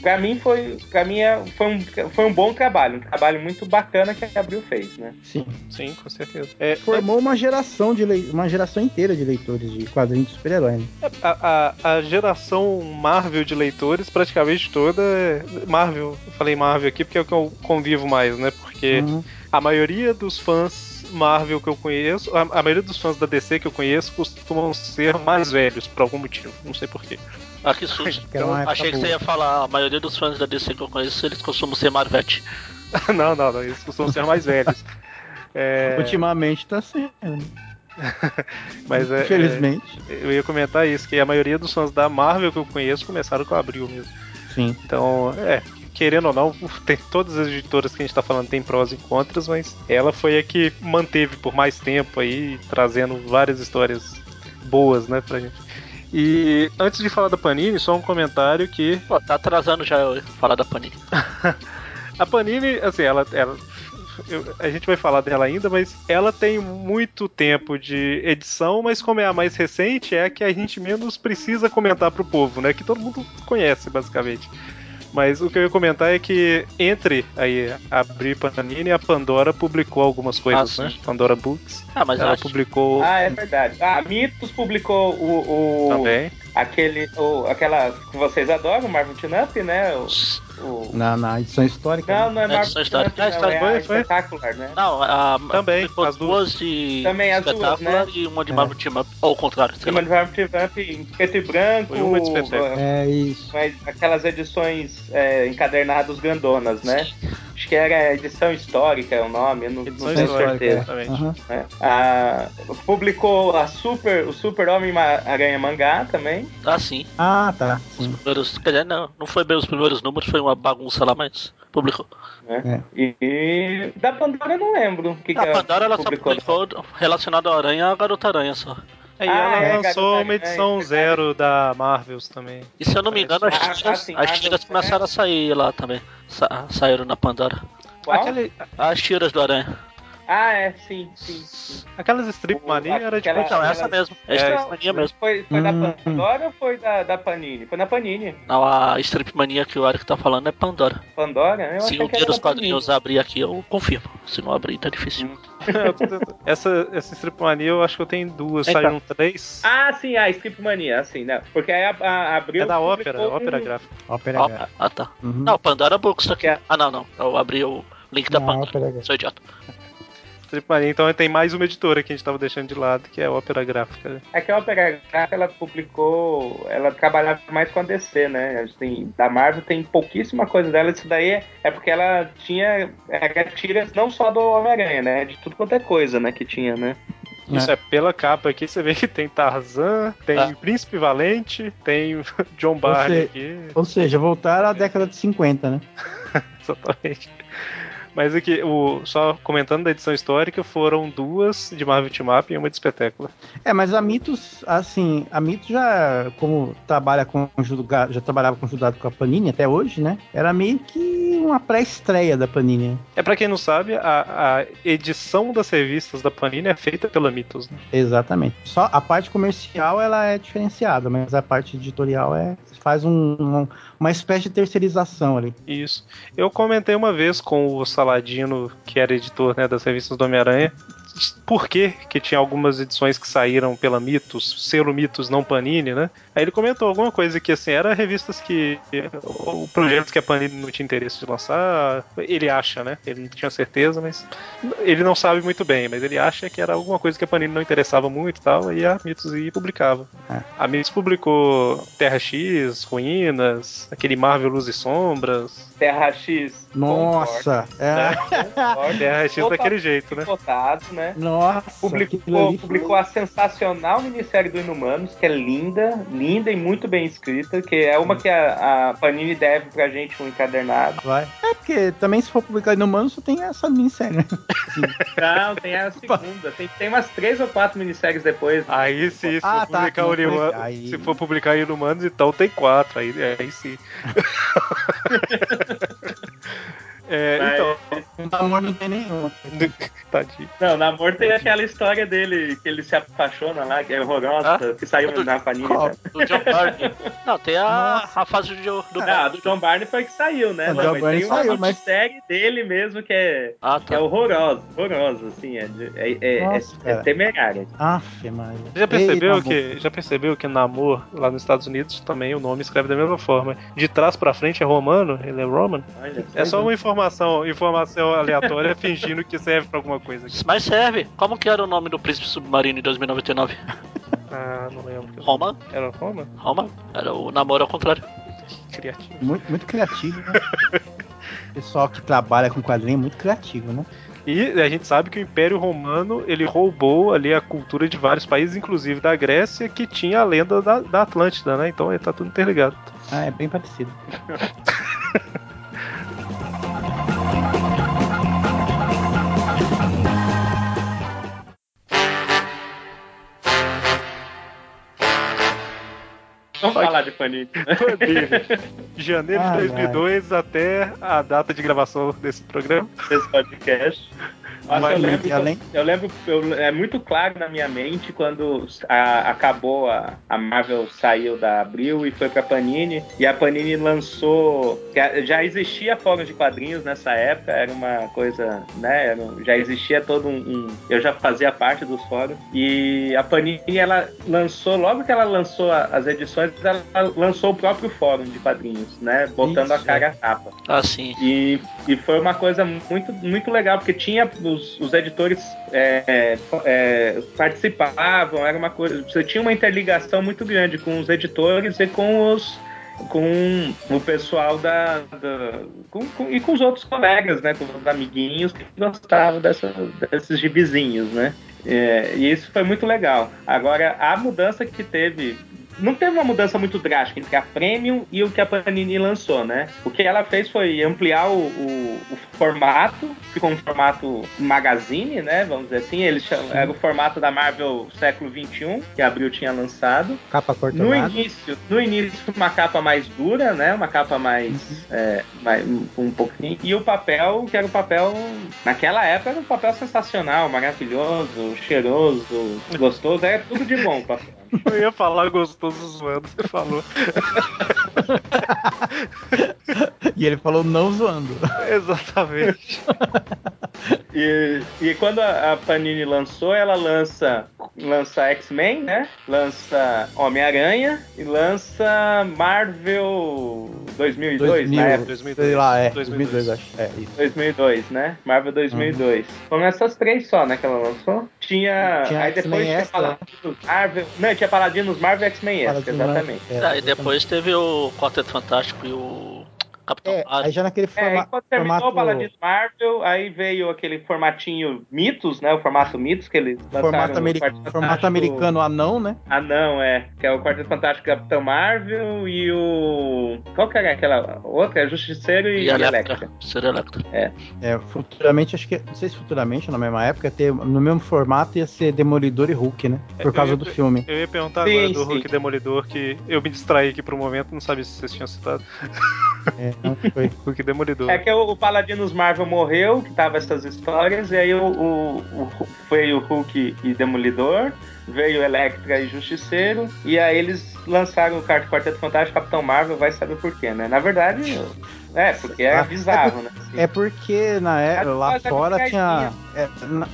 pra mim foi, pra mim é, foi, um, foi um bom trabalho, um trabalho muito bacana que a Abril fez, né. Sim. Sim, com certeza. É, Formou uma geração de lei- uma geração inteira de leitores de quadrinhos de super-herói. Né? A, a, a geração Marvel de leitores, praticamente toda. É- Marvel, eu falei Marvel aqui porque é o que eu convivo mais, né? Porque Uhum. a maioria dos fãs Marvel que eu conheço, a, a maioria dos fãs da DC que eu conheço costumam ser mais velhos, por algum motivo. Não sei porquê. Ah, que susto. Época Achei que você boa. ia falar, a maioria dos fãs da DC que eu conheço, eles costumam ser Marvete. não, não, não, eles costumam ser mais velhos. É, Ultimamente tá sendo. mas é, Infelizmente. é, eu ia comentar isso, que a maioria dos fãs da Marvel que eu conheço começaram com Abril mesmo. Sim. Então, é, querendo ou não, tem todas as editoras que a gente tá falando tem prós e contras, mas ela foi a que manteve por mais tempo aí, trazendo várias histórias boas, né, pra gente. E antes de falar da Panini, só um comentário que Pô, tá atrasando já eu falar da Panini. a Panini, assim, ela, ela eu- a gente vai falar dela ainda, mas ela tem muito tempo de edição, mas como é a mais recente, é a que a gente menos precisa comentar pro povo, né? Que todo mundo conhece, basicamente. Mas o que eu ia comentar é que entre aí a Abril e Panini, a Pandora publicou algumas coisas, Ah, né? Pandora Books. Ah, mas Ela acho. publicou Ah, é verdade. A Mitos publicou o, o também. aquele, o, aquela que vocês adoram, Marvel Team Up, né? O, o- Na, na edição histórica. Não, né? não é É, Marvel edição histórica. Ah, não, é foi, a foi. Espetacular, né? Não, a, Também, as duas. de Também as duas, Espetacular né? e uma de É. Marvel Team Up. Ou ao contrário, Uma de Marvel Team Up em preto e branco. Foi uma de Espetacular. É isso. mas aquelas edições é, encadernadas grandonas, né? Acho que era edição histórica é o nome, eu não, Edição não tenho certeza. né? Ah, publicou a Super, o Super Homem Ma- Aranha Mangá também. Ah, sim. Ah, tá. Os Sim. primeiros. Quer dizer, não, não foi bem os primeiros números, foi uma bagunça lá, mas publicou. Né? E, e da Pandora eu não lembro o que, que a Pandora ela só publicou. publicou relacionado à Aranha a Garota Aranha só. Aí Ah, ela é, lançou Garota uma edição é zero da Marvels também. E se eu não me engano, as Ah, tiras, ah, sim, as tiras começaram a sair lá também. Sa- saíram na Pandora. Qual? Aquele, As tiras do Aranha. Ah, é, sim, sim. aquelas strip O- mania era tipo. aquela- Então, essa mesmo. É É, Strip Mania mesmo. Foi, foi Hum. da Pandora ou foi da, da Panini? Foi na Panini. Não, a Strip Mania que o Eric tá falando é Pandora. Pandora? Eu Se um que dia dos quadrinhos abrir aqui, eu confirmo. Se não abrir, tá difícil. essa, essa strip mania eu acho que eu tenho duas, Então. saíram três. Ah, sim, a Strip Mania, assim, né? Porque aí a, a, abriu. é da ópera, ópera um- gráfica. Ópera Gráfica. ah, tá. Uhum. Não, Pandora Books tá aqui. Que é- Ah, não, não. Eu abri o link da Não, Pandora. Ópera Gráfica. Sou idiota. Strip mania, então tem mais uma editora que a gente tava deixando de lado, que é a ópera gráfica. É que a Opera Gráfica, ela publicou, ela trabalhava mais com a DC, né? Assim, da Marvel tem pouquíssima coisa dela, isso daí é, é porque ela tinha era tiras não só do Homem-Aranha, né? De tudo quanto é coisa, né, que tinha, né? Isso é pela capa aqui, você vê que tem Tarzan, tem Ah. Príncipe Valente, tem John Barney Você- aqui. Ou seja, voltaram à década de 50, né? Exatamente. Mas aqui, o, só comentando da edição histórica, foram duas de Marvel Team Up e uma de Espetáculo. É, mas a Mitos, assim, a Mitos já, como trabalha com já trabalhava conjugado com a Panini até hoje, né? Era meio que uma pré-estreia da Panini. né? É pra quem não sabe, a, a edição das revistas da Panini é feita pela Mitos. Né? Exatamente. Só a parte comercial ela é diferenciada, mas a parte editorial é faz um- um- uma espécie de terceirização ali. Isso. Eu comentei uma vez com o Saladino, que era editor né, das revistas do Homem-Aranha, por que, que tinha algumas edições que saíram pela Mitos, selo Mitos, não Panini, né? Aí ele comentou alguma coisa que, assim, eram revistas que. ou projetos que a Panini não tinha interesse de lançar. Ele acha, né? Ele não tinha certeza, mas. Ele não sabe muito bem, mas ele acha que era alguma coisa que a Panini não interessava muito e tal, e a Mitos ia e publicava. É. A Mitos publicou Terra X, Ruínas, aquele Marvel Luz e Sombras. Terra X. Nossa! É, concordo, Terra X Opa. daquele jeito, né? Botado, né? Né? Nossa, Publicou, publicou a sensacional minissérie do Inumanos, que é linda, linda e muito bem escrita, que é uma que a, a Panini deve pra gente um encadernado. Vai. É, porque também se for publicar no Mano, só tem essa minissérie, né? Não, tem a segunda. Tem, tem umas três ou quatro minisséries depois. Aí se, se Ah, for tá, publicar não o foi- Inuma- aí- se for publicar Inumanos, então tem quatro. Aí, aí sim. É, Mas- então, No amor não tem nenhuma. tadinho. Não, namoro tem aquela história dele que ele se apaixona lá, que é horrorosa, que saiu na Panini. Qual? né? Do John Barney. Não, tem a, a fase do, do Ah, do John Barney foi que saiu, né? O Não, John mas Barney tem uma saiu, mas- série dele mesmo que é, Ah, que é tá. horrorosa, horrorosa, assim, é, é, é, Nossa, é, é temerária. Aff. Já percebeu Ei, que já percebeu que Namor lá nos Estados Unidos também o nome escreve da mesma forma. De trás pra frente é romano, ele é Roman. Olha, É só uma informação, informação aleatória fingindo que serve pra alguma coisa. Mas serve. Como que era o nome do Príncipe Submarino em 2099? Ah, não lembro. Roma? Era Roma? Roma? Era o namoro ao contrário. Criativo. Muito, muito criativo, né? Pessoal que trabalha com quadrinho é muito criativo, né? E a gente sabe que o Império Romano ele roubou ali a cultura de vários países, inclusive da Grécia, que tinha a lenda da, da Atlântida, né? Então ele tá tudo interligado. Ah, é bem parecido. Vamos falar de Panini. De janeiro de Ai, 2002 até a data de gravação desse programa. Esse podcast. Nossa, Mas, eu lembro, além- eu lembro eu- é muito claro na minha mente quando a- acabou a, a Marvel saiu da Abril e foi pra Panini e a Panini lançou que a- já existia fórum de quadrinhos nessa época era uma coisa né era já existia todo um, um- eu já fazia parte dos fóruns e a Panini ela lançou logo que ela lançou a- as edições ela lançou o próprio fórum de quadrinhos né botando a Isso, cara a capa Ah, sim. e, e foi uma coisa muito, muito legal, porque tinha os, os editores é, é, participavam, era uma coisa. Você tinha uma interligação muito grande com os editores e com os com o pessoal da, da- com- com- e com os outros colegas, né, com os amiguinhos que gostavam dessa, desses gibizinhos, né? É, e isso foi muito legal. Agora a mudança que teve não teve uma mudança muito drástica entre a Premium e o que a Panini lançou, né? O que ela fez foi ampliar o, o- o formato, ficou um formato magazine, né? Vamos dizer assim. Eles chamam, era o formato da Marvel século XXI, que a Abril tinha lançado. Capa No cortada. início, no início uma capa mais dura, né? Uma capa mais, é, mais um pouquinho. E o papel, que era o papel naquela época era um papel sensacional, maravilhoso, cheiroso, gostoso, era tudo de bom o papel. Eu ia falar gostoso zoando, você falou. E ele falou não zoando. Exatamente. E, e quando a, a Panini lançou, ela lança lança X-Men, né? Lança Homem-Aranha e lança Marvel 2002, 2000. na época. 2002. Sei lá, é. 2002. 2002, acho. É, isso. 2002, né? Marvel 2002. Foram essas três só, né, que ela lançou. Tinha. Tinha aí depois tinha Extra. Paladinos Marvel. Não, tinha Paladinos Marvel e X-Men Extra, exatamente. é, Aí depois teve o Quarteto Fantástico e o Capitão É, Marvel. aí já naquele É, forma, aí quando terminou formato, o Paladinos Marvel, aí veio aquele formatinho Mitos, né? O formato Mitos que eles lançaram formato, no ameri- Quarteto formato Fantástico- americano anão, né? Ah, não, é. Que é o Quarteto Fantástico Capitão Marvel e o. Qual que era aquela outra? É Justiceiro e, E Electra. Electra. Seria Electra. É, futuramente, acho que, não sei se futuramente, na mesma época, ter, no mesmo formato ia ser Demolidor e Hulk, né? Por É, causa eu- do filme. Eu ia perguntar Sim, agora do sim. Hulk Demolidor, que eu me distraí aqui por um momento, não sabia se vocês tinham citado. É, foi. Hulk Demolidor. É que o, o Paladinos Marvel morreu, que tava essas histórias, e aí o, o, o- foi o Hulk e Demolidor, veio Electra e Justiceiro, e aí eles lançaram o Quart- Quarteto Fantástico Capitão Marvel, vai saber por quê, né? Na verdade, é, porque era Ah, bizarro, né? Assim. É porque na é, Mas lá é fora tinha. é,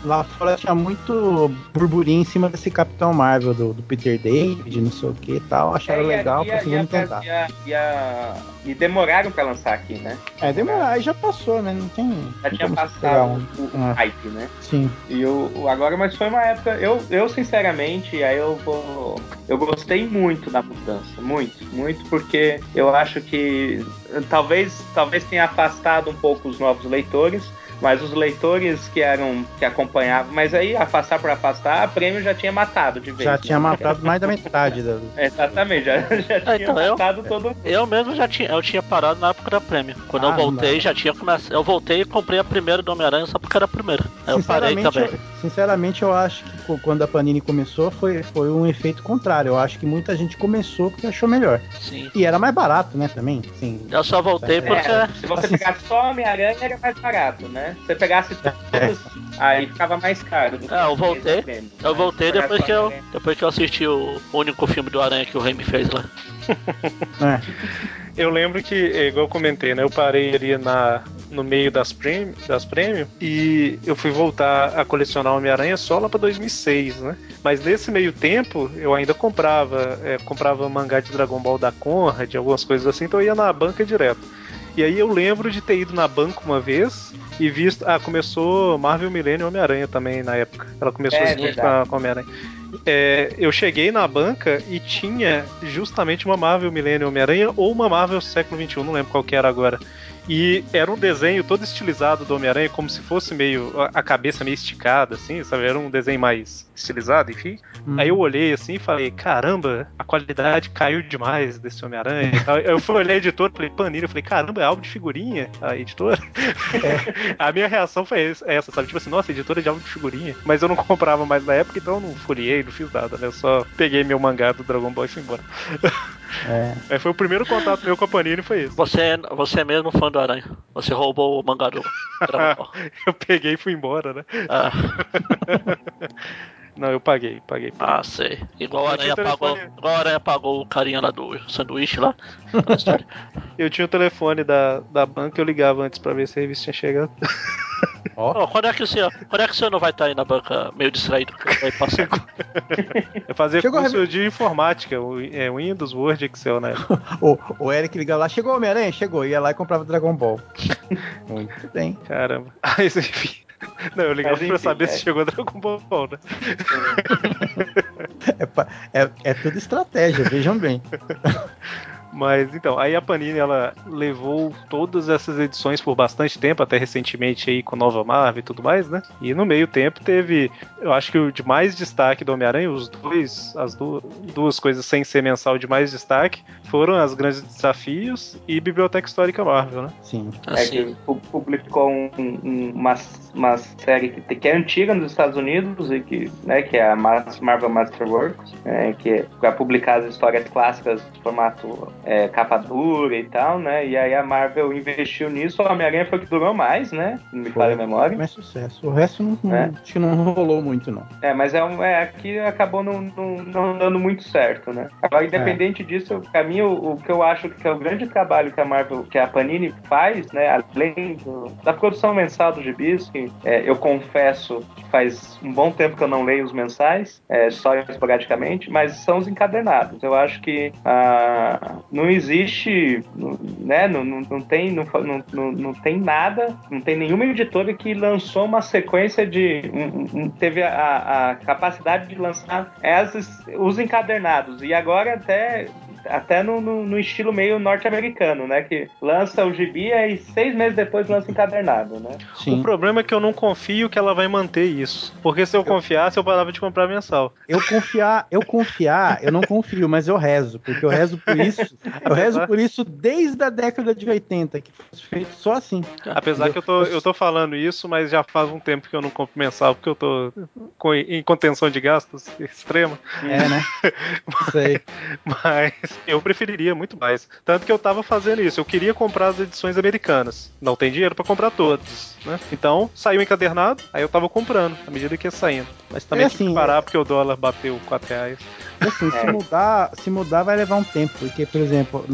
lá fora tinha muito burburinho em cima desse Capitão Marvel do, do Peter David, não sei o que e tal. Acharam É, e a- legal, e a- e a- tentar. e a- e a- E demoraram pra lançar aqui, né? É, demorar, aí já passou, né? Não tem. Já não tinha passado um- o, o Ah. hype, né? Sim. E o- agora, mas foi uma época. Eu, eu sinceramente, aí eu vou. Eu gostei muito da mudança. Muito, muito, porque eu acho que talvez, talvez tenha afastado um pouco os novos leitores. Mas os leitores que eram que acompanhavam, mas aí afastar por afastar, a prêmio já tinha matado de vez. Já né? tinha matado mais da metade da. Exatamente, já, já tinha então, eu- matado todo Eu mesmo já tinha, eu tinha parado na época da prêmio. Quando Ah, eu voltei, não. já tinha começado. Eu voltei e comprei a primeira do Homem-Aranha só porque era a primeira. Aí eu parei Sinceramente, também. eu, sinceramente, eu acho que quando a Panini começou foi, foi um efeito contrário. Eu acho que muita gente começou porque achou melhor. Sim. E era mais barato, né, também? Sim. Eu só voltei É, porque. É, se você Assim, pegasse só Homem-Aranha, era mais barato, né? Se você pegasse todos, aí ficava mais caro. É, eu voltei. prêmio. Eu Mas voltei depois que eu, depois que eu assisti o único filme do Aranha que o Raimi fez lá. É. Eu lembro que, é, igual eu comentei, né? Eu parei ali na, no meio das prêmio, das prêmio e eu fui voltar a colecionar Homem-Aranha só lá pra 2006, né? Mas nesse meio tempo eu ainda comprava, é, comprava mangá de Dragon Ball da Conrad, algumas coisas assim, então eu ia na banca direto. E aí eu lembro de ter ido na banca uma vez e visto. Ah, começou Marvel Millennium Homem-Aranha também na época. Ela começou É, junto com Homem-Aranha. É, eu cheguei na banca e tinha justamente uma Marvel Millennium Homem-Aranha ou uma Marvel Século XXI, não lembro qual que era agora. E era um desenho todo estilizado do Homem-Aranha, como se fosse meio. a- a cabeça meio esticada, assim, sabe? Era um desenho mais estilizado, enfim. Hum. Aí eu olhei assim e falei, caramba, a qualidade caiu demais desse Homem-Aranha. e tal. Eu fui olhar a editora, falei, Panini, eu falei, caramba, é álbum de figurinha a editora? a minha reação foi essa, essa, sabe? Tipo assim, nossa, editora de álbum de figurinha. Mas eu não comprava mais na época, então eu não folhei, não fiz nada, né? Eu só peguei meu mangá do Dragon Ball e fui embora. É. Aí foi o primeiro contato meu com a Panini, foi esse. Você, você é mesmo fã do Aranha. Você roubou o mangá do Dragon Ball. Eu peguei e fui embora, né? Ah, Não, eu paguei, paguei. ah, sei. Igual Eu Aranha pagou. Igual o Aranha pagou o carinha lá do sanduíche lá. Eu tinha o telefone da, da banca, eu ligava antes pra ver se a revista tinha chegado. Ô, quando, é que o senhor, quando é que o senhor não vai estar aí na banca meio distraído? Vai passar. Eu fazia Chegou a curso de informática, o- é, Windows, Word, Excel, né? O, o Eric ligava lá, chegou Homem-Aranha? Chegou. Ia lá e comprava Dragon Ball. Muito bem. Caramba. Mas enfim. Não, eu ligava Mas, pra enfim, saber é. se chegou Dragon Ball, né? É, é, é tudo estratégia, vejam bem. Mas então, aí a Panini ela levou todas essas edições por bastante tempo, até recentemente aí com Nova Marvel e tudo mais, né? E no meio tempo teve, eu acho que o de mais destaque do Homem-Aranha, os dois, as du duas coisas sem ser mensal de mais destaque, foram as grandes desafios e Biblioteca Histórica Marvel, né? Sim. É Assim. que pu- publicou um- um- uma, uma série que, que é antiga nos Estados Unidos e que, né, que é a Marvel Masterworks, é, que vai publicar as histórias clássicas de formato é, capa dura e tal, né? E aí a Marvel investiu nisso. O Homem-Aranha foi o que durou mais, né? Não me falha a memória. Mais sucesso. O resto não, não- É. acho que não rolou muito, não. É, mas é, um, é aqui acabou não, não, não dando muito certo, né? Agora, independente disso, pra mim, o, o que eu acho que é o grande trabalho que a Marvel, que a Panini faz, né? Além do- da produção mensal do gibis, que é, eu confesso que faz um bom tempo que eu não leio os mensais, é, só esporadicamente, mas são os encadernados. Eu acho que ah, não existe, né? Não, não, não tem, não, não, não tem nada, não tem nenhuma editora que lançou uma sequência de. um- um- teve a, a capacidade de lançar essas, os encadernados. E agora até. Até no, no, no estilo meio norte-americano, né? Que lança o gibi e seis meses depois lança encadernado, né? O Sim. problema é que eu não confio que ela vai manter isso. Porque se eu confiasse, eu parava de comprar mensal. Eu confiar, eu confiar, eu não confio, mas eu rezo, porque eu rezo por isso. Eu rezo por isso desde a década de 80, que foi feito só assim. Apesar que eu tô, eu tô falando isso, mas já faz um tempo que eu não compro mensal, porque eu tô com- em contenção de gastos extrema. É, né? Sei. Mas eu preferiria muito mais. Tanto que eu tava fazendo isso. Eu queria comprar as edições americanas. Não tem dinheiro pra comprar todas, né? Então, saiu encadernado, aí eu tava comprando, à medida que ia saindo. Mas também É tive que assim, parar porque o dólar bateu 4 reais. E assim, se É. mudar, se mudar vai levar um tempo, porque, por exemplo,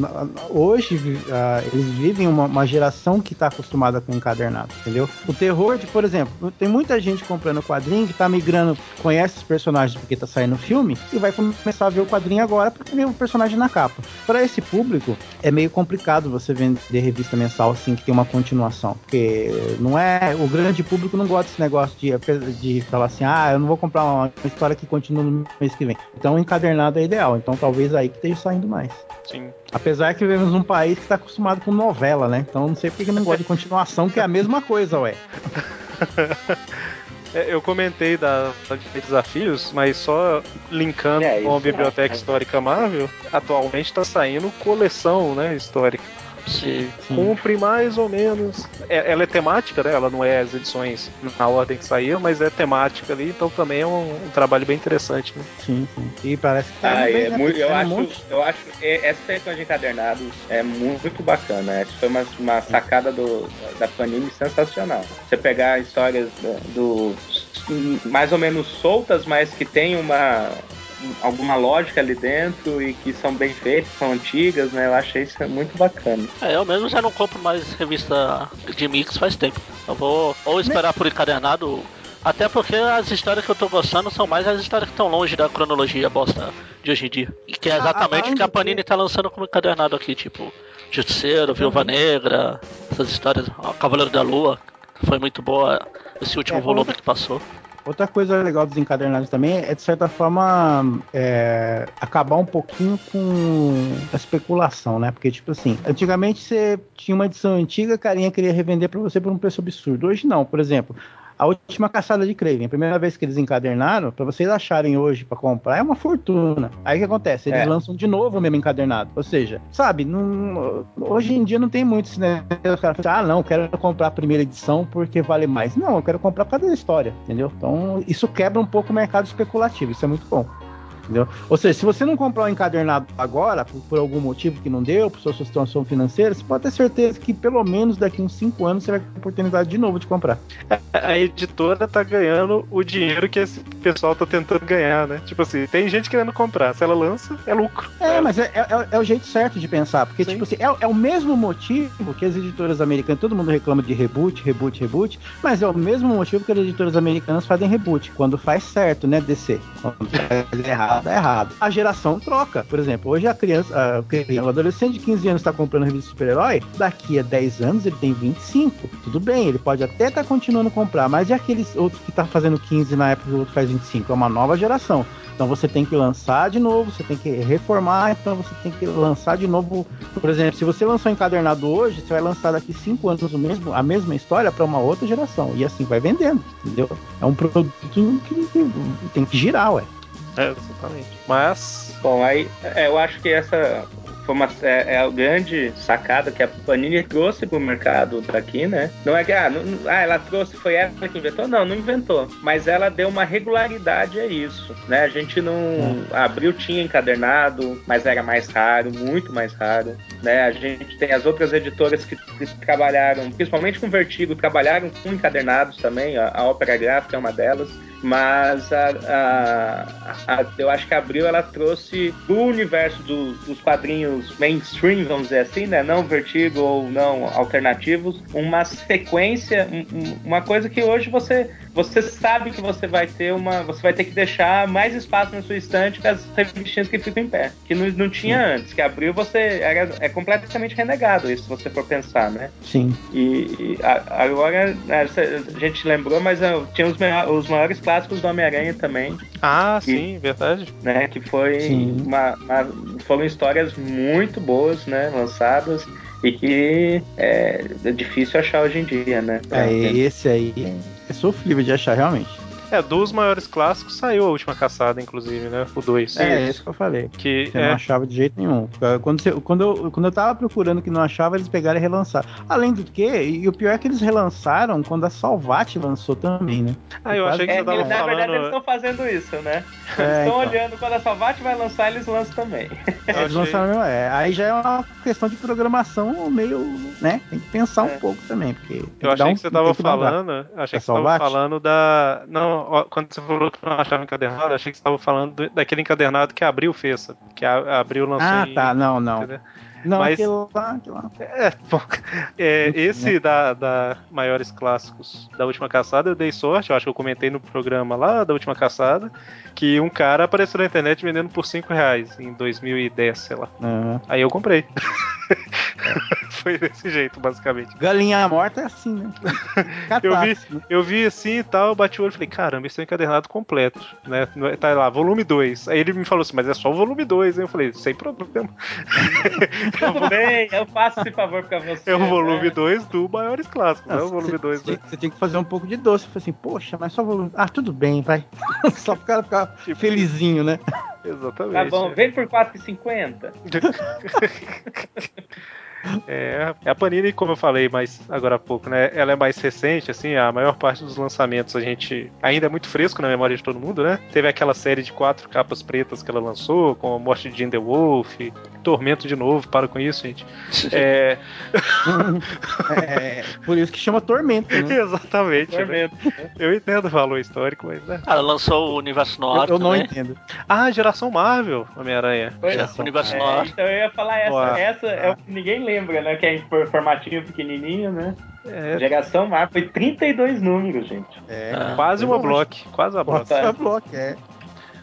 hoje ah, eles vivem uma, uma geração que está acostumada com encadernado, entendeu? O terror de, por exemplo, tem muita gente comprando quadrinho que tá migrando, conhece os personagens porque tá saindo filme, e vai começar a ver o quadrinho agora porque vê o personagem na capa. Para esse público, é meio complicado você vender revista mensal assim que tem uma continuação, porque não é o grande público não gosta desse negócio de, de falar assim, ah, eu não vou comprar uma história que continua no mês que vem. Então, o encadernado é ideal. Então, talvez aí que esteja saindo mais. Sim. Apesar que vivemos num país que está acostumado com novela, né? Então, não sei porque que não gosta de continuação, que é a mesma coisa, ué. É, Eu comentei da, da de desafios, mas só linkando É, com a isso Biblioteca é. Histórica Marvel, atualmente está saindo coleção né, histórica. Sim. Cumpre mais ou menos. é- ela é temática, né? Ela não é as edições na ordem que saíram, mas é temática ali, então também é um, um trabalho bem interessante. Né? Sim, sim. E parece que tá Ah, é né? muito, eu, acho, um eu acho que essa seleção de encadernados é muito bacana. Essa foi uma, uma sacada do, da Panini sensacional. Você pegar histórias do, do- mais ou menos soltas, mas que tem uma alguma lógica ali dentro e que são bem feitas, são antigas, né? Eu achei isso muito bacana. É, eu mesmo já não compro mais revista de mix faz tempo. Eu vou ou esperar por encadernado, até porque as histórias que eu tô gostando são mais as histórias que estão longe da cronologia bosta de hoje em dia. E que é Ah, exatamente o que a Panini tá lançando como encadernado aqui, tipo Justiceiro, Viúva Negra, essas histórias, ó, Cavaleiro da Lua, foi muito boa esse último É, volume que passou. Outra coisa legal dos encadernados também é, de certa forma, é, acabar um pouquinho com a especulação, né? Porque, tipo assim, antigamente você tinha uma edição antiga, a carinha queria revender pra você por um preço absurdo. Hoje não, por exemplo. A última caçada de Craven, a primeira vez que eles encadernaram, pra vocês acharem hoje pra comprar, é uma fortuna. Aí o que acontece? Eles É. lançam de novo o mesmo encadernado. Ou seja, sabe, não- hoje em dia não tem muito esse né? Os caras falam, ah, não, quero comprar a primeira edição porque vale mais. Não, eu quero comprar por causa da história, entendeu? Então, isso quebra um pouco o mercado especulativo, isso é muito bom. Entendeu? Ou seja, se você não comprar o encadernado agora, por, por algum motivo que não deu, por sua situação financeira, você pode ter certeza que pelo menos daqui uns 5 anos você vai ter a oportunidade de novo de comprar. A editora tá ganhando o dinheiro que esse pessoal tá tentando ganhar, né? Tipo assim, tem gente querendo comprar. Se ela lança, é lucro. É, mas é, é- é o jeito certo de pensar, porque, Sim. tipo assim, é, é o mesmo motivo que as editoras americanas, todo mundo reclama de reboot, reboot, reboot, mas é o mesmo motivo que as editoras americanas fazem reboot, quando faz certo, né, DC. Quando faz errado, dá errado. A geração troca. Por exemplo, hoje a criança, a criança, o adolescente de 15 anos está comprando revista de super-herói, daqui a 10 anos ele tem 25. Tudo bem, ele pode até estar continuando a comprar, mas e aqueles outros que tá fazendo 15 na época que o outro faz 25? É uma nova geração. Então você tem que lançar de novo, você tem que reformar, então você tem que lançar de novo. Por exemplo, se você lançou encadernado hoje, você vai lançar daqui cinco anos o mesmo, a mesma história para uma outra geração. E assim vai vendendo, entendeu? É um produto que tem que girar, ué. É, exatamente. Mas. Bom, aí é, eu acho que essa foi uma, é, é a grande sacada que a Panini trouxe pro mercado daqui, né? Não é que ah, não- ah, ela trouxe, foi ela que inventou? Não, não inventou. Mas ela deu uma regularidade a isso, né? A gente não. Abril tinha encadernado, mas era mais raro, muito mais raro. Né? A gente tem as outras editoras que, que trabalharam, principalmente com Vertigo, trabalharam com encadernados também. A, a Ópera Gráfica é uma delas. Mas a, a- eu acho que a Abril ela trouxe do universo do- dos quadrinhos mainstream, vamos dizer assim, né? Não Vertigo ou não alternativos, uma sequência, um- uma coisa que hoje você você sabe que você vai ter uma. Você vai ter que deixar mais espaço na sua estante que as revistinhas que ficam em pé. Que não, não tinha antes. Que abril você era, é completamente renegado, isso se você for pensar, né? Sim. E, e a- agora né, a gente lembrou, mas ah, tinha os, os maiores clássicos do Homem-Aranha também, Ah, E- sim, verdade. né? Que foi Sim. uma, uma- foram histórias muito boas, né? Lançadas e que é, é difícil achar hoje em dia, né? É, esse aí é sofrível de achar, realmente. É, dos maiores clássicos saiu a última caçada, inclusive, né? O 2. É, isso que eu falei. Que Eu não é, achava de jeito nenhum. Quando, você- quando, eu, quando eu tava procurando que não achava, eles pegaram e relançaram. Além do que, e o pior é que eles relançaram quando a Salvat lançou também, né? Ah, eu achei que É, você tava eles, na verdade, eles falando. estão fazendo isso, né? É, Eles estão então. olhando quando a Salvat vai lançar, eles lançam também. Eles achei- lançaram, é, aí já é uma questão de programação meio, né? Tem que pensar É. um pouco também, porque Eu achei um- que você tava que falando. Achei É que você tava falando da. Não, quando você falou que não achava encadernado, achei que você tava falando do- daquele encadernado que a Abril fez? Que a a Abril lançou Ah, em- tá, não, não. entendeu? Não, Mas- aquele lá, aquele lá. É, bom, é, esse né? da, da Maiores Clássicos da Última Caçada, eu dei sorte, eu acho que eu comentei no programa lá da Última Caçada, que um cara apareceu na internet vendendo por 5 reais em 2010, sei lá. Ah, Aí eu comprei. Foi desse jeito, basicamente. galinha morta é assim, né? Eu vi, eu vi assim e tal, bati o olho e falei, caramba, esse é um encadernado completo, né? Tá lá, volume 2. Aí ele me falou assim, mas é só o volume 2, hein? Eu falei, sem problema. Tudo bem, eu faço esse favor pra você. É o volume né? 2 do Maiores Clássicos, não é o volume 2 Você, você tinha que fazer um pouco de doce. Falei assim, poxa, mas só volume. Ah, tudo bem, vai. só pro cara ficar Tipo felizinho, né? Exatamente. Tá bom, vem por 4,50. É, a Panini, como eu falei mais agora há pouco, né? Ela é mais recente, assim, a maior parte dos lançamentos a gente ainda é muito fresco na memória de todo mundo, né? Teve aquela série de quatro capas pretas que ela lançou, com a morte de Jim the Wolf, Tormento de novo, para com isso, gente. É, É, por isso que chama tormento, né? exatamente. né? Tormento. Eu entendo o valor histórico, mas né? Ela lançou o Universo Eu, Noir eu não também. entendo. Ah, geração Marvel, Homem-Aranha. Universo É, Noir. então eu ia falar essa. Noir. Essa é o que ninguém lembra, né? Que é em for- formatinho pequenininho, né? É, Geração Mar foi 32 números, gente. É, Ah. quase uma block, quase uma block. Nossa, bloco, é.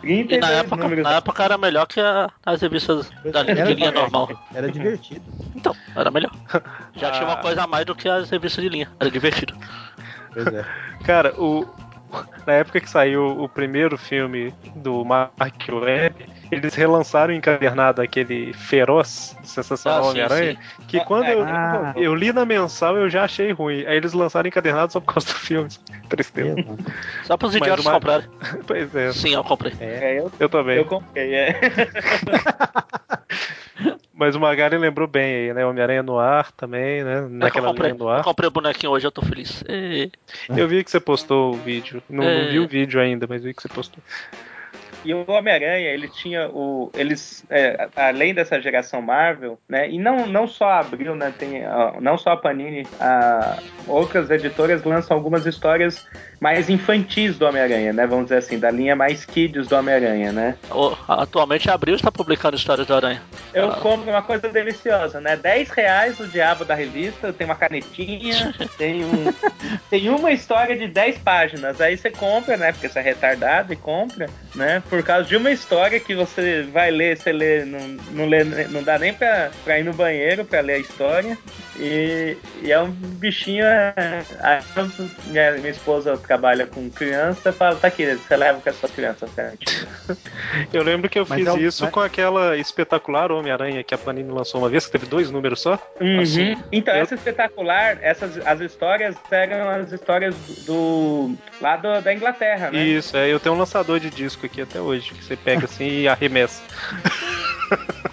32 E na época, números. na época era melhor que a- as revistas da Era de linha normal. Era divertido. Então, era melhor. Já tinha uma Ah. coisa a mais do que as revistas de linha. Era divertido. Pois é. Cara, o, na época que saiu o primeiro filme do Mark Webb, eles relançaram encadernado aquele Feroz, Sensacional Ah, Homem-Aranha, que quando eu, Ah. eu li na mensal eu já achei ruim. Aí eles lançaram encadernado só por causa do filme. Tristeza. Só pros Mas idiotas uma- comprarem. Pois é, Sim, eu comprei. É, eu, eu também. eu comprei, é. Mas o Magari lembrou bem aí, né? Homem-Aranha no ar também, né? Naquela eu comprei, linha no eu ar. comprei o bonequinho hoje, eu tô feliz. E- Eu vi que você postou o vídeo. Não, É. não vi o vídeo ainda, mas vi que você postou. E o Homem-Aranha, ele tinha o. Eles, é, além dessa geração Marvel, né? E não, não só a Abril, né? Tem, não só a Panini, a, outras editoras lançam algumas histórias mais infantis do Homem-Aranha, né? Vamos dizer assim, da linha mais kids do Homem-Aranha, né? o- atualmente a Abril está publicando histórias do Aranha. Eu Ah. compro uma coisa deliciosa, né? 10 reais o diabo da revista, tem uma canetinha, tem, um, tem uma história de 10 páginas. Aí você compra, né? Porque você é retardado e compra, né? Por causa de uma história que você vai ler, você lê, não, não, lê, não dá nem pra, pra ir no banheiro pra ler a história. E, e é um bichinho. é, Aí minha, minha esposa trabalha com criança, fala, tá aqui, você leva com essas crianças, cara. Eu lembro que eu Mas fiz é o- isso mas- com aquela espetacular Homem-Aranha que a Panini lançou uma vez, que teve dois números só. Uhum. Assim, então, eu- essa espetacular, essas as histórias eram as histórias do lá do- da Inglaterra, né? Isso, é, eu tenho um lançador de disco aqui até hoje, que você pega assim e arremessa.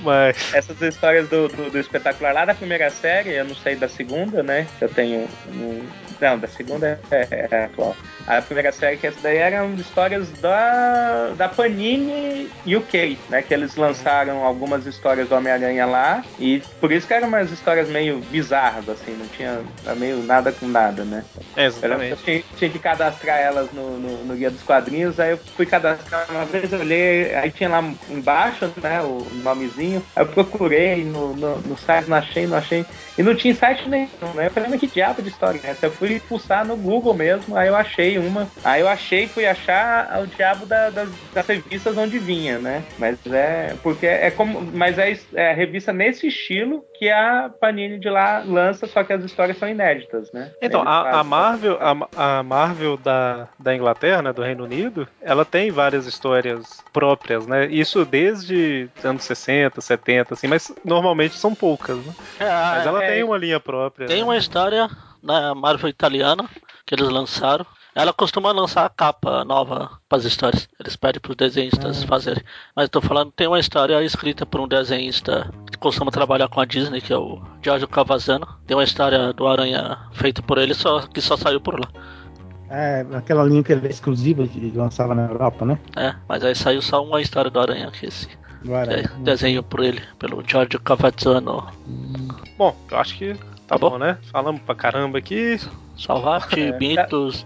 Mas. Essas histórias do, do, do espetacular lá da primeira série, eu não sei da segunda, né? Eu tenho. um- não, da segunda é, é a atual. A primeira série que essa daí eram histórias da, da Panini UK, né? Que eles lançaram algumas histórias do Homem-Aranha lá. E por isso que eram umas histórias meio bizarras, assim, não tinha era meio nada com nada, né? É, que eu exatamente. tinha, tinha que cadastrar elas no, no, no guia dos quadrinhos, aí eu fui cadastrar uma vez, eu olhei, aí tinha lá embaixo, né, o nomezinho, aí eu procurei no, no, no site, não achei, não achei, e não tinha site nenhum, né, eu falei, mas que diabo de história é essa? Eu fui pulsar no Google mesmo, aí eu achei uma, aí eu achei, fui achar o diabo da- das, das revistas onde vinha, né, mas é, porque é como, mas é, é a revista nesse estilo que a Panini de lá lança, só que as histórias são inéditas, né. Então, a, a Marvel, a, a Marvel da, da Inglaterra, né, do Reino Unido, ela tem várias histórias próprias, né? Isso desde anos 60, 70, assim, mas normalmente são poucas, né? Mas ela é, tem uma linha própria. Tem né? uma história na Marvel italiana que eles lançaram. Ela costuma lançar a capa nova para as histórias. Eles pedem para os desenhistas fazerem. Mas estou falando, tem uma história escrita por um desenhista que costuma trabalhar com a Disney, que é o Giorgio Cavazzano. Tem uma história do Aranha feita por ele, só, que só saiu por lá. É, aquela linha que era exclusiva que lançava na Europa, né? É, mas aí saiu só uma história do Aranha, que esse Agora, é, desenho por ele, pelo Giorgio Cavazzano. Bom, eu acho que tá, Tá bom, bom. né? Falamos pra caramba aqui. Salvate,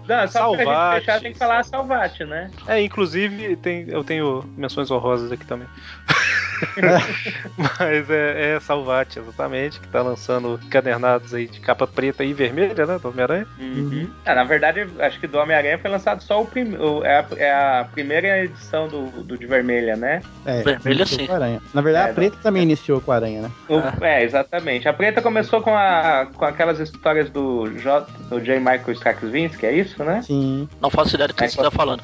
É, só pra Salvate. fechar, tem que falar Salvate, né? É, inclusive, tem, eu tenho menções honrosas aqui também. Mas é, é Salvati, exatamente, que tá lançando cadernados aí de capa preta e vermelha, né? Do Homem-Aranha. Uhum. Ah, na verdade, acho que do Homem-Aranha foi lançado só o primeiro. É, a- é a primeira edição do, do de vermelha, né? É, iniciou sim. com a aranha. Na verdade, É, a preta também iniciou com a aranha, né? O- é, exatamente. A preta começou com, a, com aquelas histórias do, J, do J. Michael Straczynski, é isso, né? Sim. Não faço ideia do que É, você tá falando.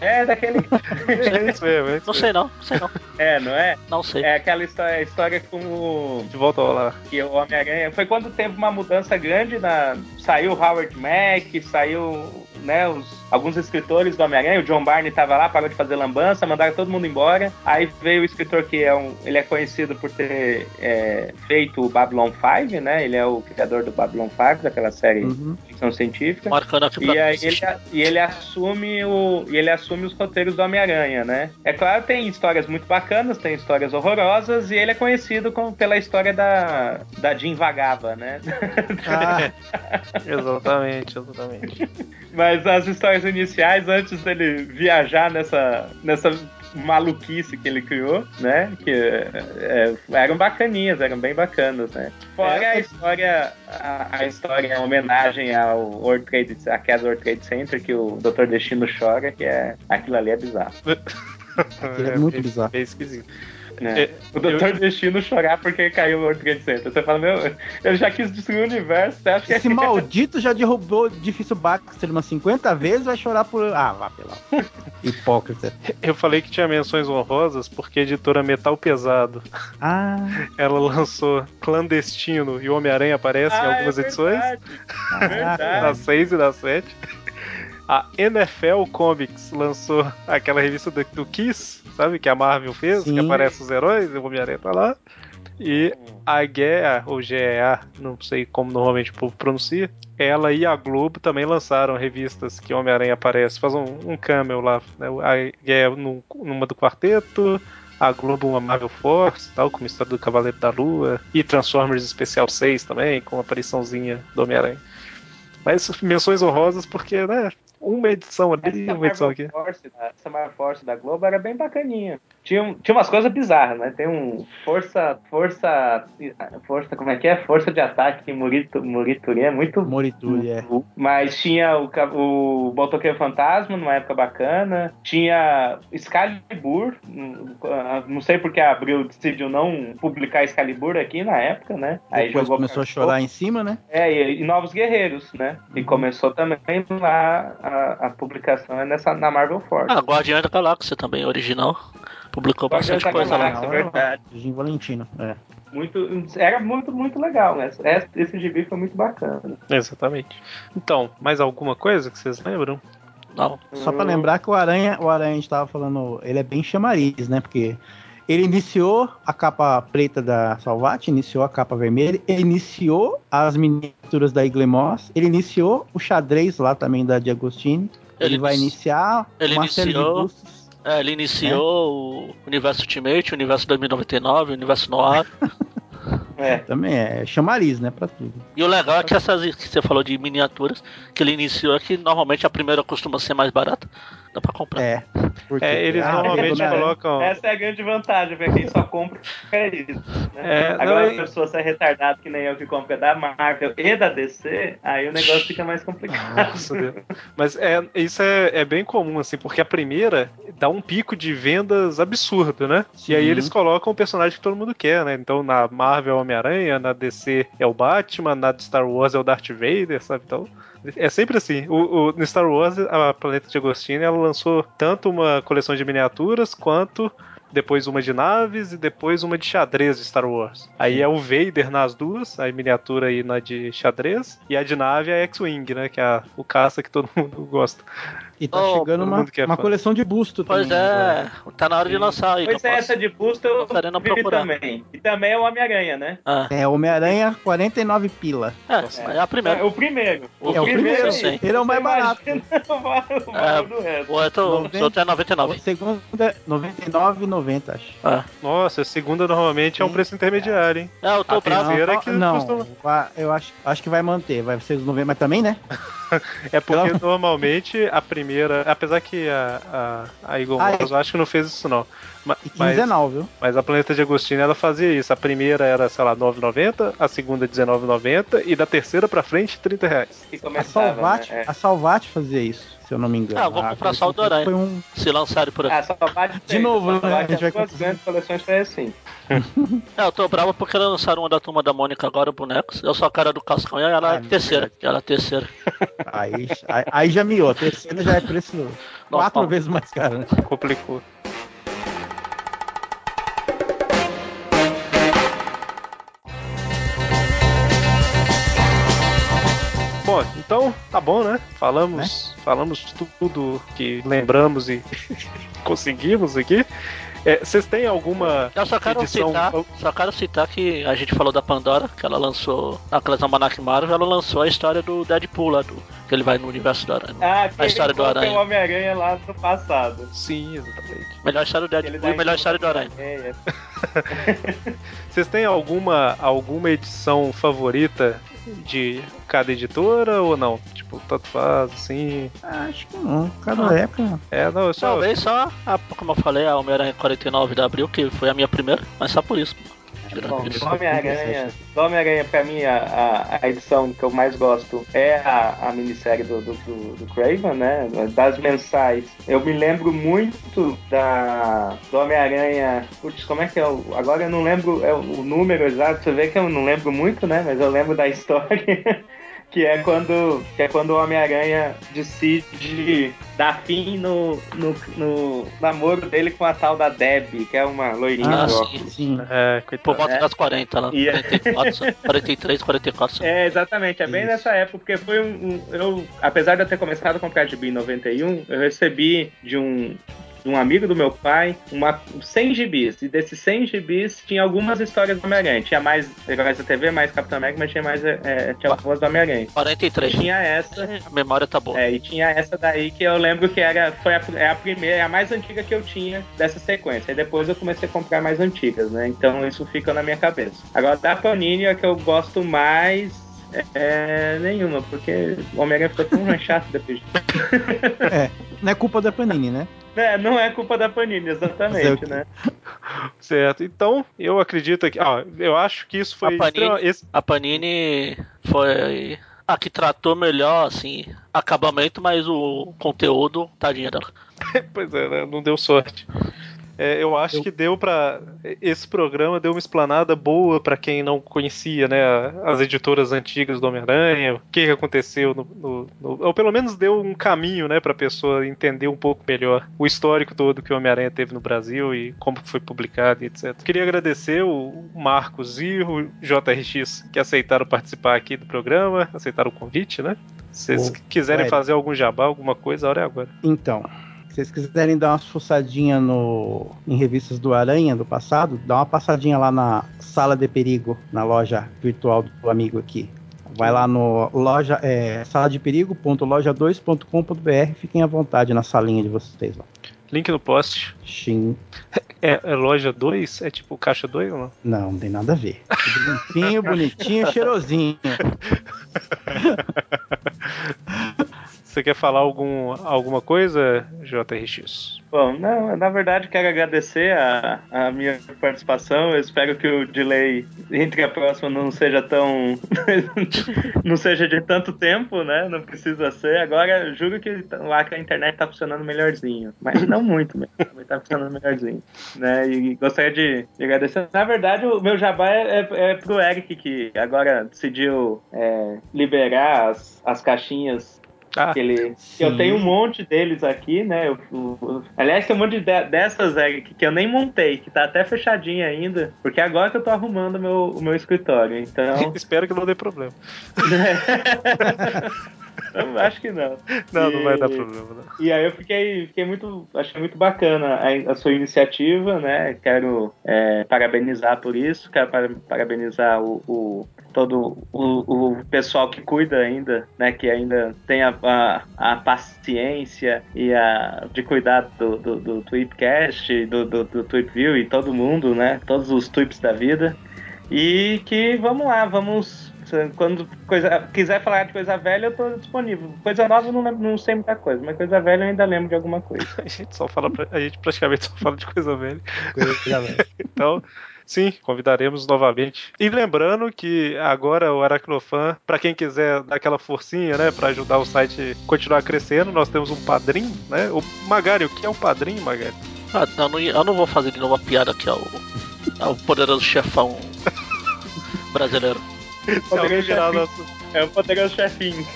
É, daquele. É isso mesmo, é isso Não sei não, não sei não. É, não é? Não sei. É aquela história, história com o. De volta lá. que o Homem-Aranha foi quando teve uma mudança grande na saiu o Howard Mack, saiu né, os, alguns escritores do Homem-Aranha, o John Barney tava lá, parou de fazer lambança, mandaram todo mundo embora. Aí veio o escritor que é um, ele é conhecido por ter é, feito o Babylon 5, né? Ele é o criador do Babylon 5, daquela série Uhum. de ficção científica. Marcando aqui pra E aí ele, e ele assume o e ele assume os roteiros do Homem-Aranha, né? É claro, tem histórias muito bacanas, tem histórias horrorosas e ele é conhecido como, pela história da da Jean Vagava, né? Ah, Exatamente, exatamente. Mas as histórias iniciais antes dele viajar nessa nessa maluquice que ele criou, né? Que é, eram bacaninhas, eram bem bacanas, né? Fora É. a história, a, a história em homenagem ao World Trade, à queda do World Trade Center, que o Dr. Destino chora, que é aquilo ali é bizarro. Aquilo é muito bem- bizarro. bem esquisito. Né? É, o Dr. Destino chorar porque caiu o World Trade Center. Você fala, meu, eu já quis destruir o universo, você acha que esse maldito já derrubou o difícil Baxter umas 50 vezes, vai chorar por. Ah, vá pela. Hipócrita. Eu falei que tinha menções honrosas porque a editora Metal Pesado Ah, ela lançou Clandestino e o Homem-Aranha aparece em Ah, é algumas edições, verdade, caraca. da 6 e da 7. A NFL Comics lançou aquela revista do, do Kiss, sabe? Que a Marvel fez, Sim. que aparece os heróis, e o Homem-Aranha tá lá. E a GEA, ou GEA, não sei como normalmente o povo pronuncia, ela e a Globo também lançaram revistas que o Homem-Aranha aparece, faz um, um cameo lá, né? A GEA num- numa do quarteto, a Globo uma Marvel Force, tal, como a história do Cavaleiro da Lua, e Transformers Especial 6 também, com a apariçãozinha do Homem-Aranha. Mas menções honrosas porque, né, uma edição ali e uma edição aqui. Force, essa Marvel Force da Globo era bem bacaninha. Tinha, tinha umas coisas bizarras, né? Tem um Força. Força. Força. Como é que é? Força de ataque Murito, Murituri é muito. Morituri, é. Mas tinha o, o Motoqueiro Fantasma numa época bacana. Tinha Excalibur. hum, ah, Não sei porque a Abril decidiu não publicar Excalibur aqui na época, né? Depois começou a chorar em cima, né? É, e, e Novos Guerreiros, né? E Uhum. começou também lá a, a publicação é nessa, na Marvel Force. Ah, Guardião da Galáxia também, original. Publicou bastante coisa lá. Galáxia. verdade. Jim Valentino. É. Muito, era muito, muito legal, né? Esse, esse gibi foi muito bacana. Exatamente. Então, mais alguma coisa que vocês lembram? Não. Só pra lembrar que o Aranha, o Aranha a gente tava falando, ele é bem chamariz, né? Porque ele iniciou a capa preta da Salvat, iniciou a capa vermelha, ele iniciou as miniaturas da Iglemos, ele iniciou o xadrez lá também da Diagostini. Ele, Ele vai inici- iniciar ele uma série de iniciou- bustos. É, ele iniciou o Universo Ultimate, o Universo 2099, o Universo Noir. É. Também é chamariz, né? Pra tudo. E o legal é que essas que você falou de miniaturas, que ele iniciou aqui, normalmente a primeira costuma ser mais barata. Dá pra comprar. É. Porque, É, eles ah, normalmente Homem-Aranha. colocam. Essa é a grande vantagem, pra quem só compra é isso. né? É, não, Agora, e- a pessoa se é retardado que nem eu que compra da Marvel e da DC, aí o negócio fica mais complicado. Nossa, Deus. Mas é, isso é, é bem comum, assim, porque a primeira dá um pico de vendas absurdo, né? E aí Sim. eles colocam o personagem que todo mundo quer, né? Então na Marvel é o Homem-Aranha, na DC é o Batman, na de Star Wars é o Darth Vader, sabe? Então. É sempre assim. O, o- no Star Wars, a Planeta de Agostini ela lançou tanto uma coleção de miniaturas quanto depois uma de naves e depois uma de xadrez de Star Wars. Aí é o Vader nas duas, a miniatura aí na de xadrez, e a de nave é a X-Wing, né? Que é a- o caça que todo mundo gosta. E tá Oh, chegando uma, quer uma coleção de busto Pois também. agora. é, tá na hora de lançar aí. Pois é, essa de busto eu Tô querendo procurar. também. E também é o Homem-Aranha, né? Ah, É, Homem-Aranha, 49 pila. é, é a primeira. É o primeiro. O É o primeiro, sei. ele é o mais barato. O o valor do resto. O outro, o Noventa- outro é O 99. segundo é 99,90, acho. Ah. Nossa, a segunda normalmente é um Sim. preço intermediário, hein? É, eu tô A não, que não costuma- eu acho, acho que vai manter, vai ser os 90, mas também, né? É porque normalmente a primeira. Apesar que a, a, a Eagle Ah, eu acho que não fez isso não. Ma- E 15 Mas, é não, viu? mas a Planeta de Agostinho ela fazia isso. A primeira era, sei lá, 9,90, a segunda 19,90 e da terceira pra frente 30 reais. A Salvat, né? É. a Salvat fazia isso, se eu não me engano. Ah, vou A comprar só o. Foi um... Se lançarem por aqui. Ah, Salvat De novo, né? A gente vai as duas conseguir. grandes coleções foi assim. É, eu tô bravo porque lançaram uma da turma da Mônica agora, bonecos. Eu sou a cara do Cascão e ela é a terceira. Ela é a terceira. Aí, aí, aí já miou. A terceira já é preço quatro Nossa. vezes mais caro, né? Complicou. Bom, então tá bom, né? Falamos, falamos tudo que lembramos e conseguimos aqui. É, Vocês têm alguma Eu só quero edição? citar, só quero citar que a gente falou da Pandora, que ela lançou naquelas Almanac Marvel, ela lançou a história do Deadpool lá, do, que ele vai no universo do Aranha. Ah, que A história do Aranha. o Homem-Aranha lá no passado. Sim, exatamente. Melhor história do Deadpool e melhor história do Aranha. É, Vocês têm alguma alguma edição favorita de cada editora ou não? Tipo, tanto faz, assim. Acho que não. Cada Ah. época. É, não, eu só. Talvez só, a, como eu falei, a Homem-Aranha 49 de abril, que foi a minha primeira, mas só por isso. Bom, Homem-Aranha, Homem-Aranha, pra mim, a, a, edição que eu mais gosto é a, a minissérie do, do, do, Craven, né? Das mensais. Eu me lembro muito da, do Homem-Aranha. Putz, como é que é? Agora eu não lembro é, o número exato, você vê que eu não lembro muito, né? Mas eu lembro da história. Que é quando, que é quando o Homem-Aranha decide dar fim no, no, no namoro dele com a tal da Debbie, que é uma loirinha Ah, de sim. óculos. Sim. É, Por volta É. das 40 lá. E é- 44, 43, 44. É, exatamente. É bem Isso. nessa época, porque foi um, um- Eu, apesar de eu ter começado a comprar gibi em 91, eu recebi de um. De um amigo do meu pai, uma 100 gibis. E desses 100 gibis tinha algumas histórias do Homem-Aranha. Tinha mais Heróis da TV, mais Capitão América, mas tinha mais. é, tinha algumas do Homem-Aranha. 43. Tinha essa. A memória tá boa. É, e tinha essa daí que eu lembro que era, foi a, é a primeira, é a mais antiga que eu tinha dessa sequência. E depois eu comecei a comprar mais antigas, né? Então isso fica na minha cabeça. Agora, da Panini, a que eu gosto mais é nenhuma, porque o Homem-Aranha ficou tão chato depois disso. É, não é culpa da Panini, né? É, não é culpa da Panini, exatamente, né? Certo. Então, eu acredito que. Ah, eu acho que isso foi. A Panini- esse- A Panini foi a que tratou melhor, assim, acabamento, mas o conteúdo, tadinha dela. Pois é, né? não deu sorte. É, eu acho Eu- que deu pra. Esse programa deu uma explanada boa pra quem não conhecia, né? As editoras antigas do Homem-Aranha, o que, aconteceu no, no- no- Ou pelo menos deu um caminho, né, pra pessoa entender um pouco melhor o histórico todo que o Homem-Aranha teve no Brasil e como foi publicado e etc. Queria agradecer o Marcos e o JRX que aceitaram participar aqui do programa, aceitaram o convite, né? Se vocês quiserem fazer algum jabá, alguma coisa, a hora é agora. Então, vocês quiserem dar uma fuçadinha no, em revistas do Aranha do passado, dá uma passadinha lá na Sala de Perigo, na loja virtual do amigo aqui. Vai lá no loja, é, sala de perigo.loja2.com.br, fiquem à vontade na salinha de vocês lá. Link no post. Xim. É, é loja 2? É tipo caixa 2 ou não? Não, não tem nada a ver. Limpinho, bonitinho, cheirosinho. Você quer falar algum, alguma coisa, JRX? Bom, não, na verdade quero agradecer a, a minha participação. Eu espero que o delay entre a próxima não seja tão. não seja de tanto tempo, né? Não precisa ser. Agora, juro que lá que a internet tá funcionando melhorzinho. Mas não muito mesmo, mas tá funcionando melhorzinho. Né? E gostaria de, de agradecer. Na verdade, o meu jabá é, é, é pro Eric, que agora decidiu é, liberar as, as caixinhas Ah, que ele, que Sim. eu tenho um monte deles aqui, né? Eu- eu- aliás, tem um monte de, dessas é, que, que eu nem montei, que tá até fechadinha ainda, porque agora que eu tô arrumando o meu, o meu escritório. Então, espero que não dê problema. eu acho que não. Não, não vai E- dar problema, não. E aí eu fiquei, fiquei muito, achei muito bacana a, a sua iniciativa, né? Quero é, parabenizar por isso, quero para- parabenizar o, o- todo o, o pessoal que cuida ainda, né? Que ainda tem a, a, a paciência e a de cuidar do, do, do Tweepcast, do, do, do Tweepview e todo mundo, né? Todos os tweets da vida. E que vamos lá, vamos Quando coisa, quiser falar de coisa velha, eu tô disponível. Coisa nova eu não, lembro, não sei muita coisa, mas coisa velha eu ainda lembro de alguma coisa. A gente só fala, pra- a gente praticamente só fala de coisa velha. Coisa velha. Então, sim, convidaremos novamente. E lembrando que agora o Aracnofan, pra quem quiser dar aquela forcinha, né, pra ajudar o site a continuar crescendo, nós temos um padrinho, né? O Magari, o que é um padrinho, Magari? Ah, eu, não, eu não vou fazer de novo a piada aqui ao, ao poderoso chefão brasileiro. Se alguém virar nosso, É o poderoso chefinho.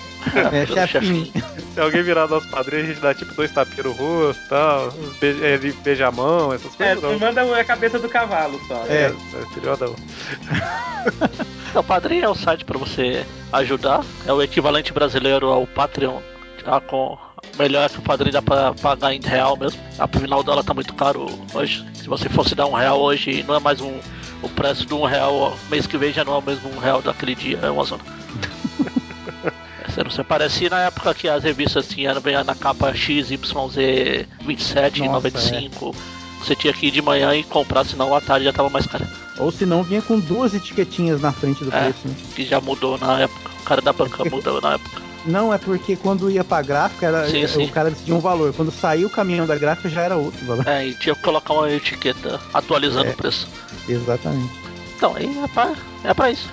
É, chefinho. se alguém virar nosso padrinho, a gente dá tipo dois tapinhas no rosto e tal, beija, ele beija a mão, essas É, coisas. tu não. manda a cabeça do cavalo só. É, É. é periodão. O Padrim é o site para você ajudar. É o equivalente brasileiro ao Patreon. Tá com melhor que o Padrim dá pra pagar em real mesmo. Afinal o dólar tá muito caro hoje. Se você fosse dar um real hoje, não é mais um o preço de um real mês que vem já não é o mesmo um real daquele dia. É uma zona. Você não se parece na época que as revistas tinham bem na capa XYZ 27, Nossa, 95. Você tinha que ir de manhã e comprar, senão à tarde já tava mais caro. Ou se não, vinha com duas etiquetinhas na frente do É. preço, né? Que já mudou na época. O cara da banca mudou na época. Não, é porque quando ia pra gráfica, era, Sim, sim. o cara decidia um valor. Quando saiu o caminhão da gráfica, já era outro valor. É, e tinha que colocar uma etiqueta atualizando É. o preço. Exatamente. Então, aí é pra, é pra isso.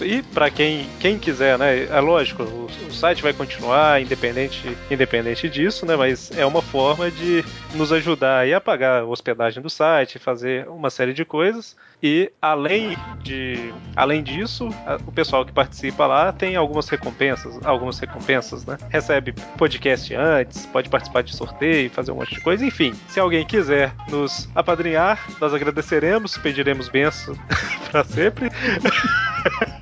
E para quem, quem quiser, né? É lógico, o, o site vai continuar independente, independente disso, né? Mas é uma forma de nos ajudar aí a pagar a hospedagem do site, fazer uma série de coisas. E além de, além disso, a- o pessoal que participa lá tem algumas recompensas, algumas recompensas, né? Recebe podcast antes, pode participar de sorteio, fazer um monte de coisa. Enfim, se alguém quiser nos apadrinhar, nós agradeceremos, pediremos benção para sempre.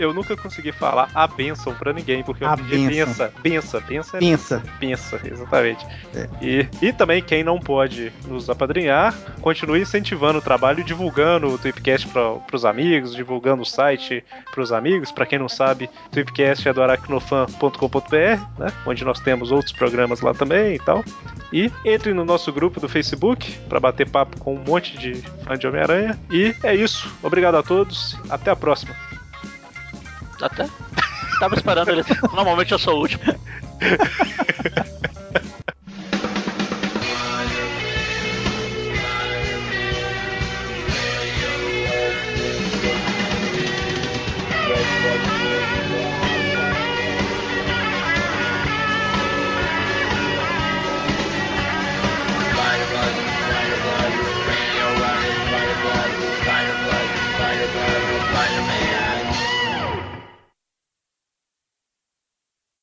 Eu nunca consegui falar a benção pra ninguém, porque eu A pedi bênção. benção. Benção, benção é Pensa. pensa, exatamente. É. E, e também quem não pode nos apadrinhar, continue incentivando o trabalho, divulgando o Tweepcast para os amigos, divulgando o site para os amigos. Para quem não sabe, Tweepcast é do aracnofan.com.br, né? onde nós temos outros programas lá também e tal. E entre no nosso grupo do Facebook para bater papo com um monte de fã de Homem-Aranha. E é isso. Obrigado a todos. Até a próxima. Até. Tava esperando ele. Normalmente eu sou o último.